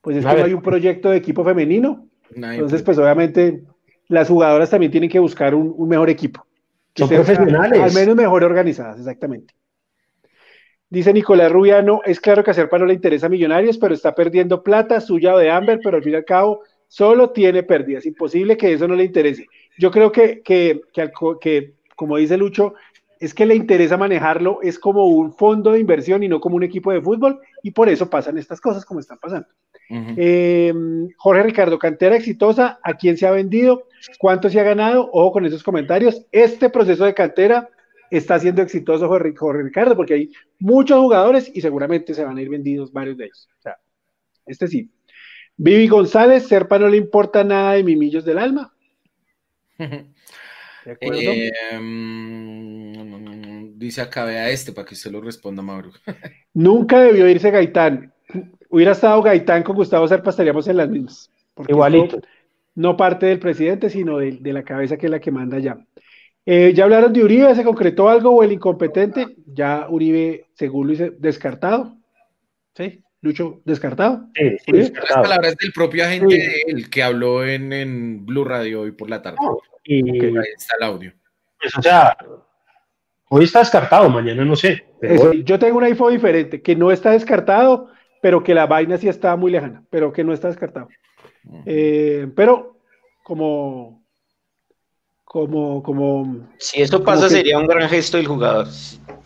pues es que no hay un proyecto de equipo femenino. Entonces, pues obviamente las jugadoras también tienen que buscar un, mejor equipo. Son profesionales. Al menos mejor organizadas, exactamente. Dice Nicolás Rubiano, es claro que a Serpa no le interesa a Millonarios, pero está perdiendo plata, suya o de Amber, pero al fin y al cabo solo tiene pérdidas. Imposible que eso no le interese. Yo creo que, que, que como dice Lucho, es que le interesa manejarlo, es como un fondo de inversión y no como un equipo de fútbol, y por eso pasan estas cosas como están pasando. Eh, Jorge Ricardo, cantera exitosa, ¿a quién se ha vendido? ¿Cuánto se ha ganado? Ojo con esos comentarios. Este proceso de cantera está siendo exitoso Jorge, Jorge Ricardo, porque hay muchos jugadores y seguramente se van a ir vendidos varios de ellos. O sea, este sí. Vivi González, Serpa no le importa nada de Mimillos del Alma. ¿De acuerdo? Eh, mm, dice acá, vea este para que usted lo responda, Mauro. Nunca debió irse Gaitán. Hubiera estado Gaitán con Gustavo Serpa, estaríamos en las mismas. Porque Igualito. No parte del presidente, sino de, de la cabeza que es la que manda ya. Eh, ya hablaron de Uribe, ¿se concretó algo o el incompetente? Ya Uribe, según lo hice, descartado. ¿Sí? Lucho, descartado. Sí, sí, Uribe. Las descartado. palabras del propio agente Sí. de él que habló en, en Blue Radio hoy por la tarde. Y, Ahí está el audio. pues, o sea, hoy está descartado, mañana no sé. Eso, yo tengo una info diferente, que no está descartado, pero que la vaina sí está muy lejana, pero que no está descartado. Eh, pero como, como, como, Si eso pasa, que- sería un gran gesto del jugador.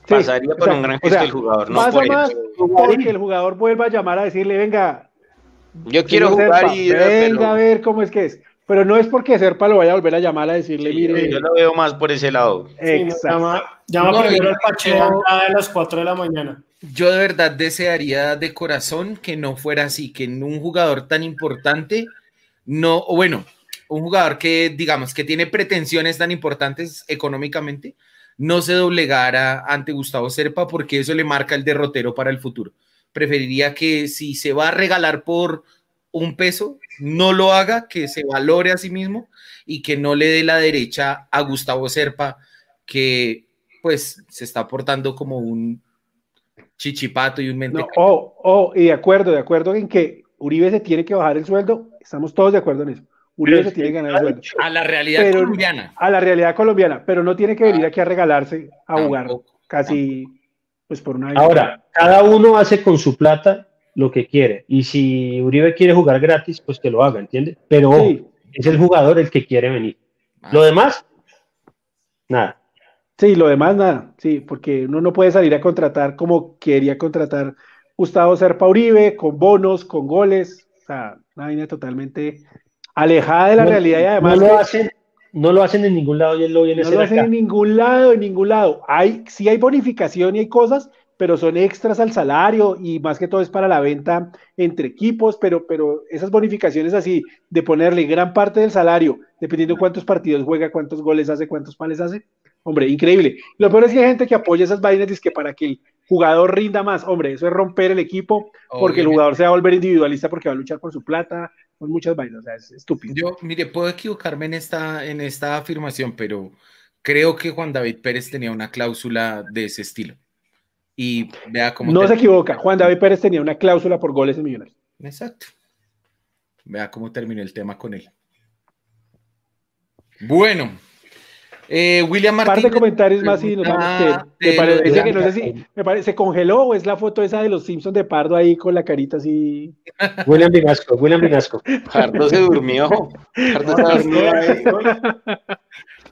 Pasaría por un gran O gesto sea, del jugador, no pasa por más porque el jugador vuelva a llamar a decirle, venga, Yo quiero jugar Serpa, y venga a ver cómo es que es. Pero no es porque Serpa lo vaya a volver a llamar a decirle, sí, mire, yo lo veo más por ese lado. Sí, exacto. llama llama No, primero al Pacheco a las 4 de la mañana. Yo de verdad desearía de corazón que no fuera así, que un jugador tan importante, no, o bueno, un jugador que digamos que tiene pretensiones tan importantes económicamente, no se doblegara ante Gustavo Serpa porque eso le marca el derrotero para el futuro. Preferiría que si se va a regalar por un peso, no lo haga, que se valore a sí mismo y que no le dé la derecha a Gustavo Serpa, que pues se está portando como un chichipato y un mente. No, oh, oh, y de acuerdo, de acuerdo en que Uribe se tiene que bajar el sueldo, estamos todos de acuerdo en eso. Uribe Pero se tiene que ganar el sueldo. a la realidad Pero- colombiana. A la realidad colombiana, pero no tiene que venir aquí a regalarse a jugar casi, pues por una Ahora, cada uno hace con su plata lo que quiere. Y si Uribe quiere jugar gratis, pues que lo haga, ¿entiendes? Pero ojo, es el jugador el que quiere venir. Ah, Lo demás, nada. Sí, lo demás nada, sí, porque uno no puede salir a contratar como quería contratar Gustavo Serpa Uribe, con bonos, con goles, o sea, una vaina totalmente alejada de la No- realidad y además no lo hacen, no lo hacen en ningún lado y él lo viene No lo hacen acá. en ningún lado, en ningún lado. Hay, sí hay bonificación y hay cosas, pero son extras al salario y más que todo es para la venta entre equipos, pero, pero esas bonificaciones así, de ponerle gran parte del salario, dependiendo cuántos partidos juega, cuántos goles hace, cuántos pales hace, hombre, increíble. Lo peor es que hay gente que apoya esas vainas, es que para que el jugador rinda más, hombre, eso es romper el equipo, porque el jugador se va a volver individualista porque va a luchar por su plata, son muchas vainas, o sea, es estúpido. Yo, mire, puedo equivocarme en esta, en esta afirmación, pero creo que Juan David Pérez tenía una cláusula de ese estilo. Y vea cómo. No se equivoca, Juan David Pérez tenía una cláusula por goles en Millonarios. Exacto. Vea cómo terminó el tema con él. Bueno. Eh, William par Martínez. de comentarios más y nos vamos. Que, me de parece que no sé si me parece, se congeló o es la foto esa de los Simpsons de Pardo ahí con la carita así. William Vinasco, William Vinasco. Pardo se durmió. Pardo está Acá dormido. estoy,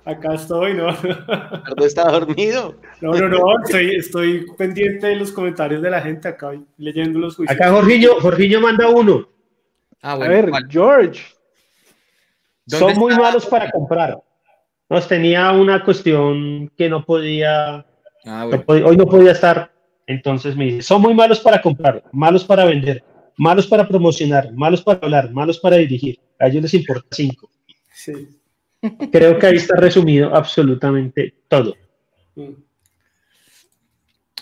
acá estoy, ¿no? Pardo está dormido. No, no, no, estoy, estoy pendiente de los comentarios de la gente acá, leyendo los juicios. Acá Jorginho, Jorginho manda uno. Ah, A bueno, ver, ¿cuál? George. ¿Dónde Son muy está? malos para comprar. Nos tenía una cuestión que no podía, Ah, no bueno. podía- hoy no podía estar. Entonces me dice, son muy malos para comprar, malos para vender, malos para promocionar, malos para hablar, malos para dirigir. A ellos les importa cinco. Sí. Creo que ahí está resumido absolutamente todo.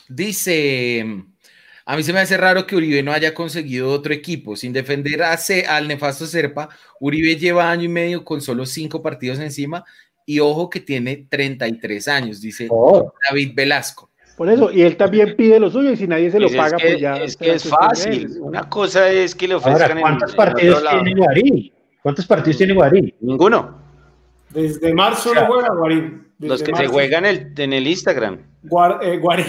Dice, a mí se me hace raro que Uribe no haya conseguido otro equipo. Sin defender a al nefasto Serpa, Uribe lleva año y medio con solo cinco partidos encima y ojo que tiene 33 años, dice Oh, David Velasco. Por eso, y él también pide lo suyo y si nadie se lo paga, que, pues ya. es, que es fácil. él. Una cosa es que le ofrezcan ahora, ¿cuántos en partidos tiene Guarín? ¿Cuántos partidos tiene Guarín? Ninguno. Desde marzo lo juega Guarín. Desde Los que se juegan el- en el Instagram. Guar- eh, Guarín.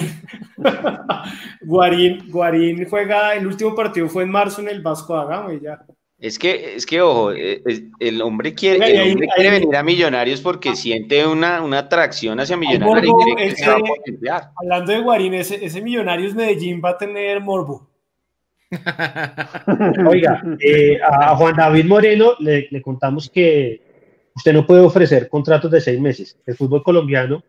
Guarín. Guarín juega, el último partido fue en marzo en el Vasco da Gama y ya. Es que, es que ojo, eh, es- el hombre quiere, el hombre quiere venir a Millonarios porque siente una, una atracción hacia Millonarios y morbo, cree que ese- se va a potenciar. Hablando de Guarín, ese, ese Millonarios Medellín va a tener morbo. Oiga, eh, a Juan David Moreno le, le contamos que usted no puede ofrecer contratos de seis meses. El fútbol colombiano,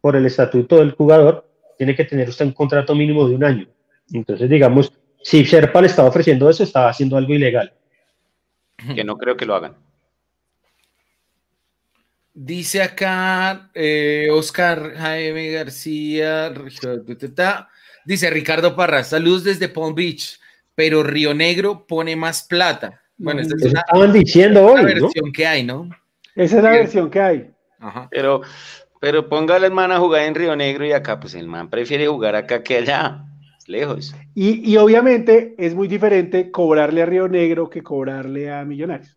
por el estatuto del jugador, tiene que tener usted un contrato mínimo de un año. Entonces, digamos, si Sherpa le estaba ofreciendo eso, estaba haciendo algo ilegal. Que no creo que lo hagan. Dice acá eh, Oscar Jaime García, dice Ricardo Parra, saludos desde Palm Beach, pero Río Negro pone más plata. Bueno, esta es una, estaban diciendo hoy, ¿no? versión que hay, ¿no? Esa es la Bien. versión que hay. Ajá. Pero, pero póngale al man a jugar en Río Negro y acá, pues el man prefiere jugar acá que allá, lejos. Y, y obviamente es muy diferente cobrarle a Río Negro que cobrarle a Millonarios.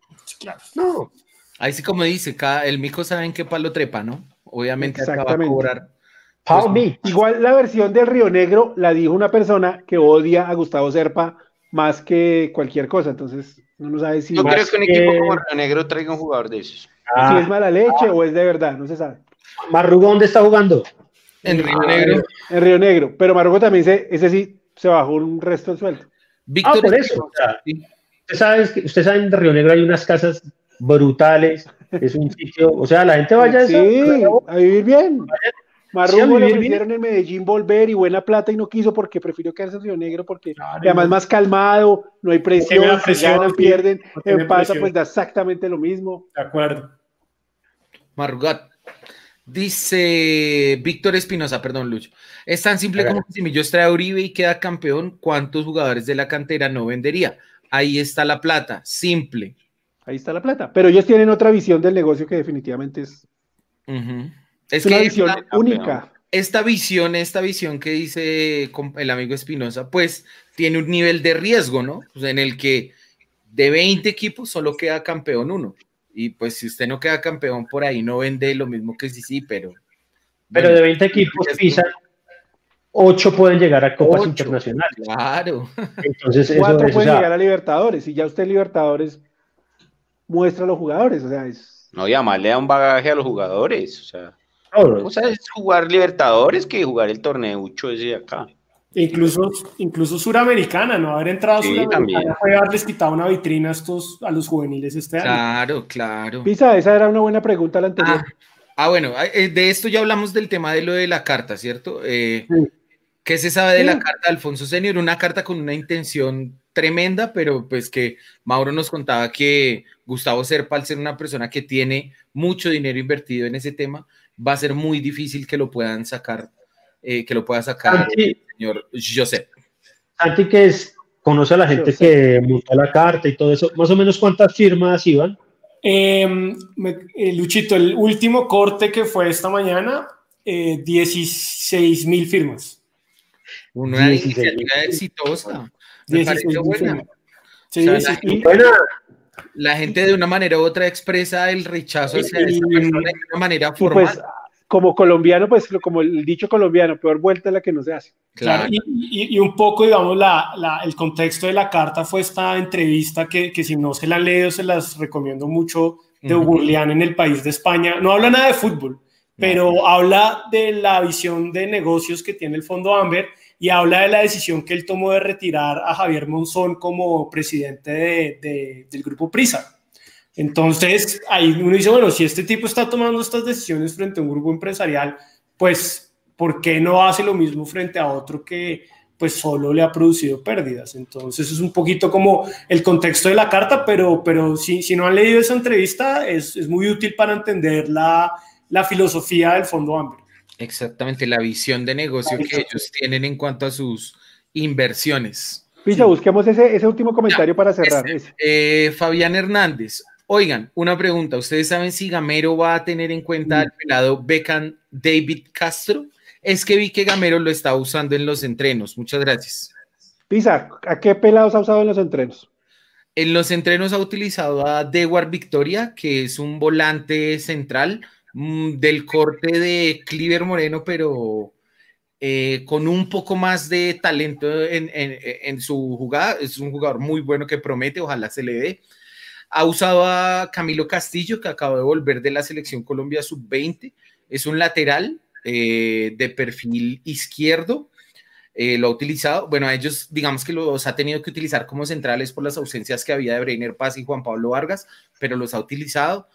No. Ahí sí como dice, cada, el mico sabe en qué palo trepa, ¿no? Obviamente acá va a cobrar. Beach. Igual la versión del Río Negro la dijo una persona que odia a Gustavo Serpa más que cualquier cosa. Entonces, no nos sabe si, No Más creo que un que- equipo como Río Negro traiga un jugador de esos. si es mala leche o es de verdad, no se sabe. Marrugo, ¿dónde está jugando? En Río Ah, Negro. En Río Negro. Pero Marruecos también, se, ese sí se bajó un resto del sueldo. Ah, Víctor por eso. O sea, sí. Usted sabe, que- usted sabe, en Río Negro hay unas casas brutales. Es un sitio, o sea, la gente vaya a eso. Sí, a vivir bien. Sí, a Marrugo le ofrecieron en Medellín volver y buena plata y no quiso porque prefirió quedarse en Río Negro porque Claro, además no. más calmado, no hay presión, si presión, ganan, sí, pierden, no empata, presión. pues da exactamente lo mismo. De acuerdo. Marrugat. Dice Víctor Espinosa, perdón, Lucho. Es tan simple como que si Millos trae a Uribe y queda campeón, ¿cuántos jugadores de la cantera no vendería? Ahí está la plata, simple. Ahí está la plata. Pero ellos tienen otra visión del negocio que definitivamente es, Ujú. es Es una que visión la- única. esta visión, esta visión que dice el amigo Espinosa, pues tiene un nivel de riesgo, ¿no? Pues, en el que de 20 equipos solo queda campeón uno. Y pues si usted no queda campeón por ahí, no vende lo mismo que sí, sí, pero... Pero bueno, de 20 equipos pisan, 8 pueden llegar a copas internacionales. Claro. Entonces, eso Cuatro es, o pueden sea, llegar a Libertadores y ya usted Libertadores muestra a los jugadores. O sea, es No, y además le da un bagaje a los jugadores. O sea, o sea, es jugar Libertadores que jugar el torneucho ese de acá. Incluso, incluso Suramericana, ¿no? Haber entrado Sí, Suramericana fue haberles quitado una vitrina a, estos, a los juveniles este año. Claro, claro. Pisa, esa era una buena pregunta la anterior. Ah, ah, bueno, eh, de esto ya hablamos del tema de lo de la carta, ¿cierto? Eh, Sí. ¿Qué se sabe de Sí. la carta de Alfonso Senior? Una carta con una intención tremenda, pero pues que Mauro nos contaba que Gustavo Serpa, al ser una persona que tiene mucho dinero invertido en ese tema, va a ser muy difícil que lo puedan sacar, eh, que lo pueda sacar Santi, el señor Josep. Santi, que es, conoce a la gente que montó la carta y todo eso, más o menos cuántas firmas iban. Eh, me- eh, Luchito, el último corte que fue esta mañana, eh, 16 mil firmas. Una 16 mil. iniciativa exitosa. Me 16 parece mil buena. firmas. Sí, O sea, sí, la sí. Bueno, La gente de una manera u otra expresa el rechazo hacia Y- esa persona de una manera Y formal. pues, como colombiano, pues lo- como el dicho colombiano, peor vuelta es la que no se hace. Claro, y, y- y un poco, digamos, la, la- el contexto de la carta fue esta entrevista que, que si no se la han leído, se las recomiendo mucho, de. Burlián en el país de España. No habla nada de fútbol, pero habla de la visión de negocios que tiene el Fondo Amber y habla de la decisión que él tomó de retirar a Javier Monzón como presidente de- de- del grupo Prisa. Entonces, ahí uno dice, bueno, si este tipo está tomando estas decisiones frente a un grupo empresarial, pues, ¿por qué no hace lo mismo frente a otro que pues solo le ha producido pérdidas? Entonces, es un poquito como el contexto de la carta, pero, pero si, si no han leído esa entrevista, es, es muy útil para entender la, la filosofía del Fondo Amber. Exactamente, la visión de negocio que ellos tienen en cuanto a sus inversiones. Pisa, busquemos ese, ese último comentario para cerrar. Este, ese. eh, Fabián Hernández, oigan, una pregunta, ¿ustedes saben si Gamero va a tener en cuenta al pelado Beckham David Castro? Es que vi que Gamero lo está usando en los entrenos. Muchas gracias. Pisa, ¿a qué pelados ha usado en los entrenos? En los entrenos ha utilizado a Dewar Victoria, que es un volante central mm, del corte de Cliver Moreno, pero eh, con un poco más de talento en, en- en su jugada. Es un jugador muy bueno que promete, ojalá se le dé. Ha usado a Camilo Castillo, que acaba de volver de la selección Colombia sub-20. Es un lateral eh, de perfil izquierdo. Eh, lo ha utilizado. Bueno, a ellos, digamos que los ha tenido que utilizar como centrales por las ausencias que había de Breiner Paz y Juan Pablo Vargas, pero los ha utilizado.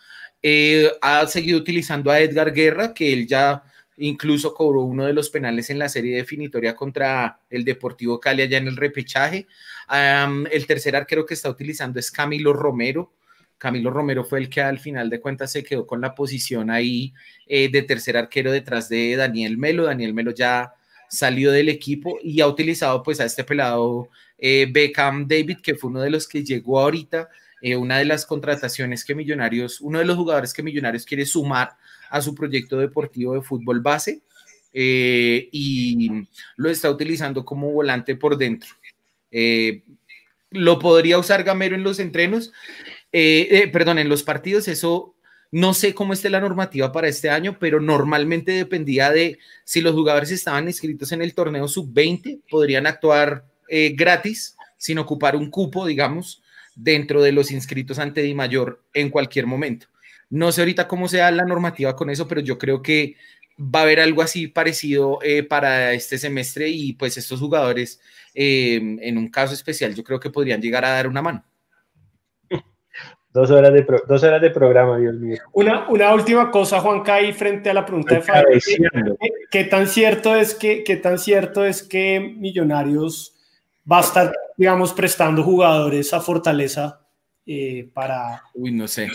Eh, ha seguido utilizando a Edgar Guerra, que él ya incluso cobró uno de los penales en la serie definitoria contra el Deportivo Cali allá en el repechaje. el tercer arquero que está utilizando es Camilo Romero. Camilo Romero fue el que al final de cuentas se quedó con la posición ahí eh, de tercer arquero detrás de Daniel Melo. Daniel Melo ya salió del equipo y ha utilizado pues a este pelado eh, Beckham David, que fue uno de los que llegó ahorita, eh, una de las contrataciones que Millonarios, uno de los jugadores que Millonarios quiere sumar a su proyecto deportivo de fútbol base eh, y lo está utilizando como volante por dentro. lo podría usar Gamero en los entrenos, perdón, en los partidos, eso no sé cómo esté la normativa para este año, pero normalmente dependía de si los jugadores estaban inscritos en el torneo sub-20, podrían actuar eh, gratis, sin ocupar un cupo, digamos, dentro de los inscritos ante Di Mayor en cualquier momento. No sé ahorita cómo sea la normativa con eso, pero yo creo que va a haber algo así parecido eh, para este semestre y pues estos jugadores, eh, en un caso especial, yo creo que podrían llegar a dar una mano. Dos horas de, dos horas de programa, Dios mío. Una, una última cosa, Juan Cay, frente a la pregunta de Fabio. ¿Qué, tan cierto es que, qué tan cierto es que Millonarios va a estar, digamos, prestando jugadores a Fortaleza eh, para... Uy, no sé.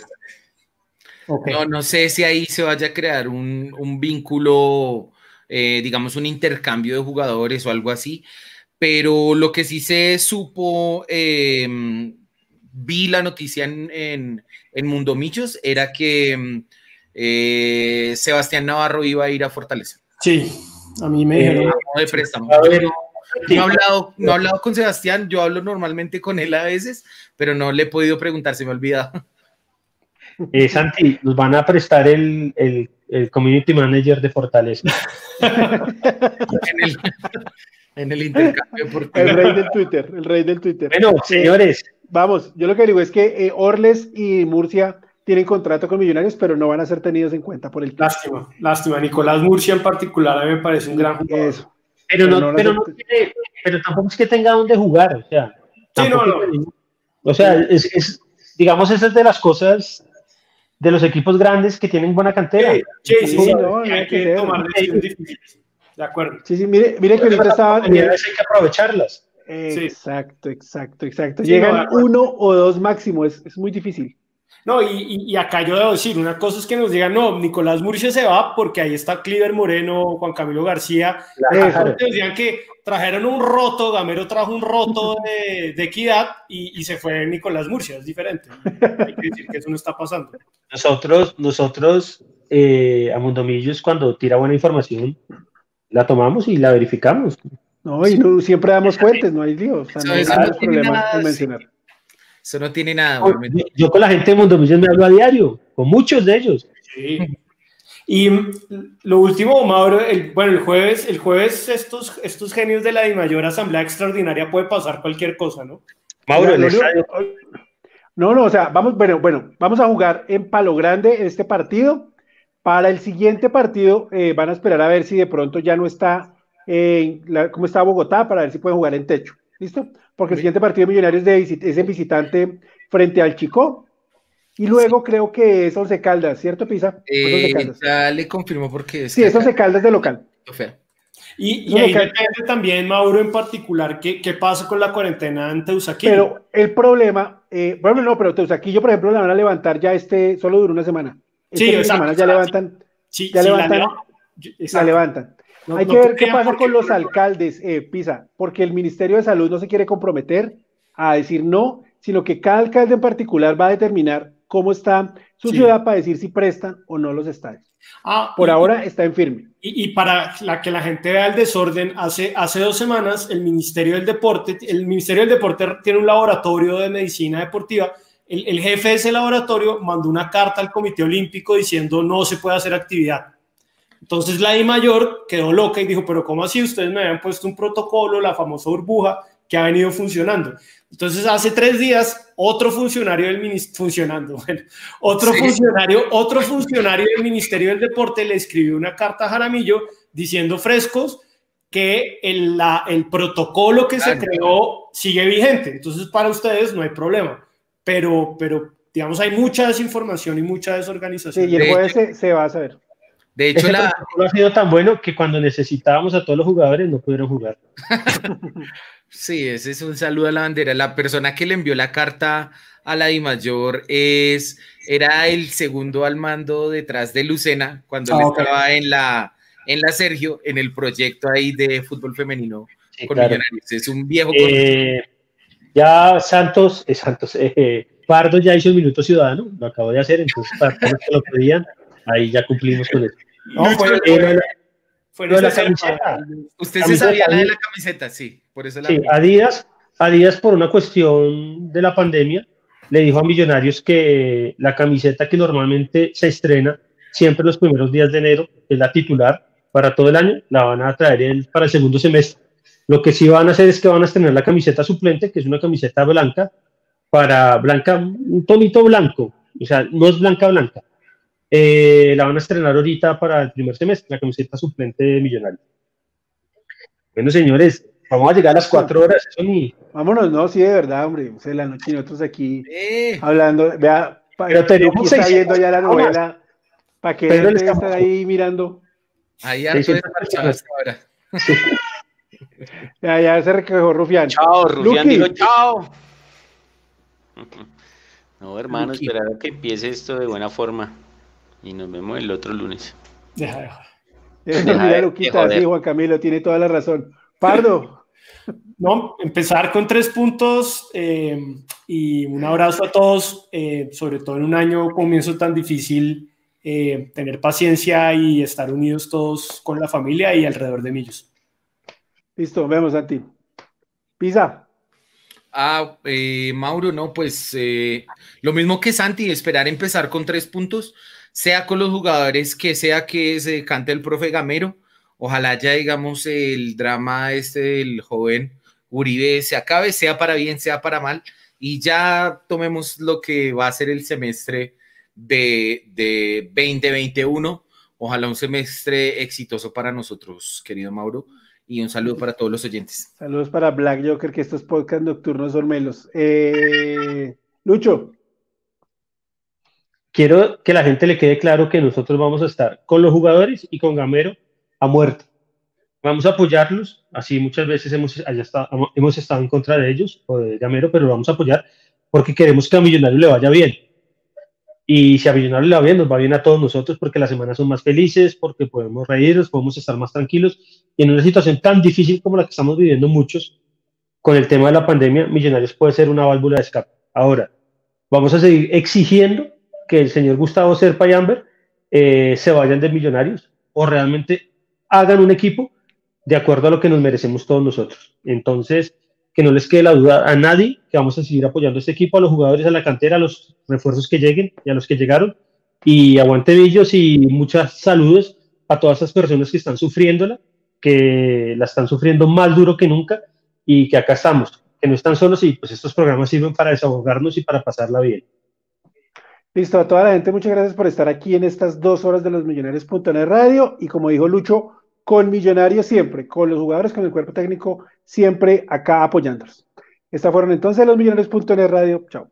No, no sé si ahí se vaya a crear un, un vínculo, eh, digamos, un intercambio de jugadores o algo así, pero lo que sí se supo, em, vi la noticia en, en, en, Mundo Michos, era que em, eh, Sebastián Navarro iba a ir a Fortaleza. Sí, a mí me dijeron. de préstamo. No he, hablado, no he hablado con Sebastián, yo hablo normalmente con él a veces, pero no le he podido preguntar, se me ha olvidado. Eh, Santi, nos van a prestar el, el, el community manager de Fortaleza. en, el, en, el, intercambio. El rey del Twitter, el rey del Twitter. Bueno, señores. vamos, yo lo que digo es que eh, Orles y Murcia tienen contrato con Millonarios, pero no van a ser tenidos en cuenta por el Lástima, lástima. Nicolás Murcia en particular a mí me parece un gran jugador. Eso. Pero, no, pero, no tiene, pero tampoco es que tenga dónde jugar, o sea. Sí, no, no. O sea, es, es, digamos, esa es de las cosas de los equipos grandes que tienen buena cantera. Sí, sí, sí, no, hay que tomar decisiones difíciles. De acuerdo. Sí, sí, mire, mire que ahorita estaban. Hay que aprovecharlas. Exacto, exacto, exacto. Llegan uno o dos máximo, es, es muy difícil. No, y, y, acá yo debo decir, una cosa es que nos digan, no, Nicolás Murcia se va porque ahí está Cliver Moreno, Juan Camilo García. Claro. Decían que trajeron un roto, Gamero trajo un roto de, de equidad y, y, se fue Nicolás Murcia, es diferente. Hay que decir que eso no está pasando. Nosotros, nosotros eh, a Mundomillos, cuando tira buena información, la tomamos y la verificamos. No, y no, siempre damos fuentes, no hay lío. O sea, no, hay problema en mencionar. Eso no tiene nada. Yo, con la gente de Mundo me hablo a diario, con muchos de ellos. Sí. Y lo último, Mauro, el, bueno, el jueves, el jueves estos, estos genios de la mayor Asamblea Extraordinaria puede pasar cualquier cosa, ¿no? Mauro, el estadio. No, no, o sea, vamos, bueno, bueno, vamos a jugar en Palo Grande este partido. Para el siguiente partido eh, van a esperar a ver si de pronto ya no está, eh, la, cómo está Bogotá, para ver si pueden jugar en techo. ¿Listo? Porque el siguiente partido de Millonarios de es en visitante frente al Chico. Y luego creo que es Once Caldas, ¿cierto, Pisa? Eh, ya le confirmo porque es. Sí, es Once Caldas de local. Y, y ahí depende también, Mauro, en particular, ¿qué, qué pasa con la cuarentena en Teusaquillo? Pero el problema, eh, bueno, no, pero Teusaquillo, por ejemplo, la van a levantar ya este, solo dura una semana. Este sí, semana ya levantan, sí, ya levantan, la, la levantan. Hay que ver qué pasa con los alcaldes, eh, Pisa, porque el Ministerio de Salud no se quiere comprometer a decir no, sino que cada alcalde en particular va a determinar cómo está su sí. ciudad para decir si prestan o no los estadios. Ah, Por y, ahora está en firme. Y, y, para la que la gente vea el desorden, hace, hace dos semanas el Ministerio del Deporte, el Ministerio del Deporte tiene un laboratorio de medicina deportiva. El, el jefe de ese laboratorio mandó una carta al Comité Olímpico diciendo no se puede hacer actividad entonces la I mayor quedó loca y dijo, pero ¿cómo así? Ustedes me habían puesto un protocolo, la famosa burbuja, que ha venido funcionando. Entonces hace tres días otro funcionario del ministerio, funcionando, bueno, otro sí. funcionario, otro funcionario del Ministerio del Deporte le escribió una carta a Jaramillo diciendo frescos que el, la, el protocolo que claro. se creó sigue vigente. Entonces para ustedes no hay problema, pero, pero digamos hay mucha desinformación y mucha desorganización. Sí, y el jueves se, se va a saber. De hecho, Ese la, ha sido tan bueno que cuando necesitábamos a todos los jugadores no pudieron jugar. Sí, ese es un saludo a la bandera. La persona que le envió la carta a la Mayor es, era el segundo al mando detrás de Lucena, cuando Ah, él ok. estaba en la, en la Sergio, en el proyecto ahí de fútbol femenino Sí, con claro. Millonarios. Es un viejo Eh, ya Santos, eh, Santos, eh, Pardo ya hizo el minuto ciudadano, lo acabo de hacer, entonces para todos los que lo pedían, ahí ya cumplimos con eso. No, fue, Eh, fue- de la camiseta. Usted se Camiseta sabía la de la camiseta, sí, por eso la Sí, Adidas, Adidas por una cuestión de la pandemia le dijo a Millonarios que la camiseta que normalmente se estrena siempre los primeros días de enero, que es la titular para todo el año, la van a traer el- para el segundo semestre. Lo que sí van a hacer es que van a estrenar la camiseta suplente, que es una camiseta blanca, para blanca, un tonito blanco, o sea, no es blanca blanca. Eh, la van a estrenar ahorita para el primer semestre, la camiseta suplente de Millonarios. Bueno, señores, vamos a llegar a las cuatro horas. Eso ni, Vámonos, no, sí, de verdad, hombre. O sea, la noche y nosotros aquí Eh, hablando. Vea, Pero tenemos está 600 viendo ya la novela. ¿Para que estamos- estar ahí mirando? ahí harto 600 despachado hasta ahora. Ya, ya se recogió Rufián. Chao, Rufián, digo chao. No, hermano, esperar a que empiece esto de buena forma. Y nos vemos el otro lunes. Deja, deja. Eh, Deja mira, de- Luquita, sí, Juan Camilo, tiene toda la razón. Pardo, No, empezar con tres puntos eh, y un abrazo a todos, eh, sobre todo en un año comienzo tan difícil, eh, tener paciencia y estar unidos todos con la familia y alrededor de Millos. listo, vemos a ti. Pisa, Ah, eh, Mauro, no, pues eh, lo mismo que Santi, esperar empezar con tres puntos, sea con los jugadores que sea que se decante el profe Gamero. Ojalá ya, digamos, el drama este del joven Uribe se acabe, sea para bien, sea para mal, y ya tomemos lo que va a ser el semestre de, de 2021. Ojalá un semestre exitoso para nosotros, querido Mauro, y un saludo para todos los oyentes. saludos para Black Joker, que estos podcast nocturnos son melos. Eh, Lucho, quiero que la gente le quede claro que nosotros vamos a estar con los jugadores y con Gamero a muerte. Vamos a apoyarlos, así muchas veces hemos, haya estado, hemos estado en contra de ellos o de Gamero, pero lo vamos a apoyar porque queremos que a Millonario le vaya bien. Y si a Millonario le va bien, nos va bien a todos nosotros porque las semanas son más felices, porque podemos reírnos, podemos estar más tranquilos. Y en una situación tan difícil como la que estamos viviendo muchos, con el tema de la pandemia, Millonarios puede ser una válvula de escape. Ahora, vamos a seguir exigiendo que el señor Gustavo Serpa y Amber eh, se vayan de Millonarios o realmente hagan un equipo de acuerdo a lo que nos merecemos todos nosotros. Entonces, que no les quede la duda a nadie que vamos a seguir apoyando a este equipo, a los jugadores, a la cantera, a los refuerzos que lleguen y a los que llegaron. Y aguante Villos y muchas saludos a todas esas personas que están sufriéndola, que la están sufriendo más duro que nunca y que acá estamos, que no están solos y pues estos programas sirven para desahogarnos y para pasarla bien. Listo, a toda la gente, muchas gracias por estar aquí en estas dos horas de los Millonarios.net Radio. Y como dijo Lucho, con Millonarios siempre, con los jugadores, con el cuerpo técnico, siempre acá apoyándolos. Estas fueron entonces los Millonarios.net Radio. Chao.